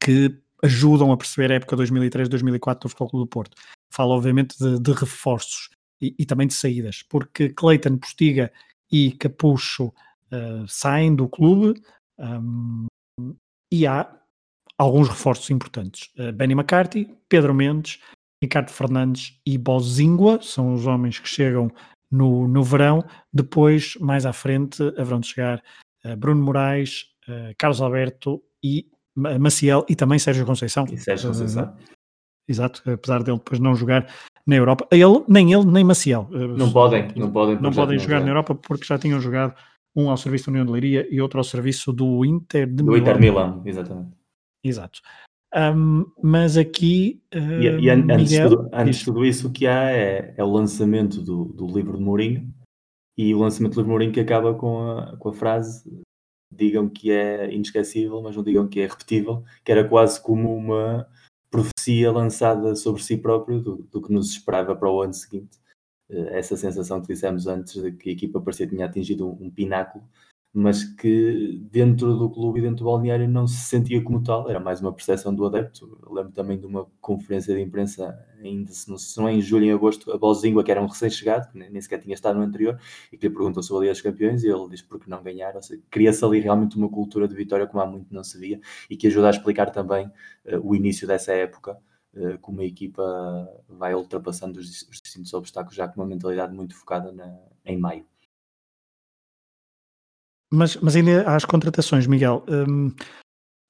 que ajudam a perceber a época 2003-2004 do Futebol Clube do Porto. Falo obviamente de, de reforços e, e, também de saídas, porque Clayton Postiga e Capucho uh, saem do clube um, e há alguns reforços importantes. Uh, Benny McCarthy, Pedro Mendes, Ricardo Fernandes e Bozingua são os homens que chegam no, no verão. Depois, mais à frente, haverão de chegar uh, Bruno Moraes, Carlos Alberto e Maciel e também Sérgio Conceição. E Sérgio Conceição. Exato, apesar dele depois não jogar na Europa. Ele, nem ele, nem Maciel. Não podem, não podem. Não podem jogar na Europa porque já tinham jogado um ao serviço da União de Leiria e outro ao serviço do Inter de do Milão. Inter Milão, exatamente. Exato. Um, mas aqui. Uh, e, e antes, Miguel, tudo, antes de tudo isso, o que há é, é o lançamento do, do, livro de Mourinho e o lançamento do livro de Mourinho que acaba com a, com a frase: digam que é inesquecível, mas não digam que é repetível, que era quase como uma profecia lançada sobre si próprio do, do que nos esperava para o ano seguinte. Eh, essa sensação que dissemos antes de que a equipa parecia que tinha atingido um, um pináculo mas que dentro do clube e dentro do balneário não se sentia como tal, era mais uma percepção do adepto. Eu lembro também de uma conferência de imprensa, ainda se não, se não é em julho, em agosto, a Bozingua, que era um recém-chegado, que nem sequer tinha estado no anterior, e que lhe perguntou sobre a Liga dos Campeões, e ele disse porque não ganhar, ou seja, cria-se ali realmente uma cultura de vitória como há muito não se via, e que ajuda a explicar também uh, o início dessa época, como a equipa vai ultrapassando os, os distintos obstáculos, já com uma mentalidade muito focada na, em maio. Mas, mas ainda há as contratações, Miguel. Um,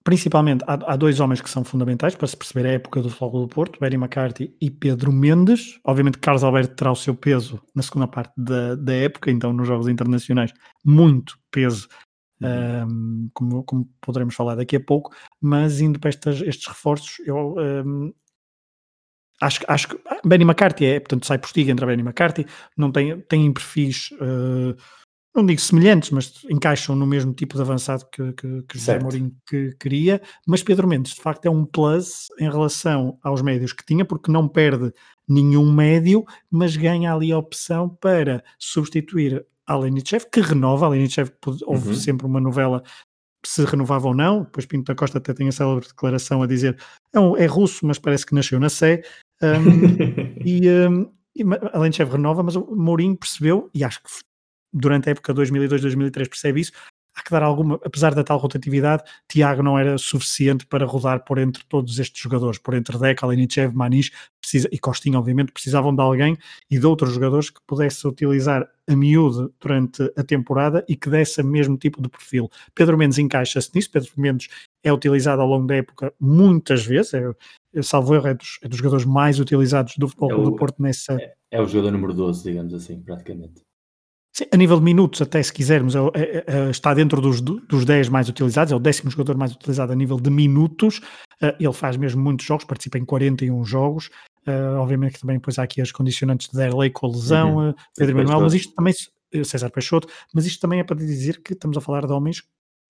principalmente, há, há, dois homens que são fundamentais para se perceber a época do Futebol do Porto, Barry McCarthy e Pedro Mendes. Obviamente, Carlos Alberto terá o seu peso na segunda parte da, da época, então nos Jogos Internacionais, muito peso, uhum. um, como, como poderemos falar daqui a pouco. Mas indo para estas, estes reforços, eu um, acho, acho que Benny McCarthy é, portanto, sai por stiga, entra Benny McCarthy, não tem, tem perfis. Uh, não digo semelhantes, mas encaixam no mesmo tipo de avançado que, que, que José Mourinho que queria, mas Pedro Mendes de facto é um plus em relação aos médios que tinha, porque não perde nenhum médio, mas ganha ali a opção para substituir a Lenichev, que renova, a Lenichev houve uhum. sempre uma novela se renovava ou não, depois Pinto da Costa até tem a célebre declaração a dizer é, um, é russo, mas parece que nasceu na Sé, um, e, um, e a Lenichev renova, mas o Mourinho percebeu, e acho que durante a época 2002-2003 percebe isso, há que dar alguma, apesar da tal rotatividade, Tiago não era suficiente para rodar por entre todos estes jogadores, por entre Deca, Alinichev, Manish precisa, e Costinha, obviamente, precisavam de alguém e de outros jogadores que pudesse utilizar a miúde durante a temporada e que desse o mesmo tipo de perfil. Pedro Mendes encaixa-se nisso, Pedro Mendes é utilizado ao longo da época muitas vezes, é, é salvo erro, é dos, é dos jogadores mais utilizados do futebol é o, do Porto nessa... É, é o jogador número 12, digamos assim, praticamente. Sim, a nível de minutos, até se quisermos, é, é, é, está dentro dos, dos 10 mais utilizados, é o décimo jogador mais utilizado a nível de minutos. Uh, ele faz mesmo muitos jogos, participa em 41 jogos. Uh, obviamente que também depois há aqui as condicionantes de Derlei com a lesão, uhum. uh, Pedro Manuel, mas isto também, César Peixoto, mas isto também é para dizer que estamos a falar de homens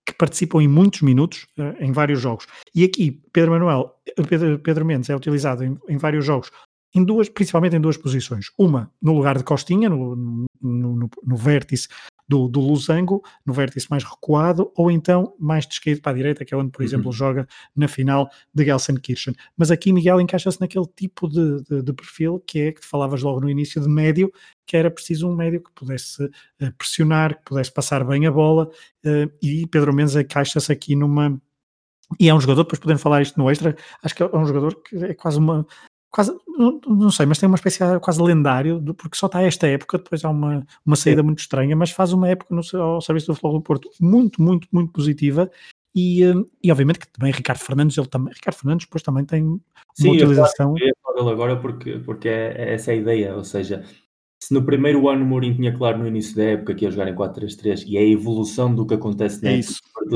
que participam em muitos minutos, em vários jogos. E aqui, Pedro Manuel, Pedro, Pedro Mendes é utilizado em, em vários jogos em duas, principalmente em duas posições. Uma no lugar de Costinha, no, no, no, no vértice do, do Losango, no vértice mais recuado, ou então mais descaído para a direita, que é onde, por uhum. exemplo, joga na final de Gelsenkirchen. Mas aqui Miguel encaixa-se naquele tipo de, de, de, perfil que é que falavas logo no início de médio, que era preciso um médio que pudesse uh, pressionar, que pudesse passar bem a bola, uh, e Pedro Mendes encaixa-se aqui numa. E é um jogador, depois podendo falar isto no extra, acho que é um jogador que é quase uma, quase, não, não, sei, mas tem uma espécie quase lendário, porque só está esta época, depois há uma, uma saída muito estranha, mas faz uma época no, ao serviço do Futebol do Porto muito, muito, muito positiva. E, hum, e obviamente que também Ricardo Fernandes, ele também, Ricardo Fernandes depois também tem uma Sim, utilização. Sim, agora porque, porque é, é essa a ideia, ou seja, se no primeiro ano o Mourinho tinha claro no início da época que ia jogar em 4-3-3 e é a evolução do que acontece é nele,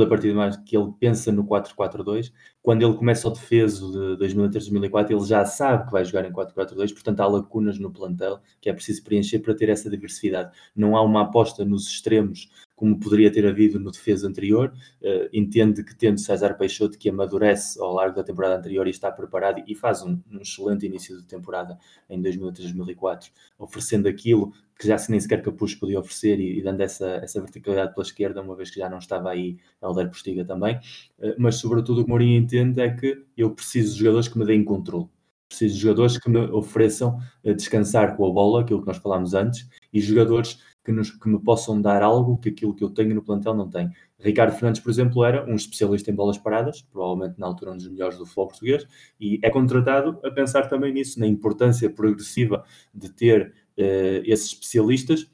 a partir de mais que ele pensa no 4-4-2, quando ele começa o defeso de 2003-2004 ele já sabe que vai jogar em 4-4-2, portanto há lacunas no plantel que é preciso preencher para ter essa diversidade. Não há uma aposta nos extremos como poderia ter havido no defesa anterior. Uh, entende que tendo César Peixoto que amadurece ao largo da temporada anterior e está preparado e faz um, um excelente início de temporada em 2003-2004, oferecendo aquilo que já se nem sequer Capuz podia oferecer e, e, dando essa, essa verticalidade pela esquerda, uma vez que já não estava aí Helder Postiga também. Uh, mas sobretudo o que Mourinho entende é que eu preciso de jogadores que me deem controle. Preciso de jogadores que me ofereçam uh, descansar com a bola, aquilo que nós falámos antes, e jogadores que, nos, que me possam dar algo que aquilo que eu tenho no plantel não tem. Ricardo Fernandes, por exemplo, era um especialista em bolas paradas, provavelmente na altura um dos melhores do futebol português, e é contratado a pensar também nisso, na importância progressiva de ter uh, esses especialistas,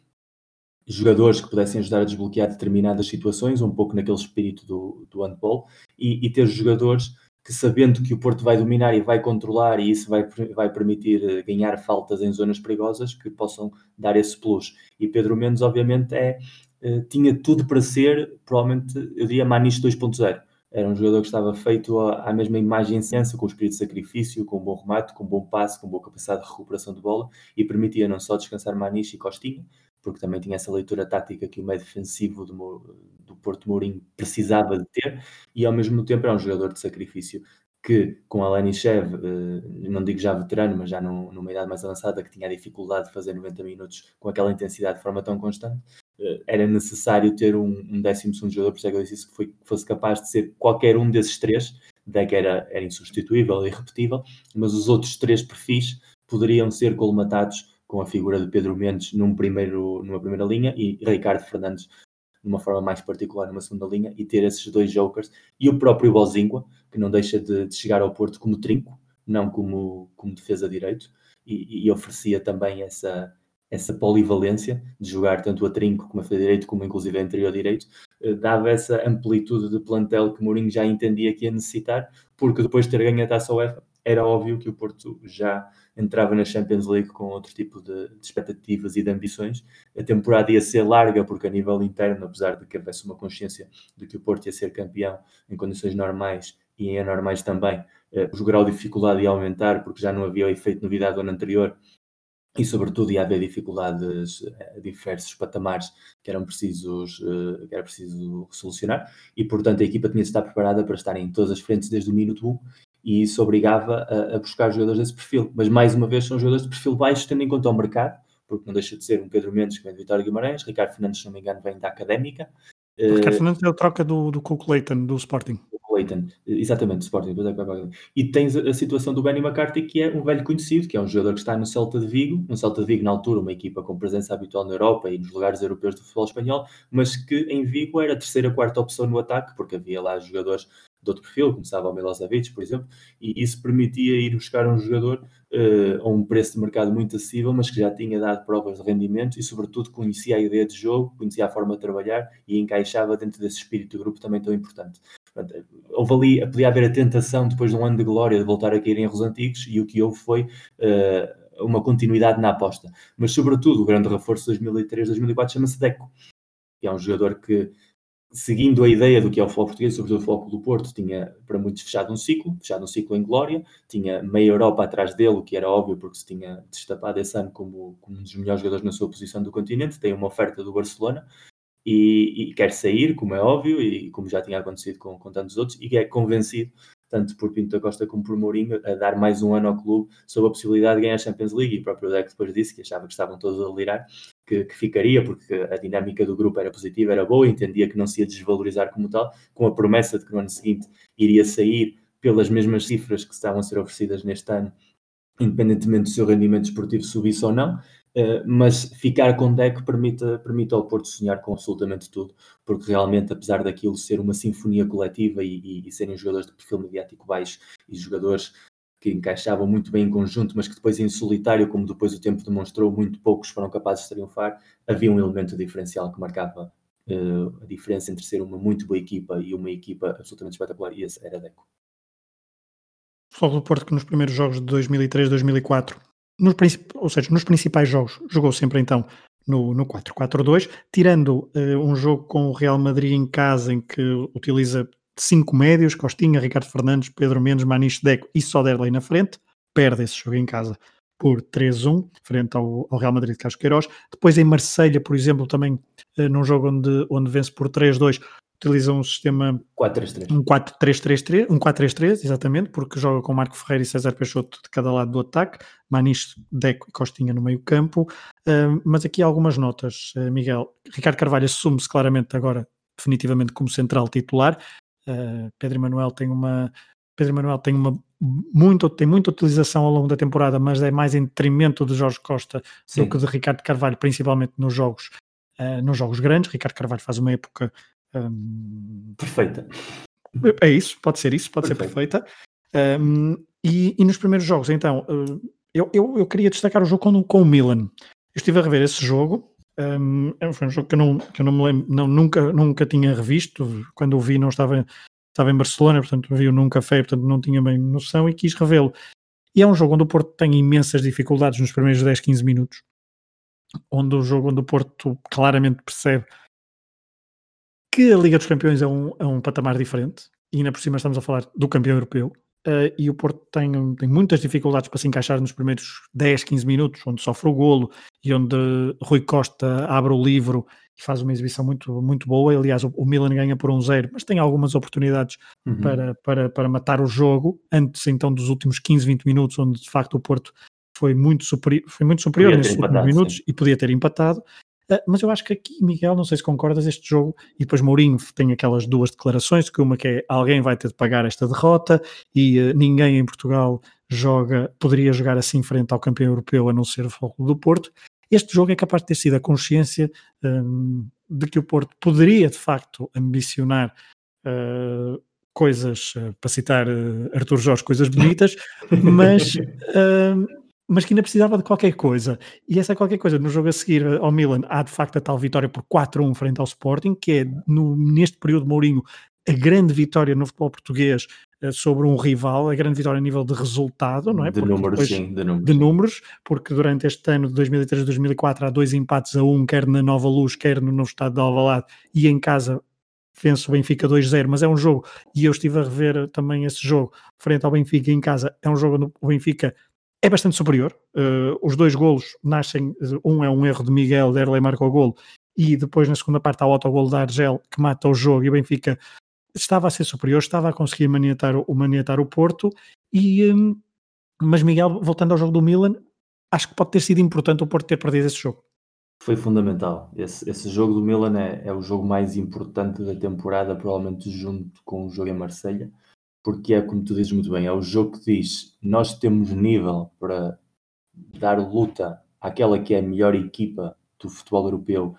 jogadores que pudessem ajudar a desbloquear determinadas situações, um pouco naquele espírito do, do handball, e, e ter jogadores que sabendo que o Porto vai dominar e vai controlar e isso vai, vai permitir eh, ganhar faltas em zonas perigosas que possam dar esse plus. E Pedro Mendes, obviamente, é, eh, tinha tudo para ser, provavelmente, eu diria Maniche 2.0. Era um jogador que estava feito à, mesma imagem ciência, com espírito de sacrifício, com um bom remate, com um bom passe, com boa capacidade de recuperação de bola e permitia não só descansar Maniche e Costinha, porque também tinha essa leitura tática que o meio defensivo do, do Porto Mourinho precisava de ter, e ao mesmo tempo era um jogador de sacrifício que com a Lenny Chev, eh, não digo já veterano, mas já numa idade mais avançada, que tinha a dificuldade de fazer 90 minutos com aquela intensidade de forma tão constante, eh, era necessário ter um, um décimo segundo jogador, por isso é que eu disse que, foi, que fosse capaz de ser qualquer um desses três, Deck era, era insubstituível e irrepetível, mas os outros três perfis poderiam ser colmatados com a figura de Pedro Mendes num primeiro, numa primeira linha e Ricardo Fernandes de uma forma mais particular numa segunda linha e ter esses dois jokers e o próprio Bozingua, que não deixa de, de, chegar ao Porto como trinco, não como, como defesa direito, e, e, oferecia também essa, essa polivalência de jogar tanto a trinco como a defesa direito, como inclusive a interior direito, eh, dava essa amplitude de plantel que Mourinho já entendia que ia necessitar, porque depois de ter ganho a taça UEFA, era óbvio que o Porto já entrava na Champions League com outro tipo de, de, expectativas e de ambições. A temporada ia ser larga, porque a nível interno, apesar de que houvesse uma consciência de que o Porto ia ser campeão em condições normais e em anormais também, eh, o grau de dificuldade ia aumentar, porque já não havia o efeito novidade do ano anterior. e sobretudo ia haver dificuldades a diversos patamares que eram precisos que era preciso solucionar e portanto a equipa tinha de estar preparada para estar em todas as frentes desde o minuto 1 e isso obrigava a, a buscar jogadores desse perfil, mas mais uma vez são jogadores de perfil baixo tendo em conta o mercado porque não deixa de ser um Pedro Mendes que vem de Vitória Guimarães, Ricardo Fernandes, se não me engano, vem da Académica. Ricardo uh, Fernandes é a troca do, do Cook Leighton, do Sporting. Leighton, exatamente, Sporting. E tens a, a situação do Benny McCarthy, que é um velho conhecido, que é um jogador que está no Celta de Vigo, no Celta de Vigo na altura, uma equipa com presença habitual na Europa e nos lugares europeus do futebol espanhol, mas que em Vigo era a terceira, quarta opção no ataque, porque havia lá jogadores de outro perfil, começava o Milosevic, por exemplo, e isso permitia ir buscar um jogador uh, a um preço de mercado muito acessível, mas que já tinha dado provas de rendimento e, sobretudo, conhecia a ideia de jogo, conhecia a forma de trabalhar e encaixava dentro desse espírito de grupo também tão importante. Portanto, houve ali, podia haver a tentação, depois de um ano de glória, de voltar a cair em erros antigos, e o que houve foi uh, uma continuidade na aposta. Mas, sobretudo, o grande reforço de 2003-2004 chama-se Deco, que é um jogador que seguindo a ideia do que é o futebol português, sobretudo o foco do Porto, tinha para muitos fechado um ciclo, fechado um ciclo em glória, tinha meia Europa atrás dele, o que era óbvio porque se tinha destapado esse ano como, como um dos melhores jogadores na sua posição do continente, tem uma oferta do Barcelona e, e quer sair, como é óbvio, e como já tinha acontecido com, com tantos outros, e é convencido tanto por Pinto da Costa como por Mourinho, a dar mais um ano ao clube sob a possibilidade de ganhar a Champions League. E o próprio Deck depois disse que achava que estavam todos a delirar, que, que, ficaria, porque a dinâmica do grupo era positiva, era boa, entendia que não se ia desvalorizar como tal, com a promessa de que no ano seguinte iria sair pelas mesmas cifras que estavam a ser oferecidas neste ano, independentemente do seu rendimento esportivo subisse ou não. Uh, mas ficar com Deco permite, permite ao Porto sonhar com absolutamente tudo, porque realmente, apesar daquilo ser uma sinfonia coletiva e, e, e serem jogadores de perfil mediático baixo e jogadores que encaixavam muito bem em conjunto, mas que depois em solitário, como depois o tempo demonstrou, muito poucos foram capazes de triunfar, havia um elemento diferencial que marcava uh, a diferença entre ser uma muito boa equipa e uma equipa absolutamente espetacular, e esse era Deco. Futebol do Porto que nos primeiros jogos de 2003, 2004, nos, ou seja, nos principais jogos, jogou sempre então no, no 4-4-2, tirando uh, um jogo com o Real Madrid em casa em que utiliza cinco médios, Costinha, Ricardo Fernandes, Pedro Mendes, Maniche Deco e Soderley na frente, perde esse jogo em casa por 3-1, frente ao, ao, Real Madrid de Carlos Queiroz. Depois em Marselha, por exemplo, também uh, num jogo onde, onde vence por 3-2, utiliza um sistema 4-3-3. Um 4-3-3, um 4-3-3, exatamente, porque joga com Marco Ferreira e César Peixoto de cada lado do ataque, Maniche, Deco e Costinha no meio campo. Uh, mas aqui algumas notas, uh, Miguel. Ricardo Carvalho assume-se claramente agora definitivamente como central titular. Uh, Pedro Emanuel tem uma Pedro Emanuel tem uma muito, tem muita utilização ao longo da temporada, mas é mais em detrimento de Jorge Costa Sim. do que de Ricardo Carvalho, principalmente nos jogos, uh, nos jogos grandes. Ricardo Carvalho faz uma época um, perfeita. É isso, pode ser isso, pode ser perfeita. Um, e, e, nos primeiros jogos, então, uh, eu, eu, eu, queria destacar o jogo com, com o Milan. Eu estive a rever esse jogo um, é foi um jogo que eu não, que eu não me lembro, não, nunca, nunca tinha revisto. Quando o vi, não estava, estava em Barcelona, portanto, vi-o num café, portanto, não tinha bem noção e quis revê-lo. E é um jogo onde o Porto tem imensas dificuldades nos primeiros 10, 15 minutos. Onde o jogo onde o Porto claramente percebe que a Liga dos Campeões é um, é um patamar diferente. E ainda por cima estamos a falar do campeão europeu. Uh, e o Porto tem, tem muitas dificuldades para se encaixar nos primeiros 10, 15 minutos, onde sofre o golo e onde Rui Costa abre o livro e faz uma exibição muito, muito boa. Aliás, o, o Milan ganha por um zero, mas tem algumas oportunidades uhum. para, para, para matar o jogo, antes então dos últimos 15, 20 minutos, onde de facto o Porto foi muito, superi foi muito superior nesses últimos minutos sim. e podia ter empatado. Uh, mas eu acho que aqui, Miguel, não sei se concordas, este jogo, e depois Mourinho tem aquelas duas declarações, que uma que é alguém vai ter de pagar esta derrota e uh, ninguém em Portugal joga, poderia jogar assim frente ao campeão europeu a não ser o Foco do Porto. Este jogo é capaz de ter sido a consciência um, de que o Porto poderia de facto ambicionar uh, coisas, para citar Arthur Jorge, coisas bonitas, mas hum, mas que ainda precisava de qualquer coisa. E essa qualquer coisa, no jogo a seguir ao Milan, há de facto a tal vitória por 4-1 frente ao Sporting, que é, no, neste período Mourinho, a grande vitória no futebol português uh, sobre um rival, a grande vitória a nível de resultado, não é? De números, depois, sim, de números. De números, porque durante este ano de 2003 2004 há dois empates a um, quer na Nova Luz, quer no novo estado de Alvalade, e em casa vence o Benfica 2-0, mas é um jogo, e eu estive a rever também esse jogo, frente ao Benfica em casa, é um jogo onde o Benfica é bastante superior. Uh, os dois golos nascem, um é um erro de Miguel, Derlei marca o golo, e depois na segunda parte há o autogolo da Argel que mata o jogo e o Benfica estava a ser superior, estava a conseguir maniatar, maniatar o Porto, e, um, mas Miguel, voltando ao jogo do Milan, acho que pode ter sido importante o Porto ter perdido esse jogo. Foi fundamental. Esse, esse jogo do Milan é, é, o jogo mais importante da temporada, provavelmente junto com o jogo em Marselha porque é como tu dizes muito bem, é o jogo que diz nós temos nível para dar luta àquela que é a melhor equipa do futebol europeu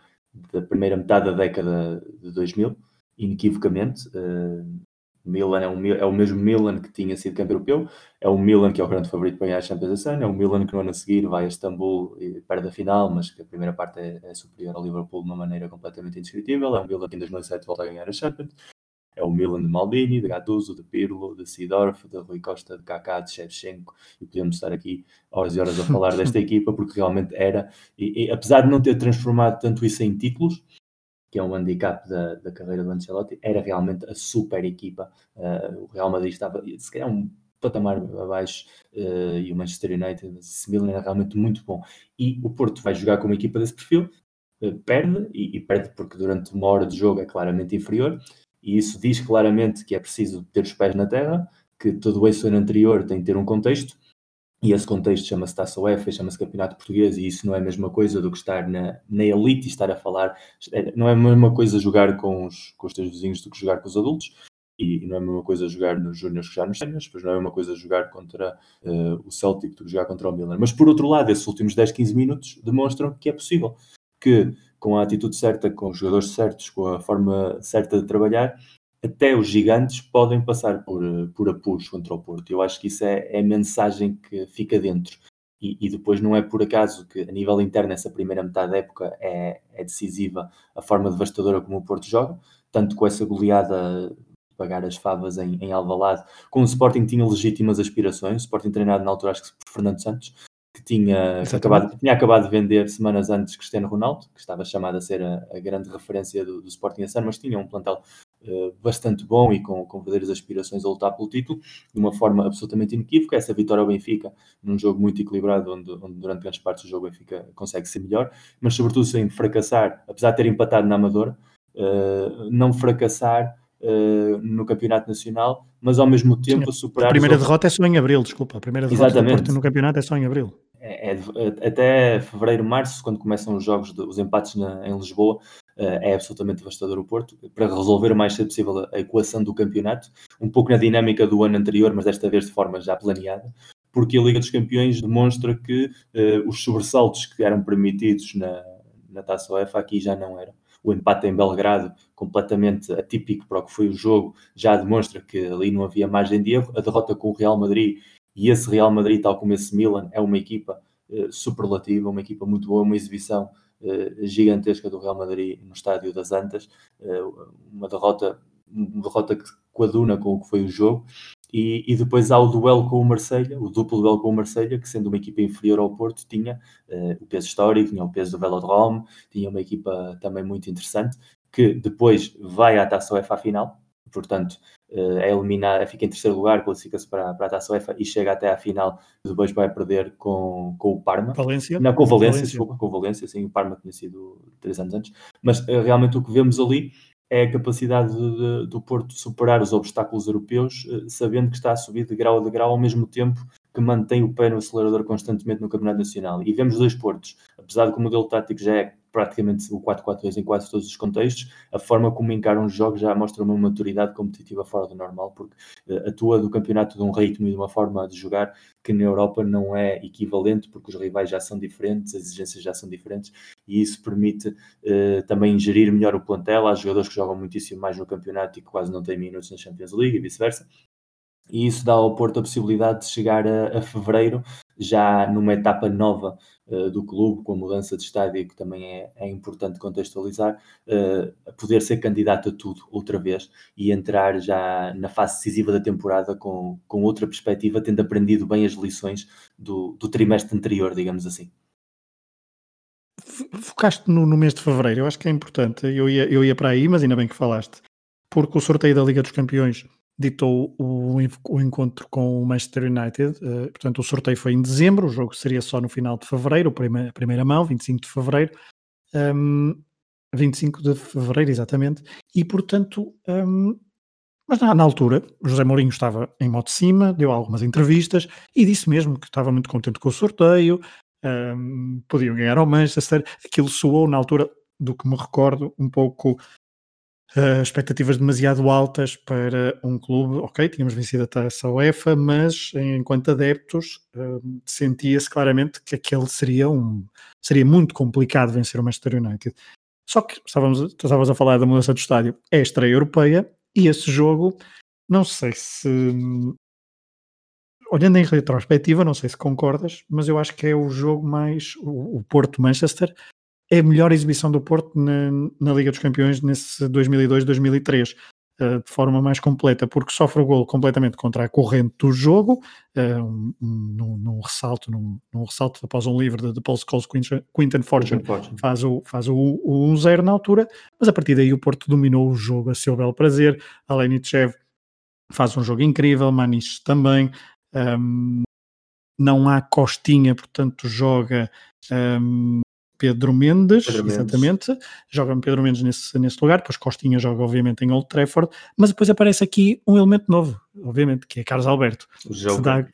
da primeira metade da década de 2000, inequivocamente. Uh, Milan é, um, é, o mesmo Milan que tinha sido campeão europeu, é o Milan que é o grande favorito para ganhar a Champions League, é o Milan que no ano a seguir vai a Istambul e perde a final, mas que a primeira parte é, é superior ao Liverpool de uma maneira completamente indescritível, é o Milan que em 2007 volta a ganhar a Champions, é o Milan de Maldini, de Gattuso, de Pirlo, de Sidorf, de Rui Costa, de Kaká, de Shevchenko, e podemos estar aqui horas e horas a falar desta equipa, porque realmente era, e, e, apesar de não ter transformado tanto isso em títulos, que é um handicap da, da carreira do Ancelotti, era realmente a super equipa. Uh, o Real Madrid estava, se calhar, um patamar abaixo uh, e o Manchester United, esse Milan era realmente muito bom. E o Porto vai jogar com uma equipa desse perfil, uh, perde, e, e, perde porque durante uma hora de jogo é claramente inferior, e isso diz claramente que é preciso ter os pés na terra, que todo esse ano anterior tem que ter um contexto, e esse contexto chama-se Taça UEFA, chama-se Campeonato Português, e isso não é a mesma coisa do que estar na, na elite e estar a falar, é, não é a mesma coisa jogar com os, com os teus vizinhos do que jogar com os adultos, e, não é a mesma coisa jogar nos Júniors que jogar nos Séniors, pois não é a mesma coisa jogar contra uh, o Celtic do que jogar contra o Milan. Mas por outro lado, esses últimos 10, 15 minutos demonstram que é possível, que com a atitude certa, com os jogadores certos, com a forma certa de trabalhar, até os gigantes podem passar por, por apuros contra o Porto. Eu acho que isso é, é a mensagem que fica dentro. E, e, depois não é por acaso que, a nível interno, essa primeira metade da época é, é decisiva a forma devastadora como o Porto joga, tanto com essa goleada pagar as favas em, em Alvalade, com o Sporting tinha legítimas aspirações, o Sporting treinado na altura acho que por Fernando Santos, que tinha acabado, tinha acabado de vender semanas antes Cristiano Ronaldo, que estava chamado a ser a, a grande referência do, do Sporting ano, mas tinha um plantel uh, bastante bom e com, com verdadeiras aspirações a lutar pelo título, de uma forma absolutamente inequívoca. Essa vitória ao Benfica, num jogo muito equilibrado, onde, onde durante grandes partes do jogo o Benfica consegue ser melhor, mas sobretudo sem fracassar, apesar de ter empatado na Amadora, uh, não fracassar uh, no Campeonato Nacional, mas ao mesmo tempo Sim, superar. A primeira derrota é só em abril, desculpa. A primeira derrota Exatamente. no campeonato é só em abril. É, é, até fevereiro, março, quando começam os jogos, de, os empates na, em Lisboa, uh, é absolutamente devastador o Porto, para resolver o mais cedo possível a, a equação do campeonato, um pouco na dinâmica do ano anterior, mas desta vez de forma já planeada, porque a Liga dos Campeões demonstra que uh, os sobressaltos que eram permitidos na, na Taça UEFA aqui já não eram o empate em Belgrado, completamente atípico para o que foi o jogo, já demonstra que ali não havia margem de erro. A derrota com o Real Madrid e esse Real Madrid, tal como esse Milan, é uma equipa uh, superlativa, uma equipa muito boa, uma exibição uh, gigantesca do Real Madrid no estádio das Antas, uh, uma derrota, uma derrota que coaduna com o que foi o jogo. E, e, depois há o duelo com o Marselha, o duplo duelo com o Marselha, que sendo uma equipa inferior ao Porto, tinha uh, o peso histórico, tinha o peso do Velodrome, tinha uma equipa também muito interessante, que depois vai à Taça UEFA à final, portanto uh, é eliminada, fica em terceiro lugar, classifica-se para, para a Taça UEFA e chega até à final, depois vai perder com, com o Parma. Valência? Não, com Valência, Valência. desculpa, com Valência, sim, o Parma tinha sido três anos antes, mas uh, realmente o que vemos ali é a capacidade de, de, do Porto superar os obstáculos europeus, eh, sabendo que está a subir de grau a degrau ao mesmo tempo que mantém o pé no acelerador constantemente no Campeonato Nacional. E vemos dois Portos, apesar de que o modelo tático já é praticamente o 4-4-2 em quase todos os contextos, a forma como encaram os jogos já mostra uma maturidade competitiva fora do normal, porque uh, atua do campeonato de um ritmo e de uma forma de jogar que na Europa não é equivalente, porque os rivais já são diferentes, as exigências já são diferentes, e isso permite uh, também gerir melhor o plantel. Há jogadores que jogam muitíssimo mais no campeonato e que quase não têm minutos na Champions League e vice-versa e isso dá ao Porto a possibilidade de chegar a, a fevereiro já numa etapa nova uh, do clube, com a mudança de estádio, que também é, é importante contextualizar, uh, poder ser candidato a tudo outra vez e entrar já na fase decisiva da temporada com, com outra perspectiva, tendo aprendido bem as lições do, do trimestre anterior, digamos assim. Focaste no, no, mês de fevereiro, eu acho que é importante. Eu ia, eu ia para aí, mas ainda bem que falaste, porque o sorteio da Liga dos Campeões ditou o, o, encontro com o Manchester United. Uh, portanto, o sorteio foi em dezembro, o jogo seria só no final de fevereiro, a primeira mão, 25 de fevereiro. Um, 25 de fevereiro, exatamente. E, portanto, um, mas na, na, altura, José Mourinho estava em modo de cima, deu algumas entrevistas e disse mesmo que estava muito contente com o sorteio, um, podiam ganhar ao Manchester. Aquilo soou, na altura, do que me recordo, um pouco uh, expectativas demasiado altas para um clube. Ok, tínhamos vencido a taça UEFA, mas enquanto adeptos uh, sentia-se claramente que aquele seria um seria muito complicado vencer o Manchester United. Só que estávamos, estávamos a falar da mudança do estádio, é estreia europeia e esse jogo, não sei se olhando em retrospectiva, não sei se concordas, mas eu acho que é o jogo mais o, Porto-Manchester é a melhor exibição do Porto na, na Liga dos Campeões nesse 2002-2003, uh, eh, de forma mais completa, porque sofre o gol completamente contra a corrente do jogo, uh, um, num, num, ressalto, num, num, ressalto após um livre de, de Paul Scholes, Quinton, Quinton Fortune, faz o, faz o, o 1-0 na altura, mas a partir daí o Porto dominou o jogo a seu belo prazer, Alenichev faz um jogo incrível, Maniche também, um, não há costinha, portanto joga um, Pedro Mendes, Pedro exatamente, Mendes. joga Pedro Mendes nesse, nesse lugar, depois Costinha joga obviamente em Old Trafford, mas depois aparece aqui um elemento novo, obviamente, que é Carlos Alberto, que se dá,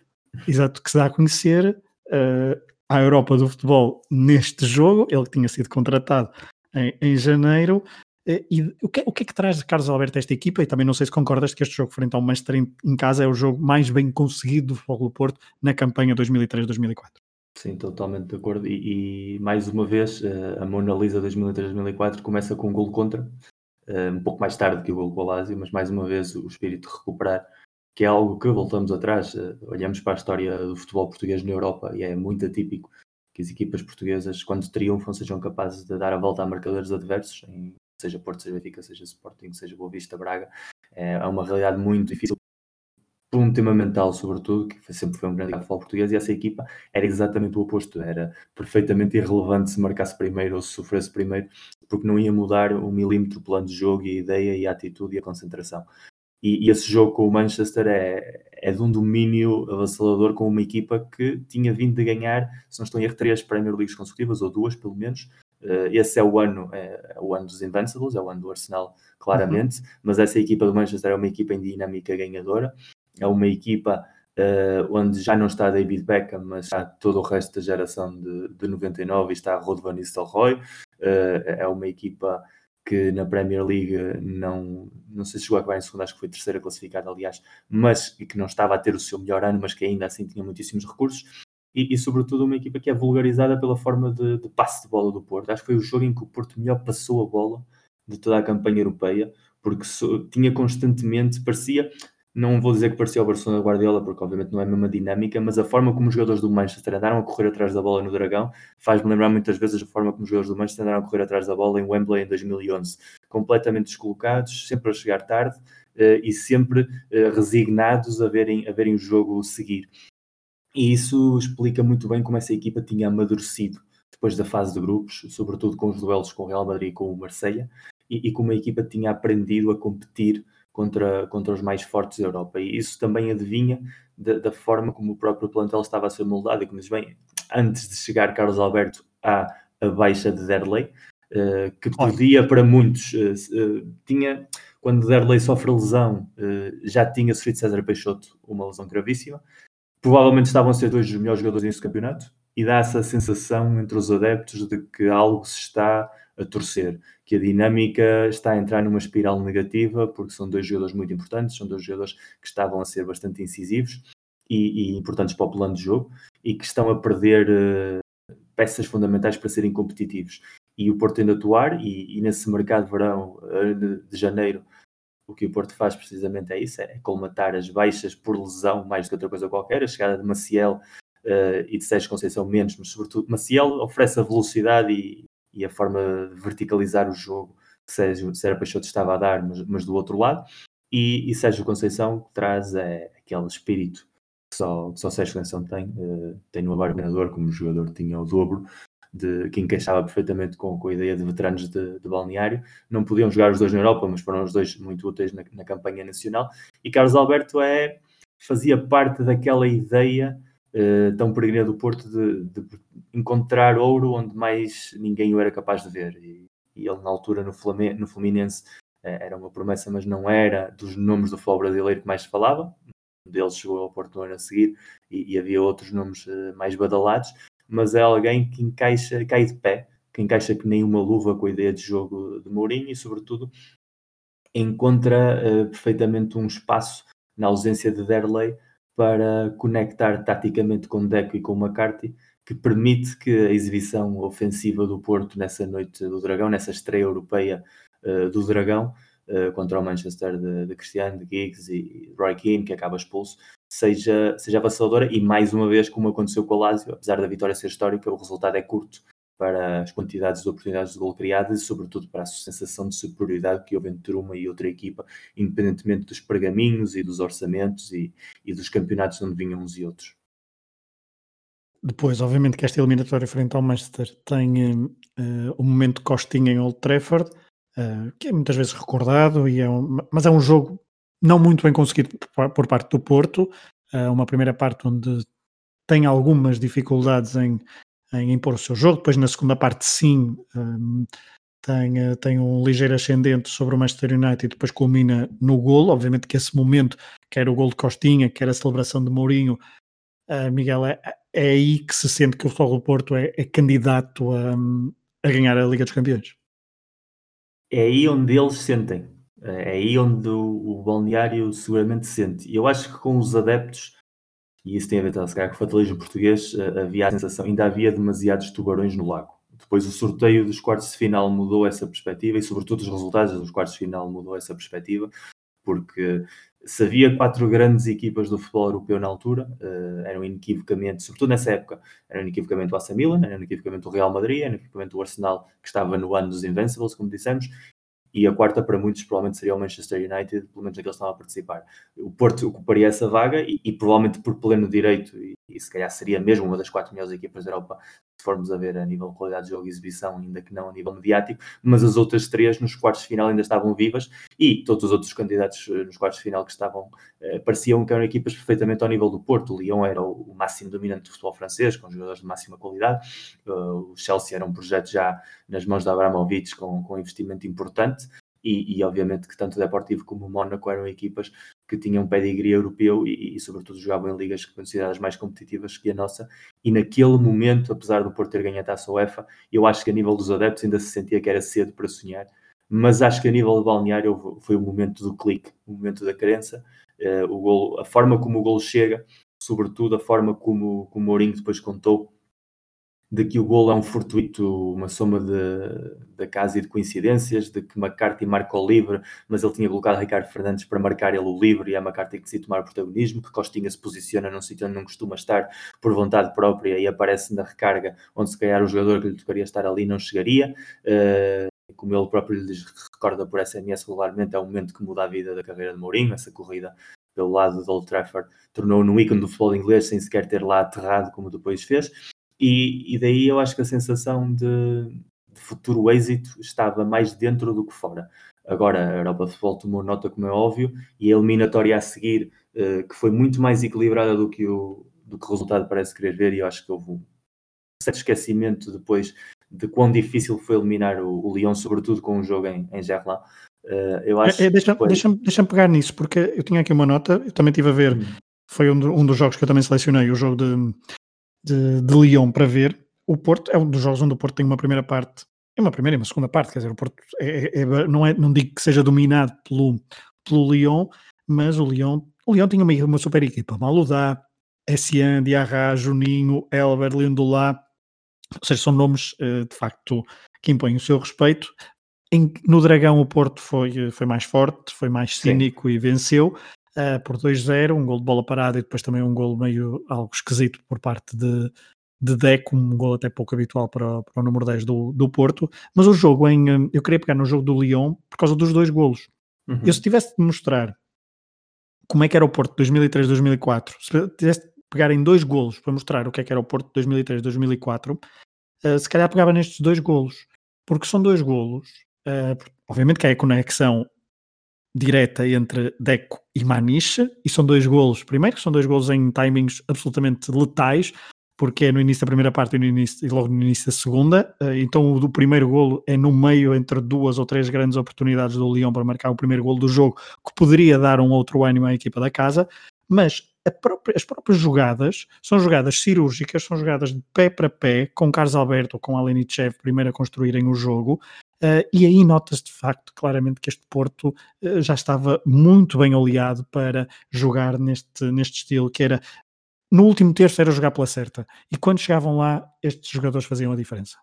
exato, que se dá a conhecer uh, à Europa do futebol neste jogo, ele que tinha sido contratado em, em janeiro, uh, e o que, o que é que traz Carlos Alberto a esta equipa? E também não sei se concordas que este jogo frente ao Manchester em, em casa é o jogo mais bem conseguido do Futebol do Porto na campanha 2003-2004. Sim, totalmente de acordo. E, e mais uma vez, uh, a Mona Lisa 2003-2004 começa com um gol contra, uh, um pouco mais tarde que o gol com o Lazio, mas mais uma vez o espírito de recuperar, que é algo que voltamos atrás, uh, olhamos para a história do futebol português na Europa e é muito atípico que as equipas portuguesas, quando triunfam, sejam capazes de dar a volta a marcadores adversos, em, seja Porto, seja Benfica, seja Sporting, seja Boa Vista, Braga. É uma realidade muito difícil por um tema mental, sobretudo, que sempre foi um grande futebol português, e essa equipa era exatamente o oposto, era perfeitamente irrelevante se marcasse primeiro ou se sofresse primeiro, porque não ia mudar um milímetro o plano de jogo e a ideia e a atitude e a concentração. E, e, esse jogo com o Manchester é, é de um domínio avassalador com uma equipa que tinha vindo de ganhar, se não estou em erro, três Premier Leagues consecutivas, ou duas pelo menos. Uh, esse é o ano, é, é, o ano dos Invincibles, é o ano do Arsenal, claramente, uhum. mas essa equipa do Manchester é uma equipa em dinâmica ganhadora é uma equipa uh, onde já não está David Beckham, mas está todo o resto da geração de, de 99 e está Rod Van Nistelrooy. Uh, é uma equipa que na Premier League não, não sei se chegou a acabar em segunda, acho que foi terceira classificada, aliás, mas que não estava a ter o seu melhor ano, mas que ainda assim tinha muitíssimos recursos. E, e sobretudo uma equipa que é vulgarizada pela forma de, de passe de bola do Porto. Acho que foi o jogo em que o Porto melhor passou a bola de toda a campanha europeia, porque so, tinha constantemente, parecia, não vou dizer que parecia o Barcelona Guardiola, porque obviamente não é a mesma dinâmica, mas a forma como os jogadores do Manchester andaram a correr atrás da bola no Dragão faz-me lembrar muitas vezes a forma como os jogadores do Manchester andaram a correr atrás da bola em Wembley em 2011. Completamente descolocados, sempre a chegar tarde uh, e sempre uh, resignados a verem, a verem o jogo seguir. E isso explica muito bem como essa equipa tinha amadurecido depois da fase de grupos, sobretudo com os duelos com o Real Madrid e com o Marseille, e, e como a equipa tinha aprendido a competir contra, contra os mais fortes da Europa. E isso também adivinha da, da, forma como o próprio plantel estava a ser moldado. E como diz bem, antes de chegar Carlos Alberto à, à baixa de Derley, uh, que podia para muitos, uh, uh, tinha, quando Derley sofre lesão, já tinha sofrido César Peixoto uma lesão gravíssima. Provavelmente estavam a ser dois dos melhores jogadores nesse campeonato e dá essa sensação entre os adeptos de que algo se está a torcer, que a dinâmica está a entrar numa espiral negativa, porque são dois jogadores muito importantes, são dois jogadores que estavam a ser bastante incisivos e, e importantes para o plano de jogo e que estão a perder uh, peças fundamentais para serem competitivos. E o Porto tem de atuar, e, e nesse mercado de verão de, de janeiro, o que o Porto faz precisamente é isso, é colmatar as baixas por lesão mais do que outra coisa qualquer, a chegada de Maciel uh, e de Sérgio Conceição menos, mas sobretudo Maciel oferece a velocidade e, e a forma de verticalizar o jogo que Sérgio, Sérgio Peixoto estava a dar, mas, mas do outro lado. E, e Sérgio Conceição traz é, aquele espírito que só, que só Sérgio Conceição tem. Uh, tem no abarganador, como jogador tinha o dobro de, que encaixava perfeitamente com, com a ideia de veteranos de, de, balneário. Não podiam jogar os dois na Europa, mas foram os dois muito úteis na, na campanha nacional. E Carlos Alberto é, fazia parte daquela ideia uh, tão peregrina do Porto de, de, encontrar ouro onde mais ninguém o era capaz de ver. E, e ele, na altura, no, Flame, no Fluminense, uh, era uma promessa, mas não era dos nomes do futebol brasileiro que mais se falava. Um deles chegou ao Porto no ano a seguir e, e havia outros nomes uh, mais badalados mas é alguém que encaixa, cai de pé, que encaixa que nem uma luva com a ideia de jogo de Mourinho e, sobretudo, encontra perfeitamente um espaço na ausência de Derley para conectar taticamente com Deco e com McCarthy, que permite que a exibição ofensiva do Porto nessa noite do Dragão, nessa estreia europeia uh, do Dragão, uh, contra o Manchester de, de Cristiano, de Giggs e Roy Keane, que acaba expulso, seja, seja avassaladora e mais uma vez, como aconteceu com o Lazio, apesar da vitória ser histórica, o resultado é curto para as quantidades de oportunidades de gol criadas e sobretudo para a sensação de superioridade que houve entre uma e outra equipa, independentemente dos pergaminhos e dos orçamentos e, e dos campeonatos onde vinham uns e outros. Depois, obviamente, que esta eliminatória frente ao Manchester tem uh, o momento Costinha em Old Trafford, uh, que é muitas vezes recordado, e é um, mas é um jogo não muito bem conseguido por parte do Porto, uh, uma primeira parte onde tem algumas dificuldades em, em impor o seu jogo, depois na segunda parte sim um, tem, uh, tem um ligeiro ascendente sobre o Manchester United e depois culmina no golo, obviamente que esse momento, quer o gol de Costinha, quer a celebração de Mourinho, uh, Miguel, é, é, aí que se sente que o Futebol do Porto é, é candidato a, a ganhar a Liga dos Campeões. É aí onde eles sentem, é aí onde o, o balneário seguramente sente. E eu acho que com os adeptos, e isso tem a ver se calhar, com o fatalismo português, eh, havia a sensação, ainda havia demasiados tubarões no lago. Depois o sorteio dos quartos de final mudou essa perspectiva e sobretudo os resultados dos quartos de final mudou essa perspectiva, porque se havia quatro grandes equipas do futebol europeu na altura, uh, eram inequivocamente, sobretudo nessa época, eram inequivocamente o AC Milan, eram inequivocamente o Real Madrid, eram inequivocamente o Arsenal, que estava no ano dos Invincibles, como dissemos, e a quarta para muitos provavelmente seria o Manchester United, pelo menos aqueles que estavam a participar. O Porto ocuparia essa vaga e, e provavelmente por pleno direito, e, e, se calhar seria mesmo uma das quatro melhores equipas da Europa, formos a ver a nível de qualidade de jogo e exibição, ainda que não a nível mediático, mas as outras três nos quartos de final ainda estavam vivas e todos os outros candidatos eh, nos quartos de final que estavam eh, pareciam que eram equipas perfeitamente ao nível do Porto. O Lyon era o, o máximo dominante do futebol francês, com jogadores de máxima qualidade, uh, o Chelsea era um projeto já nas mãos da Abramovich com, com investimento importante e, e, obviamente que tanto o Deportivo como o Mónaco eram equipas que tinham pedigree europeu e, e, sobretudo jogavam em ligas consideradas mais competitivas que a nossa. E naquele momento, apesar do Porto ter ganho a taça UEFA, eu acho que a nível dos adeptos ainda se sentia que era cedo para sonhar, mas acho que a nível de balneário foi o momento do clique, o momento da crença, uh, o golo, a forma como o gol chega, sobretudo a forma como, como o Mourinho depois contou de que o gol é um fortuito, uma soma de, de casa e de coincidências, de que McCarthy marca o livre, mas ele tinha colocado Ricardo Fernandes para marcar ele o livre e a McCarthy que decide tomar o protagonismo, que Costinha se posiciona num sítio onde não costuma estar por vontade própria e aparece na recarga, onde se calhar o jogador que lhe tocaria estar ali não chegaria. Uh, como ele próprio lhe recorda por SMS regularmente, é o momento que muda a vida da carreira de Mourinho, essa corrida pelo lado do Old Trafford tornou no ícone do futebol inglês sem sequer ter lá aterrado como depois fez e, e daí eu acho que a sensação de, de, futuro êxito estava mais dentro do que fora. Agora, a Europa de Futebol tomou nota, como é óbvio, e a eliminatória a seguir, uh, que foi muito mais equilibrada do que, o, do que o resultado parece querer ver, e eu acho que houve um certo esquecimento depois de quão difícil foi eliminar o, o Lyon, sobretudo com o jogo em, em Gerland. Uh, eu acho é, é, Deixa-me deixa deixa pegar nisso, porque eu tinha aqui uma nota, eu também estive a ver, hum. foi um, um, dos jogos que eu também selecionei, o jogo de, de, de Lyon para ver. O Porto é um dos jogos onde o Porto tem uma primeira parte, é uma primeira e uma segunda parte, quer dizer, o Porto é, é, é, não, é, não digo que seja dominado pelo, pelo Lyon, mas o Lyon, o Lyon tinha uma, uma super equipa, Maludá, Essian, Diarra, Juninho, Elber, Lindolá, ou seja, são nomes eh, de facto que impõem o seu respeito. No Dragão o Porto foi, foi mais forte, foi mais cínico Sim. e venceu uh, por 2-0, um gol de bola parada e depois também um gol meio algo esquisito por parte de, de Deco, um gol até pouco habitual para, para o número 10 do, do Porto. Mas o jogo em. Eh, eu queria pegar no jogo do Lyon por causa dos dois golos. Uhum. Eu se tivesse de mostrar como é que era o Porto 2003-2004, se tivesse de pegar em dois golos para mostrar o que é que era o Porto 2003-2004, uh, se calhar pegava nestes dois golos, porque são dois golos, uh, obviamente que é a conexão direta entre Deco e Maniche, e são dois golos, primeiro são dois golos em timings absolutamente letais, porque é no início da primeira parte e, no início, e logo no início da segunda, uh, então o do primeiro golo é no meio entre duas ou três grandes oportunidades do Lyon para marcar o primeiro golo do jogo, que poderia dar um outro ânimo à equipa da casa, mas própria, as próprias jogadas são jogadas cirúrgicas, são jogadas de pé para pé, com Carlos Alberto com Alenichev primeiro a construírem o jogo, Uh, e aí nota-se de facto claramente que este Porto uh, já estava muito bem oleado para jogar neste, neste estilo, que era no último terço era jogar pela certa, e quando chegavam lá, estes jogadores faziam a diferença.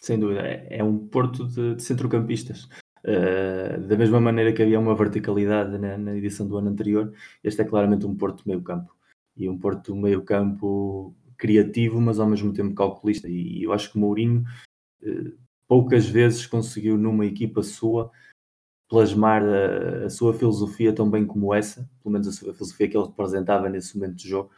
Sem dúvida, é, é um Porto de, de centrocampistas. Uh, da mesma maneira que havia uma verticalidade na, na, edição do ano anterior, este é claramente um Porto meio-campo. E um Porto meio-campo criativo, mas ao mesmo tempo calculista. E, e eu acho que Mourinho poucas vezes conseguiu numa equipa sua plasmar a, a, sua filosofia tão bem como essa, pelo menos a sua filosofia que ele representava nesse momento de jogo,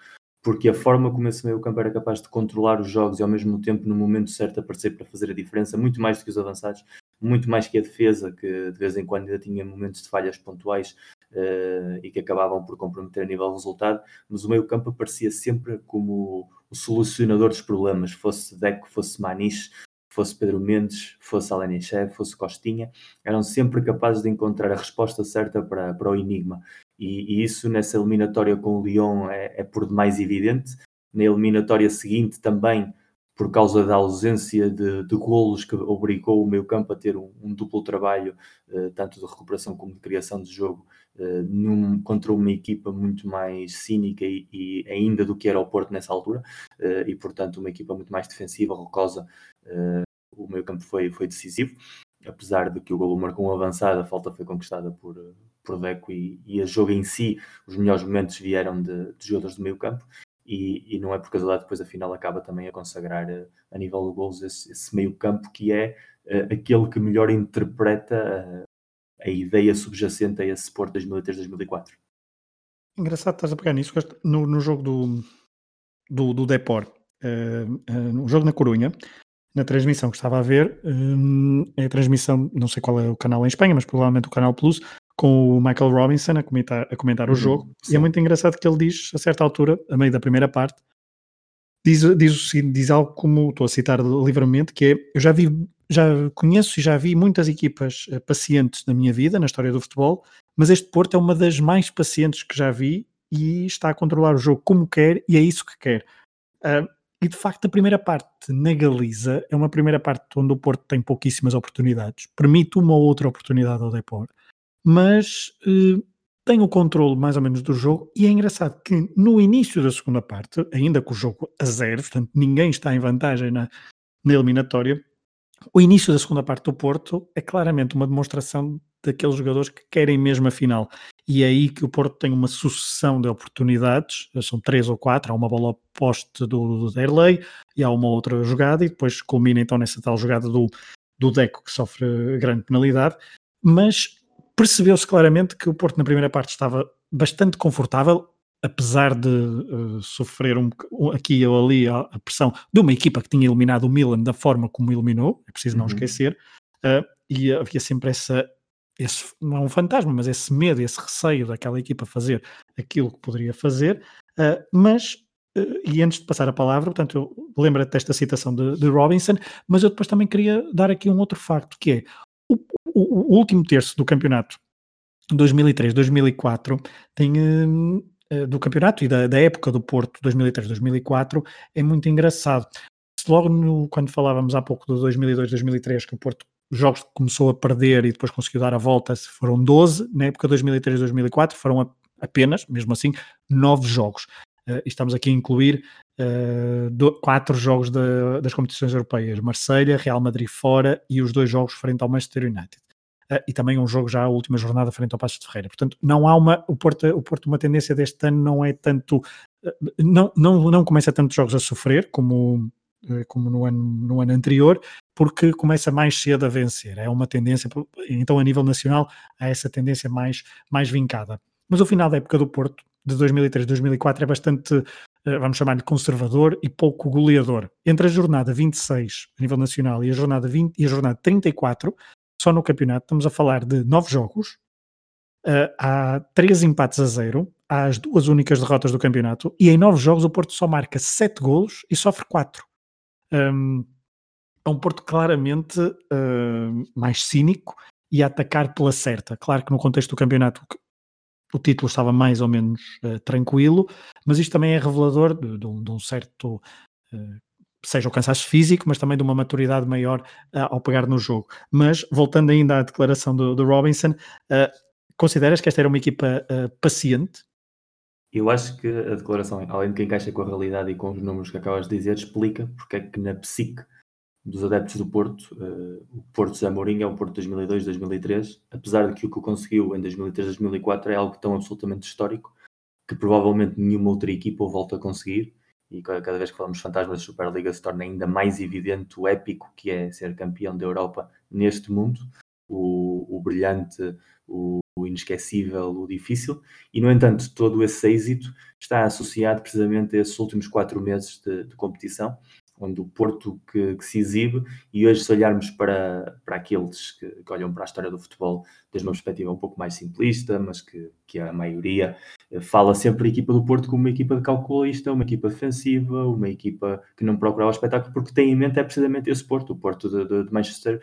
porque a forma como esse meio campo era capaz de controlar os jogos e ao mesmo tempo no momento certo aparecer para fazer a diferença, muito mais do que os avançados, muito mais que a defesa, que de vez em quando ainda tinha momentos de falhas pontuais uh, e que acabavam por comprometer a nível resultado, mas o meio campo aparecia sempre como o solucionador dos problemas, fosse Deco, fosse Maniche, fosse Pedro Mendes, fosse Alenichev, fosse Costinha, eram sempre capazes de encontrar a resposta certa para, para o enigma. E, e isso nessa eliminatória com o Lyon é, é, por demais evidente. Na eliminatória seguinte também, por causa da ausência de, de golos que obrigou o meio campo a ter um, um duplo trabalho, eh, tanto de recuperação como de criação de jogo, eh, num, contra uma equipa muito mais cínica e, e, ainda do que era o Porto nessa altura, eh, e portanto uma equipa muito mais defensiva, rocosa, o meio campo foi, foi decisivo, apesar de que o golo marcou um avançado, a falta foi conquistada por, por Deco e, e a jogo em si, os melhores momentos vieram de, de jogadores do meio campo, e, e, não é por casualidade depois a final acaba também a consagrar a, a nível de gols esse, esse, meio campo que é uh, aquele que melhor interpreta uh, a ideia subjacente a esse Porto 2003-2004. Engraçado estás a pegar nisso, no, no jogo do, do, do Depor, uh, no jogo na Corunha, na transmissão que estava a ver, um, é a transmissão, não sei qual é o canal em Espanha, mas provavelmente o canal Plus, com o Michael Robinson a comentar, a comentar uhum, o jogo. Sim. E é muito engraçado que ele diz, a certa altura, a meio da primeira parte, diz, diz, diz algo como, estou a citar livremente, que é, eu já vi, já conheço e já vi muitas equipas uh, pacientes na minha vida, na história do futebol, mas este Porto é uma das mais pacientes que já vi e está a controlar o jogo como quer e é isso que quer. Uh, e de facto, a primeira parte na Galiza é uma primeira parte onde o Porto tem pouquíssimas oportunidades, permite uma ou outra oportunidade ao Depor, mas eh, tem o controle mais ou menos do jogo. E é engraçado que no início da segunda parte, ainda com o jogo a zero, portanto ninguém está em vantagem na, na eliminatória, o início da segunda parte do Porto é claramente uma demonstração daqueles jogadores que querem mesmo a final. E é aí que o Porto tem uma sucessão de oportunidades, são três ou quatro, há uma bola poste do, do e há uma outra jogada, e depois culmina então nessa tal jogada do, do Deco que sofre grande penalidade, mas percebeu-se claramente que o Porto na primeira parte estava bastante confortável, apesar de uh, sofrer um, aqui ou ali a, a, pressão de uma equipa que tinha eliminado o Milan da forma como eliminou, é preciso não uhum. esquecer, uh, e havia sempre essa, esse, não é um fantasma, mas esse medo, esse receio daquela equipa fazer aquilo que poderia fazer, uh, mas e antes de passar a palavra, portanto, lembra-te desta citação de, de, Robinson, mas eu depois também queria dar aqui um outro facto, que é o, o, o último terço do campeonato 2003-2004 tem uh, do campeonato e da, da, época do Porto 2003-2004 é muito engraçado. Logo no, quando falávamos há pouco do 2002-2003 que o Porto jogos começou a perder e depois conseguiu dar a volta, foram 12, na época 2003-2004 foram apenas, mesmo assim, 9 jogos. Uh, estamos aqui a incluir uh, do, quatro jogos das competições europeias: Marselha, Real Madrid fora e os dois jogos frente ao Manchester United. Uh, e também um jogo já a última jornada frente ao Passos de Ferreira. Portanto, não há uma. O Porto, o Porto uma tendência deste ano não é tanto. Não, não, não começa tantos jogos a sofrer como, como no, ano, no ano anterior, porque começa mais cedo a vencer. É uma tendência. Então, a nível nacional, há essa tendência mais, mais vincada. Mas o final da época do Porto, de 2003 2004, é bastante uh, vamos chamar-lhe conservador e pouco goleador. Entre a jornada 26 a nível nacional e a jornada 20 e a jornada 34, só no campeonato estamos a falar de nove jogos, uh, há três empates a zero, há as duas únicas derrotas do campeonato e em nove jogos o Porto só marca sete golos e sofre quatro. Um, é um Porto claramente uh, mais cínico e a atacar pela certa. Claro que no contexto do campeonato o título estava mais ou menos uh, tranquilo, mas isto também é revelador de, de, um, de um, certo, uh, seja o cansaço físico, mas também de uma maturidade maior ao pegar no jogo. Mas, voltando ainda à declaração do, do Robinson, consideras que esta era uma equipa paciente? Eu acho que a declaração, além de que encaixa com a realidade e com os números que acabas de dizer, explica porque é que na psique dos adeptos do Porto, uh, o Porto Zé Mourinho é o Porto 2002-2003, apesar de que o que conseguiu em 2003-2004 é algo tão absolutamente histórico que provavelmente nenhuma outra equipa o volta a conseguir e cada vez que falamos de fantasmas da Superliga se torna ainda mais evidente o épico que é ser campeão da Europa neste mundo, o, o brilhante, o, o inesquecível, o difícil, e no entanto todo esse êxito está associado precisamente a esses últimos quatro meses de, de competição onde o Porto que, que, se exibe, e hoje, se olharmos para, para aqueles que, que, olham para a história do futebol desde uma perspectiva um pouco mais simplista, mas que, que a maioria eh, fala sempre a equipa do Porto como uma equipa de calculista, uma equipa defensiva, uma equipa que não procura o espetáculo, porque tem em mente é precisamente esse Porto, o Porto de, de, de Manchester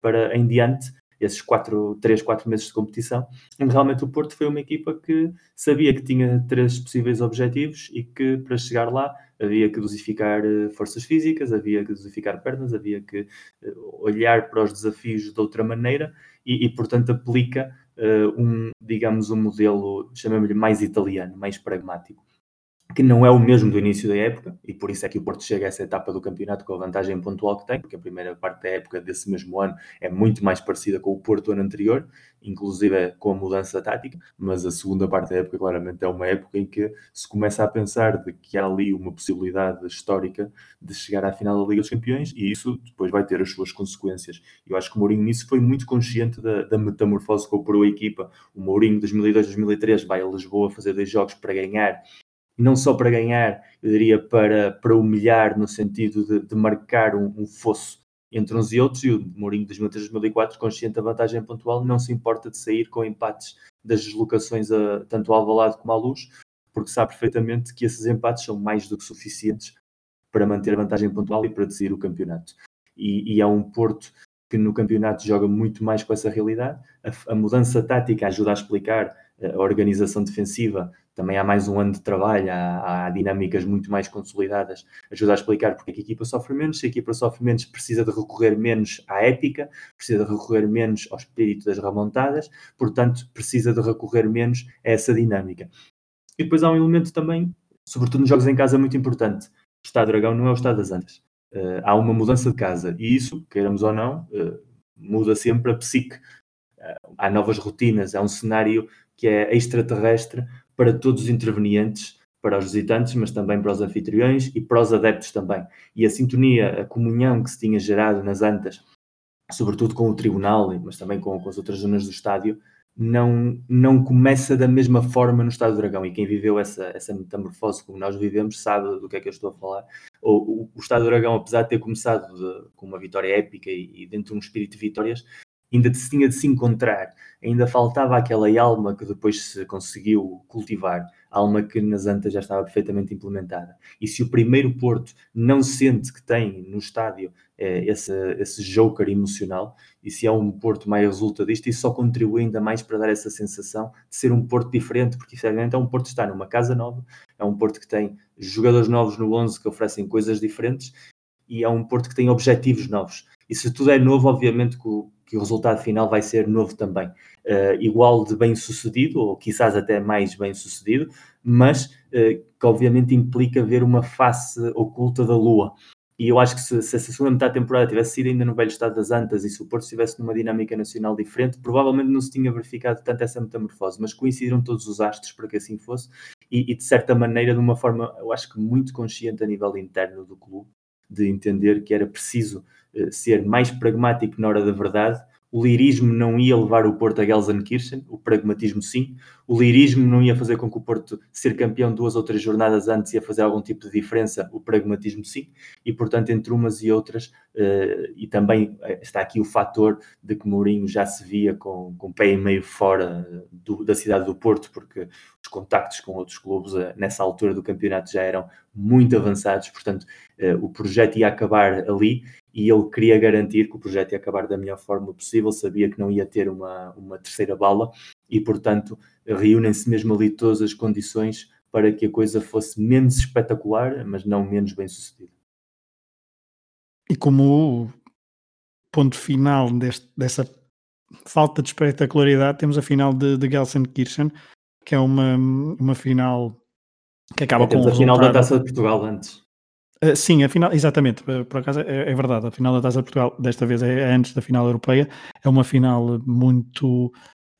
para em diante, esses quatro, três, quatro meses de competição, onde realmente o Porto foi uma equipa que sabia que tinha três possíveis objetivos e que para chegar lá havia que dosificar eh, forças físicas, havia que dosificar pernas, havia que eh, olhar para os desafios de outra maneira e, e portanto, aplica uh, um, digamos, um modelo, chamemos-lhe mais italiano, mais pragmático que não é o mesmo do início da época, e por isso é que o Porto chega a essa etapa do campeonato com a vantagem pontual que tem, porque a primeira parte da época desse mesmo ano é muito mais parecida com o Porto ano anterior, inclusive com a mudança tática, mas a segunda parte da época claramente é uma época em que se começa a pensar de que há ali uma possibilidade histórica de chegar à final da Liga dos Campeões, e isso depois vai ter as suas consequências. Eu acho que o Mourinho nisso foi muito consciente da, da metamorfose que operou a equipa. O Mourinho 2002-2003 vai a Lisboa fazer dois jogos para ganhar não só para ganhar, eu diria para, para humilhar, no sentido de, de marcar um, um, fosso entre uns e outros, e o Mourinho de 2003-2004, consciente da vantagem pontual, não se importa de sair com empates das deslocações a, tanto ao Alvalade como à Luz, porque sabe perfeitamente que esses empates são mais do que suficientes para manter a vantagem pontual e para decidir o campeonato. E, e é um Porto que no campeonato joga muito mais com essa realidade. A, a mudança tática ajuda a explicar a organização defensiva também há mais um ano de trabalho, há, há, dinâmicas muito mais consolidadas, ajuda a explicar porque é que a equipa sofre menos, se a equipa sofre menos precisa de recorrer menos à épica, precisa de recorrer menos ao espírito das remontadas, portanto precisa de recorrer menos a essa dinâmica. E depois há um elemento também, sobretudo nos jogos em casa, muito importante. O Estado Dragão não é o Estado das Antas. Uh, há uma mudança de casa e isso, queiramos ou não, uh, muda sempre a psique. Uh, há novas rotinas, há um cenário que é extraterrestre para todos os intervenientes, para os visitantes, mas também para os anfitriões e para os adeptos também. E a sintonia, a comunhão que se tinha gerado nas Antas, sobretudo com o tribunal, mas também com, com as outras zonas do estádio, não, não começa da mesma forma no Estado do Dragão. E quem viveu essa, essa metamorfose como nós vivemos sabe do que é que eu estou a falar. O, o, o Estado do Dragão, apesar de ter começado de, com uma vitória épica e, e, dentro de um espírito de vitórias, ainda tinha de se encontrar, ainda faltava aquela alma que depois se conseguiu cultivar, alma que nas Antas já estava perfeitamente implementada. E se o primeiro Porto não sente que tem no estádio é, esse, esse joker emocional, e se é um Porto mais resulta disto, isso só contribui ainda mais para dar essa sensação de ser um Porto diferente, porque efetivamente é um Porto que está numa casa nova, é um Porto que tem jogadores novos no 11 que oferecem coisas diferentes, e é um Porto que tem objetivos novos. E se tudo é novo, obviamente que o, que o resultado final vai ser novo também. Uh, igual de bem sucedido, ou quizás até mais bem sucedido, mas uh, que obviamente implica ver uma face oculta da Lua. E eu acho que se, se essa segunda metade da temporada tivesse sido ainda no velho estado das Antas e se o Porto estivesse numa dinâmica nacional diferente, provavelmente não se tinha verificado tanto essa metamorfose, mas coincidiram todos os astros para que assim fosse e, e de certa maneira, de uma forma, eu acho que muito consciente a nível interno do clube, de entender que era preciso ser mais pragmático na hora da verdade, o lirismo não ia levar o Porto a Gelsenkirchen, o pragmatismo sim. O lirismo não ia fazer com que o Porto ser campeão duas ou três jornadas antes ia fazer algum tipo de diferença, o pragmatismo sim. E portanto, entre umas e outras, uh, e também eh, está aqui o fator de que Mourinho já se via com, com o pé e meio fora do, da cidade do Porto, porque os contactos com outros clubes nessa altura do campeonato já eram muito avançados, portanto, o projeto ia acabar ali e ele queria garantir que o projeto ia acabar da melhor forma possível, sabia que não ia ter uma, uma terceira bala e, portanto, reúnem-se mesmo ali todas as condições para que a coisa fosse menos espetacular, mas não menos bem sucedida. E como ponto final deste, dessa falta de espetacularidade, temos a final de, de Gelsenkirchen, que é uma, uma final que acaba é, com. a final da Taça de Portugal antes. Uh, sim, a final, exatamente, eh, por acaso é, é, verdade, a final da Taça de Portugal, desta vez é, é antes da final europeia, é uma final muito,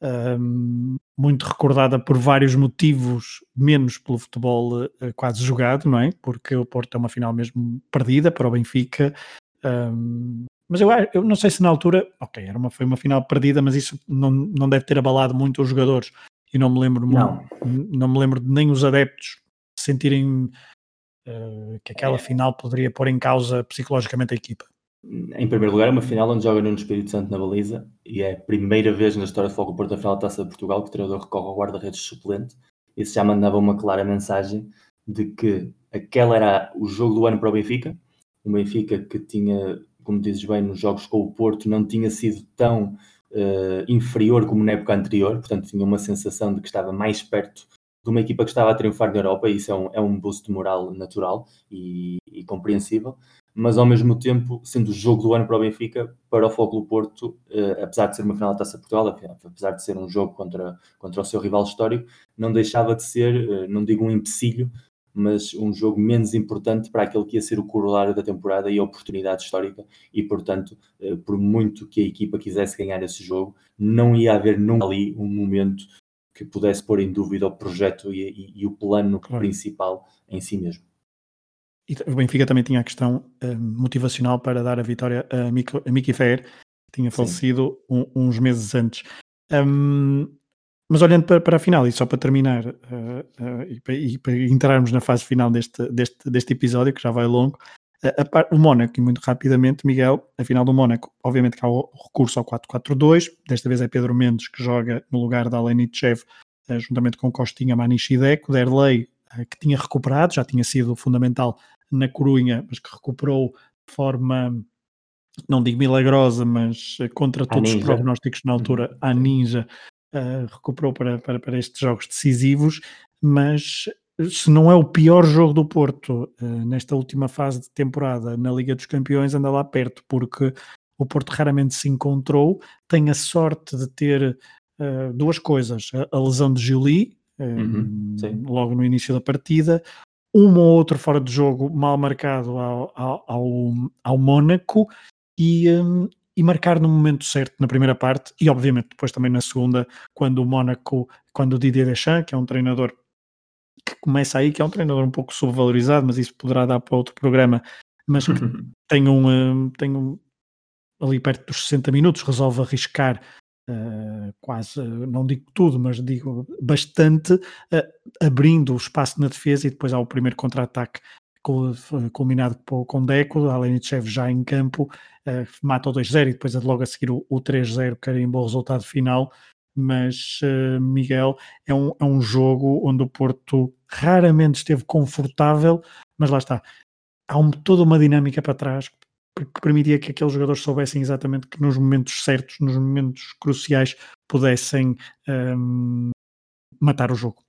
um, muito recordada por vários motivos, menos pelo futebol uh, quase jogado, não é? Porque o Porto é uma final mesmo perdida para o Benfica, um, mas eu, eu não sei se na altura, ok, era uma, foi uma final perdida, mas isso não, não deve ter abalado muito os jogadores, e não me lembro, não, não me lembro de nem os adeptos sentirem que aquela é. final poderia pôr em causa psicologicamente a equipa? Em primeiro lugar, é uma final onde joga Nuno Espírito Santo na baliza e é a primeira vez na história do Foco Porto da final da Taça de Portugal que o treinador recorre ao guarda-redes suplente. Isso já mandava uma clara mensagem de que aquele era o jogo do ano para o Benfica. O Benfica que tinha, como dizes bem, nos jogos com o Porto não tinha sido tão uh, inferior como na época anterior, portanto tinha uma sensação de que estava mais perto de uma equipa que estava a triunfar na Europa, e isso é um, é um boost moral natural e, e, compreensível, mas ao mesmo tempo, sendo o jogo do ano para o Benfica, para o Foco Porto, eh, apesar de ser uma final da Taça Portugal, apesar de ser um jogo contra, contra o seu rival histórico, não deixava de ser, eh, não digo um empecilho, mas um jogo menos importante para aquele que ia ser o corolário da temporada e a oportunidade histórica, e portanto, eh, por muito que a equipa quisesse ganhar esse jogo, não ia haver nunca ali um momento que pudesse pôr em dúvida o projeto e, e, e o plano claro. principal em si mesmo. E o Benfica também tinha a questão uh, motivacional para dar a vitória a, Miki, a Mickey Fair, que tinha falecido um, uns meses antes. Um, mas olhando para, para, a final, e só para terminar, uh, uh, e, para, e, para, entrarmos na fase final deste, deste, deste episódio, que já vai longo, o Mónaco, e muito rapidamente, Miguel, a final do Mónaco, obviamente que há o recurso ao 4-4-2, desta vez é Pedro Mendes que joga no lugar da Alenichev, eh, juntamente com Costinha, Maniche e Deco, Derlei, eh, que tinha recuperado, já tinha sido fundamental na Corunha, mas que recuperou de forma, não digo milagrosa, mas eh, contra todos os prognósticos na altura, uhum. a Ninja, uh, recuperou para, para, para estes jogos decisivos, mas se não é o pior jogo do Porto uh, nesta última fase de temporada na Liga dos Campeões, anda lá perto, porque o Porto raramente se encontrou. Tem a sorte de ter uh, duas coisas: a, a, lesão de Julie, uhum, logo no início da partida, uma ou outra fora de jogo mal marcado ao, ao, ao, ao Mónaco e, um, e marcar no momento certo na primeira parte e obviamente depois também na segunda, quando o Mónaco, quando o Didier Deschamps, que é um treinador que começa aí, que é um treinador um pouco subvalorizado, mas isso poderá dar para outro programa, mas que tem um, tem um ali perto dos 60 minutos, resolve arriscar uh, quase, não digo tudo, mas digo bastante, uh, abrindo o espaço na defesa e depois há o primeiro contra-ataque culminado com Deco, a Lenichev já em campo, uh, mata o 2-0 e depois logo a seguir o, o 3-0, que era em bom resultado final mas uh, Miguel é um, é um jogo onde o Porto raramente esteve confortável, mas lá está, há um, toda uma dinâmica para trás que permitia que aqueles jogadores soubessem exatamente que nos momentos certos, nos momentos cruciais, pudessem um, ehm, matar o jogo.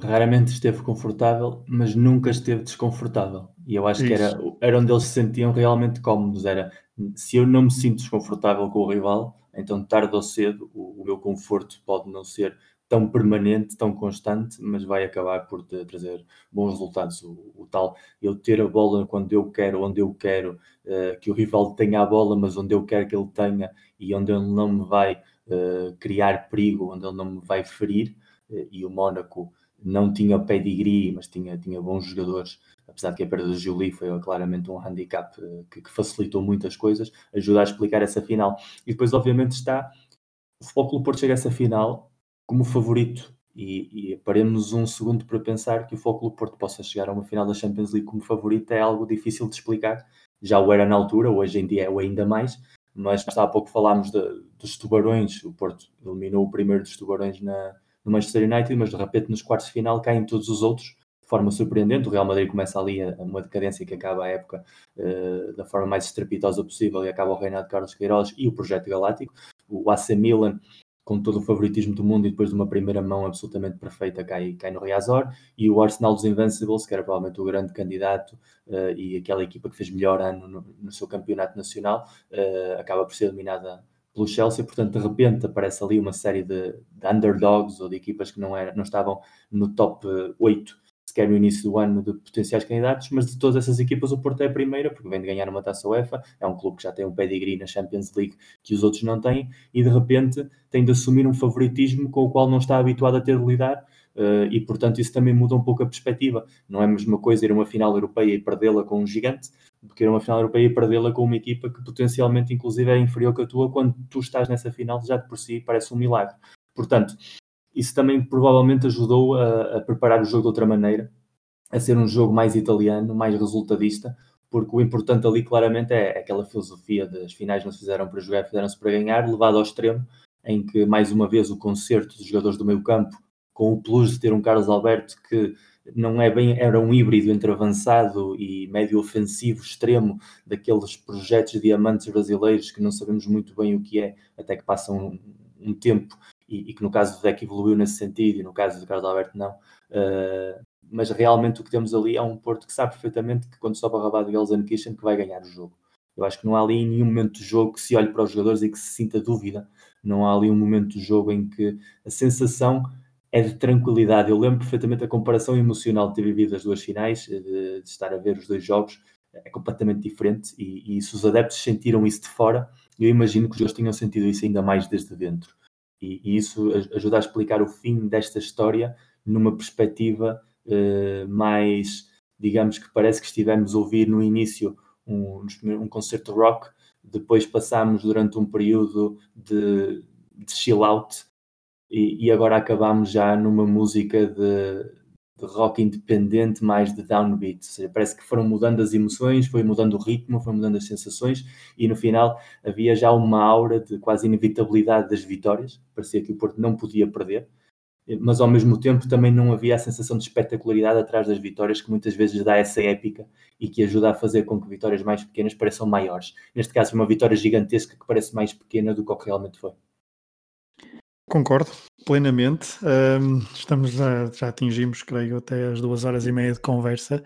Raramente esteve confortável, mas nunca esteve desconfortável. E eu acho Isso. que era, era onde eles se sentiam realmente cómodos. Era se eu não me sinto desconfortável com o rival, então tarde ou cedo o, o meu conforto pode não ser tão permanente, tão constante, mas vai acabar por trazer bons resultados. O, o, tal eu ter a bola quando eu quero, onde eu quero, uh, que o rival tenha a bola, mas onde eu quero que ele tenha e onde ele não me vai uh, criar perigo, onde ele não me vai ferir. Uh, e o Mónaco não tinha pedigree, mas tinha, tinha bons jogadores apesar de que a perda do Julie foi claramente um handicap que, que, facilitou muitas coisas, ajuda a explicar essa final. E depois, obviamente, está o Futebol Clube Porto chega a essa final como favorito. E, e paremos um segundo para pensar que o Futebol Clube Porto possa chegar a uma final da Champions League como favorito. É algo difícil de explicar. Já o era na altura, hoje em dia é o ainda mais, mas há pouco falámos de, dos tubarões, o Porto eliminou o primeiro dos tubarões na, no Manchester United, mas de repente nos quartos de final caem todos os outros de forma surpreendente. O Real Madrid começa ali uma decadência que acaba a época uh, da forma mais estrepitosa possível e acaba o reinado de Carlos Queiroz e o projeto galáctico. O AC Milan com todo o favoritismo do mundo e depois de uma primeira mão absolutamente perfeita cai, cai no Riazor e o Arsenal dos Invincibles, que era provavelmente o grande candidato uh, e aquela equipa que fez melhor ano no, no seu campeonato nacional, uh, acaba por ser eliminada pelo Chelsea, portanto de repente aparece ali uma série de, de underdogs ou de equipas que não, era, não estavam no top 8 sequer no início do ano de potenciais candidatos, mas de todas essas equipas o Porto é a primeira, porque vem de ganhar uma taça UEFA, é um clube que já tem um pedigree na Champions League que os outros não têm, e de repente tem de assumir um favoritismo com o qual não está habituado a ter de lidar, uh, e portanto isso também muda um pouco a perspectiva. Não é a mesma coisa ir a uma final europeia e perdê-la com um gigante, do que ir a uma final europeia e perdê-la com uma equipa que potencialmente inclusive é inferior que a tua, quando tu estás nessa final já de por si parece um milagre. Portanto, isso também provavelmente ajudou a, a, preparar o jogo de outra maneira, a ser um jogo mais italiano, mais resultadista, porque o importante ali claramente é aquela filosofia das finais não se fizeram para jogar, fizeram-se para ganhar, levado ao extremo, em que mais uma vez o concerto dos jogadores do meio campo, com o plus de ter um Carlos Alberto que não é bem, era um híbrido entre avançado e médio ofensivo extremo daqueles projetos de diamantes brasileiros que não sabemos muito bem o que é, até que passam um, um tempo e, e, que no caso do deck evoluiu nesse sentido e no caso do Carlos Alberto não. Uh, mas realmente o que temos ali é um Porto que sabe perfeitamente que quando sobe a rabada de Gelsenkirchen que vai ganhar o jogo. Eu acho que não há ali nenhum momento do jogo que se olhe para os jogadores e que se sinta dúvida. Não há ali um momento do jogo em que a sensação é de tranquilidade. Eu lembro perfeitamente a comparação emocional de ter vivido as duas finais, de, de estar a ver os dois jogos, é completamente diferente. E, e se os adeptos sentiram isso de fora, eu imagino que os jogadores tenham sentido isso ainda mais desde dentro. E, e isso ajuda a explicar o fim desta história numa perspectiva uh, mais, digamos que parece que estivemos a ouvir no início um, um concerto rock, depois passámos durante um período de, de chill out e, e agora acabamos já numa música de, de rock independente, mais de downbeat. Ou seja, parece que foram mudando as emoções, foi mudando o ritmo, foi mudando as sensações e no final havia já uma aura de quase inevitabilidade das vitórias. Parecia que o Porto não podia perder, mas ao mesmo tempo também não havia a sensação de espetacularidade atrás das vitórias que muitas vezes dá essa épica e que ajuda a fazer com que vitórias mais pequenas pareçam maiores. Neste caso, uma vitória gigantesca que parece mais pequena do que o que realmente foi. Concordo plenamente. Um, estamos a, já atingimos, creio, até as duas horas e meia de conversa.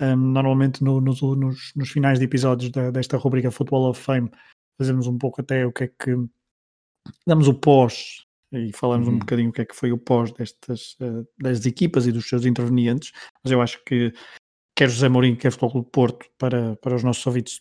Um, normalmente no, no, nos, nos, finais de episódios da, desta rubrica Football of Fame fazemos um pouco até o que é que damos o pós e falamos uhum. um bocadinho o que é que foi o pós destas uh, das equipas e dos seus intervenientes, mas eu acho que quer José Mourinho, quer o Clube Porto, para, para os nossos ouvintes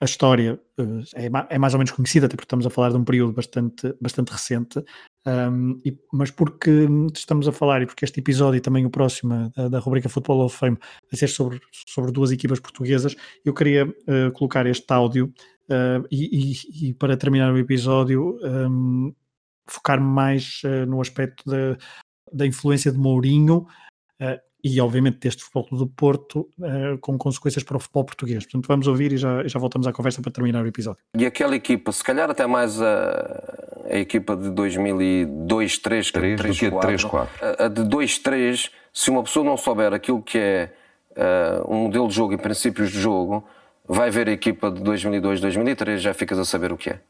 a história uh, é, é, mais ou menos conhecida, até porque estamos a falar de um período bastante, bastante recente, um, e, mas porque estamos a falar, e porque este episódio e também o próximo da, da rubrica Football of Fame vai ser sobre, sobre duas equipas portuguesas, eu queria uh, colocar este áudio uh, e, e, e, para terminar o episódio um, focar-me mais no aspecto da, da influência de Mourinho e obviamente deste futebol do Porto uh, com consequências para o futebol português. Portanto, vamos ouvir e já, já voltamos à conversa para terminar o episódio. E aquela equipa, se calhar até mais a, a equipa de 2002, 3, 3, 3, 4, 3 4. A, a de 2, 3, se uma pessoa não souber aquilo que é uh, um modelo de jogo e princípios de jogo, vai ver a equipa de 2002, 2003, já ficas a saber o que é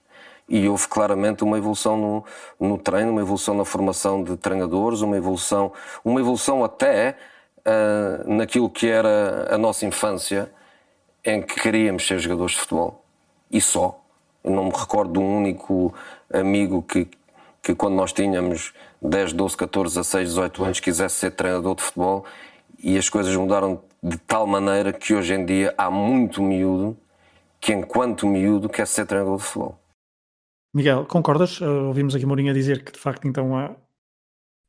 e houve claramente uma evolução no, no treino, uma evolução na formação de treinadores, uma evolução, uma evolução até uh, naquilo que era a nossa infância, em que queríamos ser jogadores de futebol. E só. Eu não me recordo de um único amigo que, que quando nós tínhamos 10, 12, 14, 16, 18 anos, quisesse ser treinador de futebol. E as coisas mudaram de tal maneira que hoje em dia há muito miúdo que, enquanto miúdo, quer ser treinador de futebol. Miguel, concordas? Uh, ouvimos aqui Mourinho a dizer que de facto então há,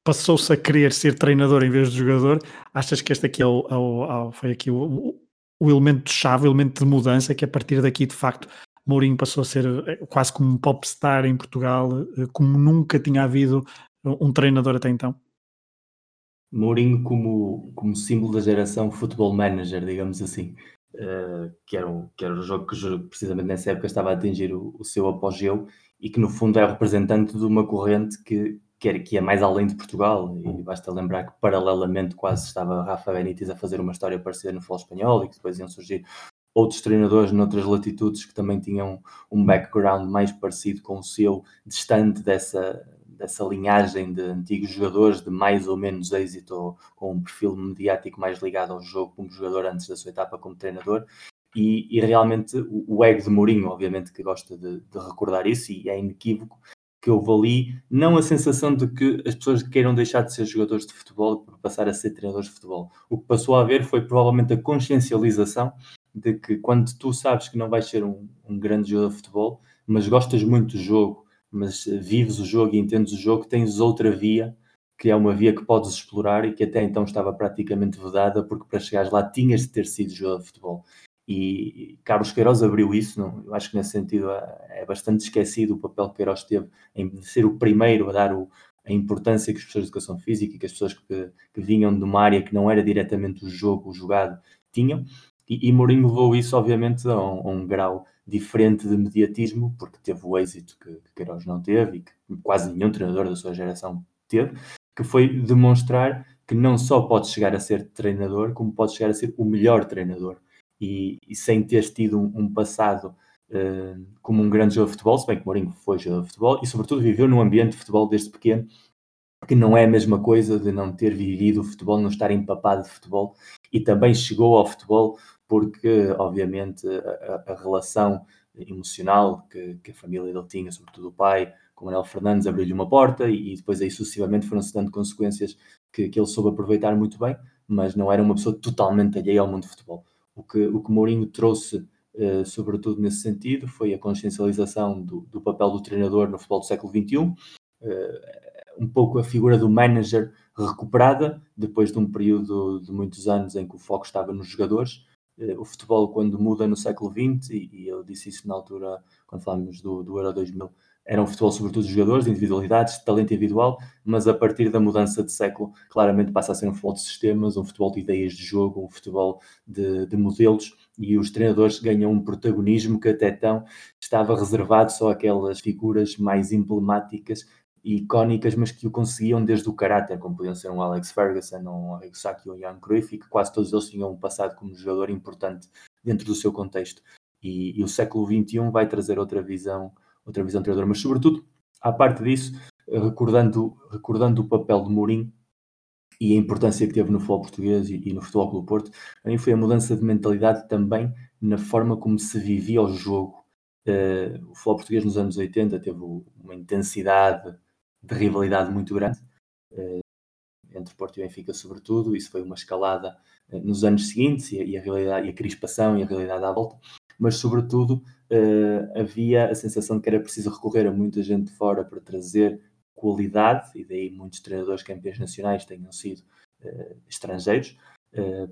passou-se a querer ser treinador em vez de jogador. Achas que este aqui é o, é o, é foi aqui o, o elemento-chave, o elemento de mudança, que a partir daqui, de facto, Mourinho passou a ser eh, quase como um popstar em Portugal, eh, como nunca tinha havido um treinador até então? Mourinho como, como símbolo da geração futebol manager, digamos assim, uh, que, era um, que era o jogo que precisamente nessa época estava a atingir o, o seu apogeu e que no fundo é representante de uma corrente que, que, era, que é mais além de Portugal e basta lembrar que paralelamente quase estava Rafa Benítez a fazer uma história parecida no futebol espanhol e que depois iam surgir outros treinadores noutras latitudes que também tinham um background mais parecido com o seu, distante dessa, dessa linhagem de antigos jogadores de mais ou menos êxito ou com um perfil mediático mais ligado ao jogo como jogador antes da sua etapa como treinador. E, e realmente o, o, ego de Mourinho, obviamente, que gosta de, de recordar isso e é inequívoco que houve ali, não a sensação de que as pessoas queiram deixar de ser jogadores de futebol para passar a ser treinadores de futebol. O que passou a haver foi provavelmente a consciencialização de que quando tu sabes que não vais ser um, um grande jogador de futebol, mas gostas muito do jogo, mas vives o jogo e entendes o jogo, tens outra via, que é uma via que podes explorar e que até então estava praticamente vedada, porque para chegares lá tinhas de ter sido jogador de futebol. E Carlos Queiroz abriu isso, não? eu acho que nesse sentido é, é bastante esquecido o papel que Queiroz teve em ser o primeiro a dar o, a importância que as pessoas de educação física e que as pessoas que, que vinham de uma área que não era diretamente o jogo, o jogado, tinham. E, e Mourinho levou isso, obviamente, a um, a um, grau diferente de mediatismo, porque teve o êxito que, que Queiroz não teve e que quase nenhum treinador da sua geração teve, que foi demonstrar que não só pode chegar a ser treinador, como pode chegar a ser o melhor treinador. E, e sem ter tido um, um passado uh, como um grande jogador de futebol, se bem que Mourinho foi jogador de futebol, e sobretudo viveu num ambiente de futebol desde pequeno, que não é a mesma coisa de não ter vivido o futebol, não estar empapado de futebol, e também chegou ao futebol porque, obviamente, a, a relação emocional que, que, a família dele tinha, sobretudo o pai, com Manuel Fernandes, abriu-lhe uma porta e, e, depois aí sucessivamente foram-se dando consequências que, que, ele soube aproveitar muito bem, mas não era uma pessoa totalmente alheia ao mundo do futebol. O que, o que Mourinho trouxe, eh, sobretudo nesse sentido, foi a consciencialização do, do, papel do treinador no futebol do século XXI, eh, um pouco a figura do manager recuperada, depois de um período de muitos anos em que o foco estava nos jogadores, eh, o futebol quando muda no século XX, e, e, eu disse isso na altura, quando falámos do, do Euro 2000, era um futebol sobretudo de jogadores, de individualidades, de talento individual, mas a partir da mudança de século, claramente passa a ser um futebol de sistemas, um futebol de ideias de jogo, um futebol de, de modelos, e os treinadores ganham um protagonismo que até então estava reservado só àquelas figuras mais emblemáticas icónicas, mas que o conseguiam desde o caráter, como podiam ser um Alex Ferguson, um Arrigo Sacchi ou um Jan Cruyff, e que quase todos eles tinham um passado como jogador importante dentro do seu contexto. E, e o século XXI vai trazer outra visão, outra visão treinadora, mas sobretudo, à parte disso, recordando, recordando o papel de Mourinho e a importância que teve no futebol português e, e no futebol do Porto, a mim foi a mudança de mentalidade também na forma como se vivia o jogo. Uh, o futebol português nos anos 80 teve uma intensidade de rivalidade muito grande uh, entre Porto e Benfica, sobretudo. Isso foi uma escalada uh, nos anos seguintes e, e, a realidade, e a crispação e a realidade à volta. Mas, sobretudo, uh, havia a sensação de que era preciso recorrer a muita gente de fora para trazer qualidade, e daí muitos treinadores campeões nacionais tenham sido estrangeiros,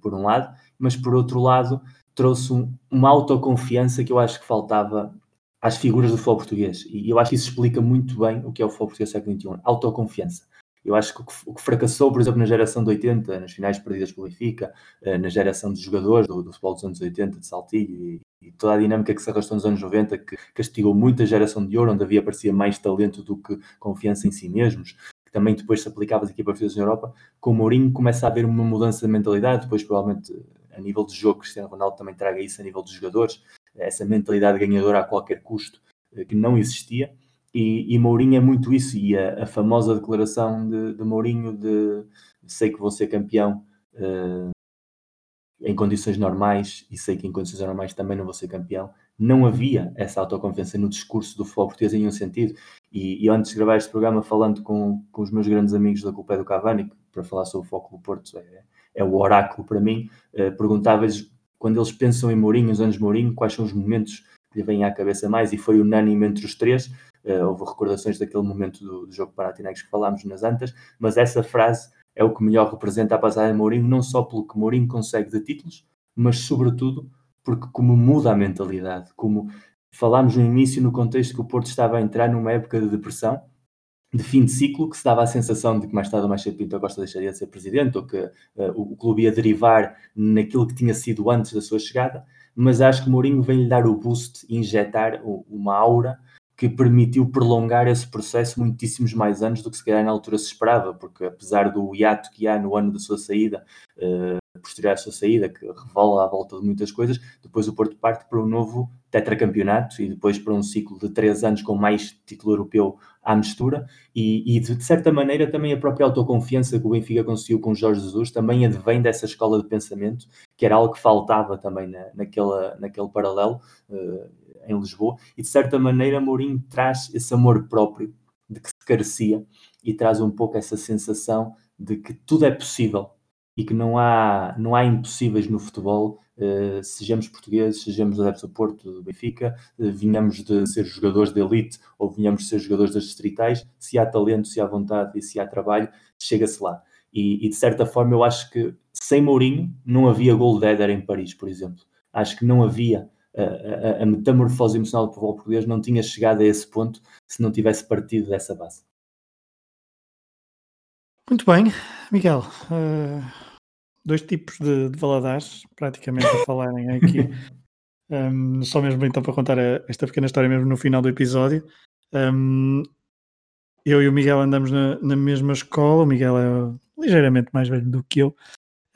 por um lado, mas por outro lado, trouxe um, uma autoconfiança que eu acho que faltava às figuras do futebol português. E eu acho que isso explica muito bem o que é o futebol português século XXI. Autoconfiança. Eu acho que o que fracassou, por exemplo, na geração de 80, nas finais perdidas pelo Benfica, eh, na geração de jogadores do, do futebol dos anos 80, de Saltilho, e, e, toda a dinâmica que se arrastou nos anos 90, que castigou muito a geração de ouro, onde havia, parecia, mais talento do que confiança em si mesmos, que também depois se aplicava às equipas na Europa, com o Mourinho começa a haver uma mudança de mentalidade, depois provavelmente a nível de jogo, Cristiano Ronaldo também traga isso a nível dos jogadores, essa mentalidade ganhadora a qualquer custo eh, que não existia. E, e Mourinho é muito isso. E a, a famosa declaração de, de, Mourinho de sei que vou ser campeão uh, em condições normais e sei que em condições normais também não vou ser campeão. Não havia essa autoconfiança no discurso do futebol português em nenhum sentido. E, e, antes de gravar este programa, falando com, com os meus grandes amigos da Culpa do Cavani, para falar sobre o foco do Porto, é, é o oráculo para mim, uh, perguntava-lhes quando eles pensam em Mourinho, os anos Mourinho, quais são os momentos que lhe vêm à cabeça mais, e foi unânime entre os três, uh, houve recordações daquele momento do, do jogo Panathinaikos que falámos nas antas, mas essa frase é o que melhor representa a passagem de Mourinho, não só pelo que Mourinho consegue de títulos, mas sobretudo porque como muda a mentalidade, como falámos no início no contexto que o Porto estava a entrar numa época de depressão, de fim de ciclo, que se dava a sensação de que mais tarde ou mais cedo Pinto Costa deixaria de ser presidente, ou que uh, o, o clube ia derivar naquilo que tinha sido antes da sua chegada, mas acho que Mourinho vem-lhe dar o boost injetar uma aura que permitiu prolongar esse processo muitíssimos mais anos do que se calhar na altura se esperava, porque apesar do hiato que há no ano da sua saída, uh, posterior à sua saída, que revola à volta de muitas coisas, depois o Porto parte para um novo tetracampeonato e depois para um ciclo de três anos com mais título europeu à mistura. E, e, de certa maneira também a própria autoconfiança que o Benfica conseguiu com Jorge Jesus também advém dessa escola de pensamento que era algo que faltava também na, naquela, naquele paralelo uh, em Lisboa e de certa maneira Mourinho traz esse amor próprio de que se carecia e traz um pouco essa sensação de que tudo é possível e que não há, não há impossíveis no futebol Uh, sejamos portugueses, sejamos adeptos do Porto, do Benfica, uh, vinhamos de ser jogadores de elite ou vinhamos de ser jogadores das distritais, se há talento, se há vontade e se há trabalho, chega-se lá. E, e, de certa forma eu acho que sem Mourinho não havia Goldeder em Paris, por exemplo. Acho que não havia a, a metamorfose emocional do futebol português não tinha chegado a esse ponto se não tivesse partido dessa base. Muito bem, Miguel. Uh, dois tipos de, de Valadares, praticamente a falarem aqui. Um, só mesmo então para contar esta pequena história mesmo no final do episódio. Um, eu e o Miguel andamos na, na, mesma escola, o Miguel é ligeiramente mais velho do que eu,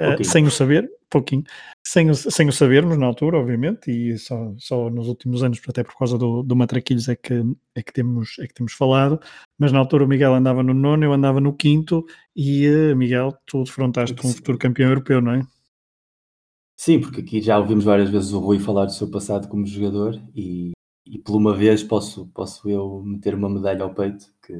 uh, sem o saber, pouquinho, sem o, sem o sabermos na altura, obviamente, e só, só nos últimos anos, até por causa do, do Matraquilhos, é que, é, que temos, é que temos falado. Mas na altura o Miguel andava no nono, eu andava no quinto, e uh, Miguel, tu defrontaste um futuro campeão europeu, não é? Sim, porque aqui já ouvimos várias vezes o Rui falar do seu passado como jogador, e, e por uma vez posso, posso eu meter uma medalha ao peito que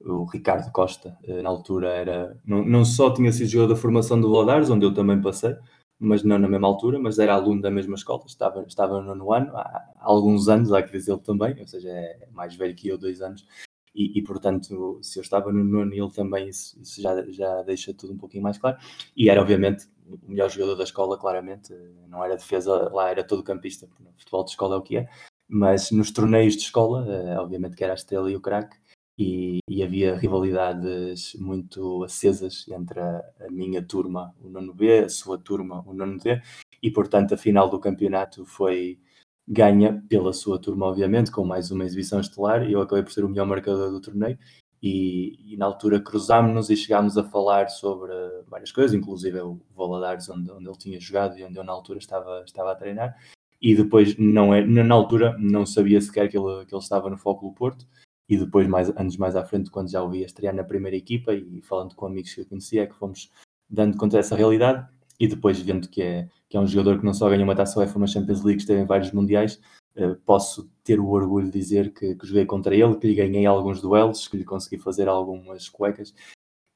o Ricardo Costa, eh, na altura, era não, não só tinha sido jogador da formação do Valadares, onde eu também passei, mas não na mesma altura, mas era aluno da mesma escola, estava, estava no nono ano, há, alguns anos, há que dizer ele também, ou seja, é mais velho que eu, dois anos, e, e, portanto, se eu estava no nono, ele também, isso, isso, já, já deixa tudo um pouquinho mais claro. E era, obviamente, o melhor jogador da escola, claramente. Não era defesa, lá era todo campista, porque futebol de escola é o que é. Mas nos torneios de escola, eh, obviamente que era a estrela e o craque, e, e, havia rivalidades muito acesas entre a, a, minha turma, o nono B, a sua turma, o nono D, e portanto a final do campeonato foi ganha pela sua turma, obviamente, com mais uma exibição estelar, e eu acabei por ser o melhor marcador do torneio, e, e na altura cruzámos-nos e chegámos a falar sobre várias coisas, inclusive o Valadares, onde, onde ele tinha jogado e onde eu na altura estava, estava a treinar, e depois não é, na altura não sabia sequer que ele, que ele estava no Foco do Porto, e depois, mais, anos mais à frente, quando já o vi estrear na primeira equipa e falando com amigos que eu conhecia, é que fomos dando conta dessa realidade e depois vendo que é, que é um jogador que não só ganha uma taça UEFA, mas Champions League, esteve em vários mundiais, uh, posso ter o orgulho de dizer que, que, joguei contra ele, que lhe ganhei alguns duelos, que lhe consegui fazer algumas cuecas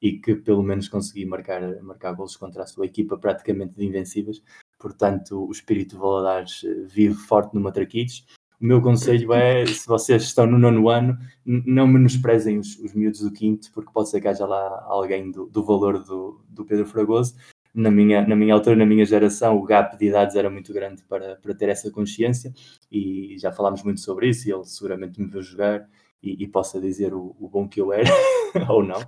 e que pelo menos consegui marcar, marcar gols contra a sua equipa praticamente de invencíveis. Portanto, o espírito de Valadares eh, vive forte no Matraquitos o meu conselho é, se vocês estão no nono ano, não menosprezem os, os miúdos do quinto, porque pode ser que haja lá alguém do, do valor do, do Pedro Fragoso. Na minha, na minha altura, na minha geração, o gap de idades era muito grande para, para ter essa consciência e já falámos muito sobre isso e ele seguramente me viu jogar e, e possa dizer o, o, bom que eu era, ou não.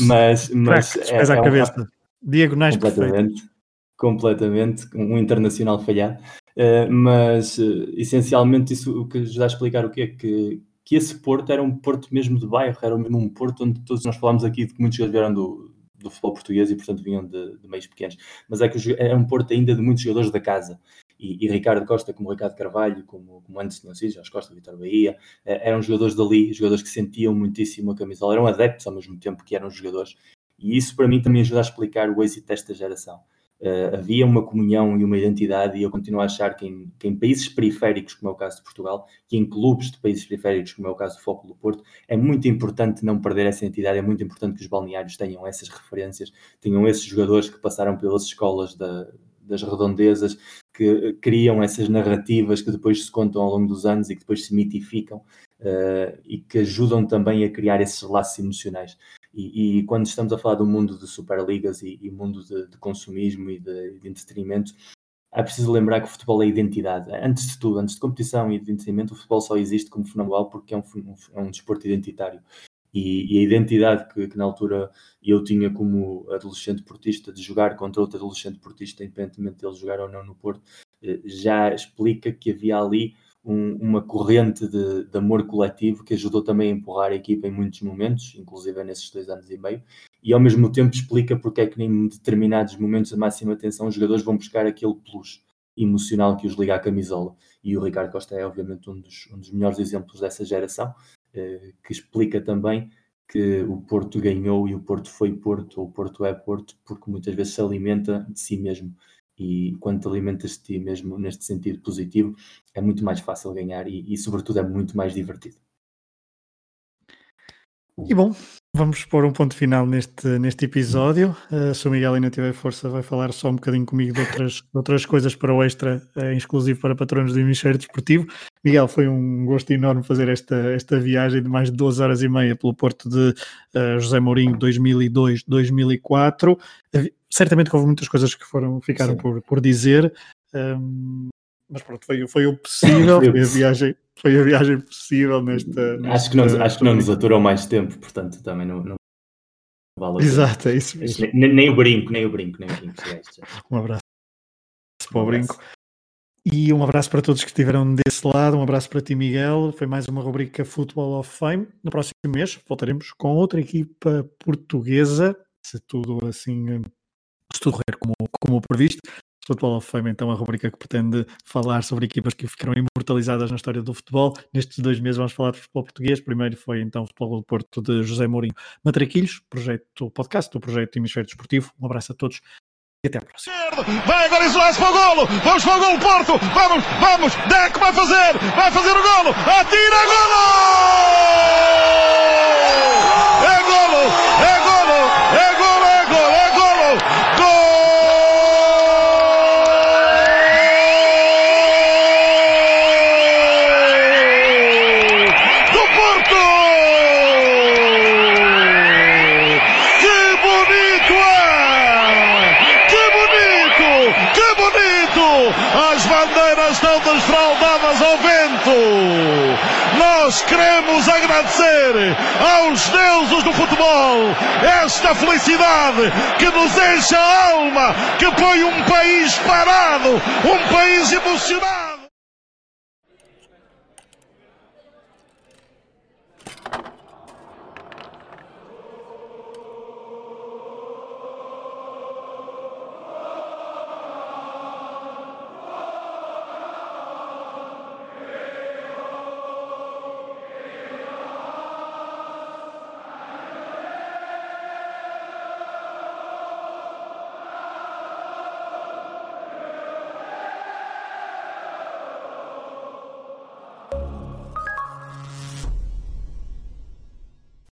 Mas, mas Crack, é, é, cabeça. Um, Diagonais completamente, perfeito. Completamente, um internacional falhado. Uh, mas uh, essencialmente isso o que ajuda a explicar o que é que, que esse Porto era um Porto mesmo de bairro, era mesmo um Porto onde todos nós falámos aqui de que muitos jogadores vieram do, do futebol português e portanto vinham de, de meios pequenos, mas é que era um Porto ainda de muitos jogadores da casa. E, e Ricardo Costa, como Ricardo Carvalho, como, como antes tinham sido, Jorge Costa, Vitor Bahia, uh, eram jogadores dali, jogadores que sentiam muitíssimo a camisola, eram adeptos ao mesmo tempo que eram jogadores. E isso para mim também ajuda a explicar o êxito desta geração uh, havia uma comunhão e uma identidade, e eu continuo a achar que em, que em, países periféricos, como é o caso de Portugal, que em clubes de países periféricos, como é o caso do Foco do Porto, é muito importante não perder essa identidade, é muito importante que os balneários tenham essas referências, tenham esses jogadores que passaram pelas escolas da, das redondezas, que criam essas narrativas que depois se contam ao longo dos anos e que depois se mitificam uh, e que ajudam também a criar esses laços emocionais. E, e quando estamos a falar do mundo de superligas e, e mundo de, de, consumismo e de, de entretenimento, é preciso lembrar que o futebol é identidade. Antes de tudo, antes de competição e de entretenimento, o futebol só existe como fenómeno porque é um, é um desporto identitário. E, e, a identidade que, que, na altura eu tinha como adolescente portista de jogar contra outro adolescente portista, independentemente de ele jogar ou não no Porto, eh, já explica que havia ali um, uma corrente de, de, amor coletivo que ajudou também a empurrar a equipa em muitos momentos, inclusive nesses dois anos e meio, e ao mesmo tempo explica porque é que em determinados momentos de máxima tensão os jogadores vão buscar aquele plus emocional que os liga à camisola. E o Ricardo Costa é obviamente um dos, um dos melhores exemplos dessa geração eh, que explica também que o Porto ganhou e o Porto foi Porto, ou o Porto é Porto, porque muitas vezes se alimenta de si mesmo. E quando te alimentas de ti mesmo neste sentido positivo, é muito mais fácil ganhar e, e sobretudo, é muito mais divertido. E bom, Vamos pôr um ponto final neste, neste episódio. Uh, se o Miguel ainda tiver força, vai falar só um bocadinho comigo de outras, de outras coisas para o extra, uh, exclusivo para patronos do Hemisfério Desportivo. Miguel, foi um gosto enorme fazer esta, esta viagem de mais de duas horas e meia pelo Porto de uh, José Mourinho 2002-2004. Certamente houve muitas coisas que foram, ficaram por, por dizer. Um, mas pronto, foi, foi o possível, foi a viagem, foi a viagem possível nesta. nesta acho, que não, acho que não nos aturou mais tempo, portanto também não, não vale Exato, é isso mesmo. Nem, nem, o brinco, nem o brinco, nem o brinco. um abraço para o brinco. E um abraço para todos que estiveram desse lado, um abraço para ti, Miguel. Foi mais uma rubrica Football of Fame. No próximo mês voltaremos com outra equipa portuguesa, se tudo assim, se tudo correr como, como previsto. Football of Fame, então, a rubrica que pretende falar sobre equipas que ficaram imortalizadas na história do futebol. Nestes dois meses vamos falar de futebol português. Primeiro foi, então, o Futebol do Porto de José Mourinho Matraquilhos, projeto podcast do projeto Hemisfério Desportivo. Um abraço a todos e até à próxima. Vai agora isolar-se para o golo. Vamos para o golo, Porto. Vamos, vamos. Deco vai fazer. Vai fazer o golo. Atira, golo! Nós queremos agradecer aos deuses do futebol esta felicidade que nos enche a alma, que põe um país parado, um país emocionado.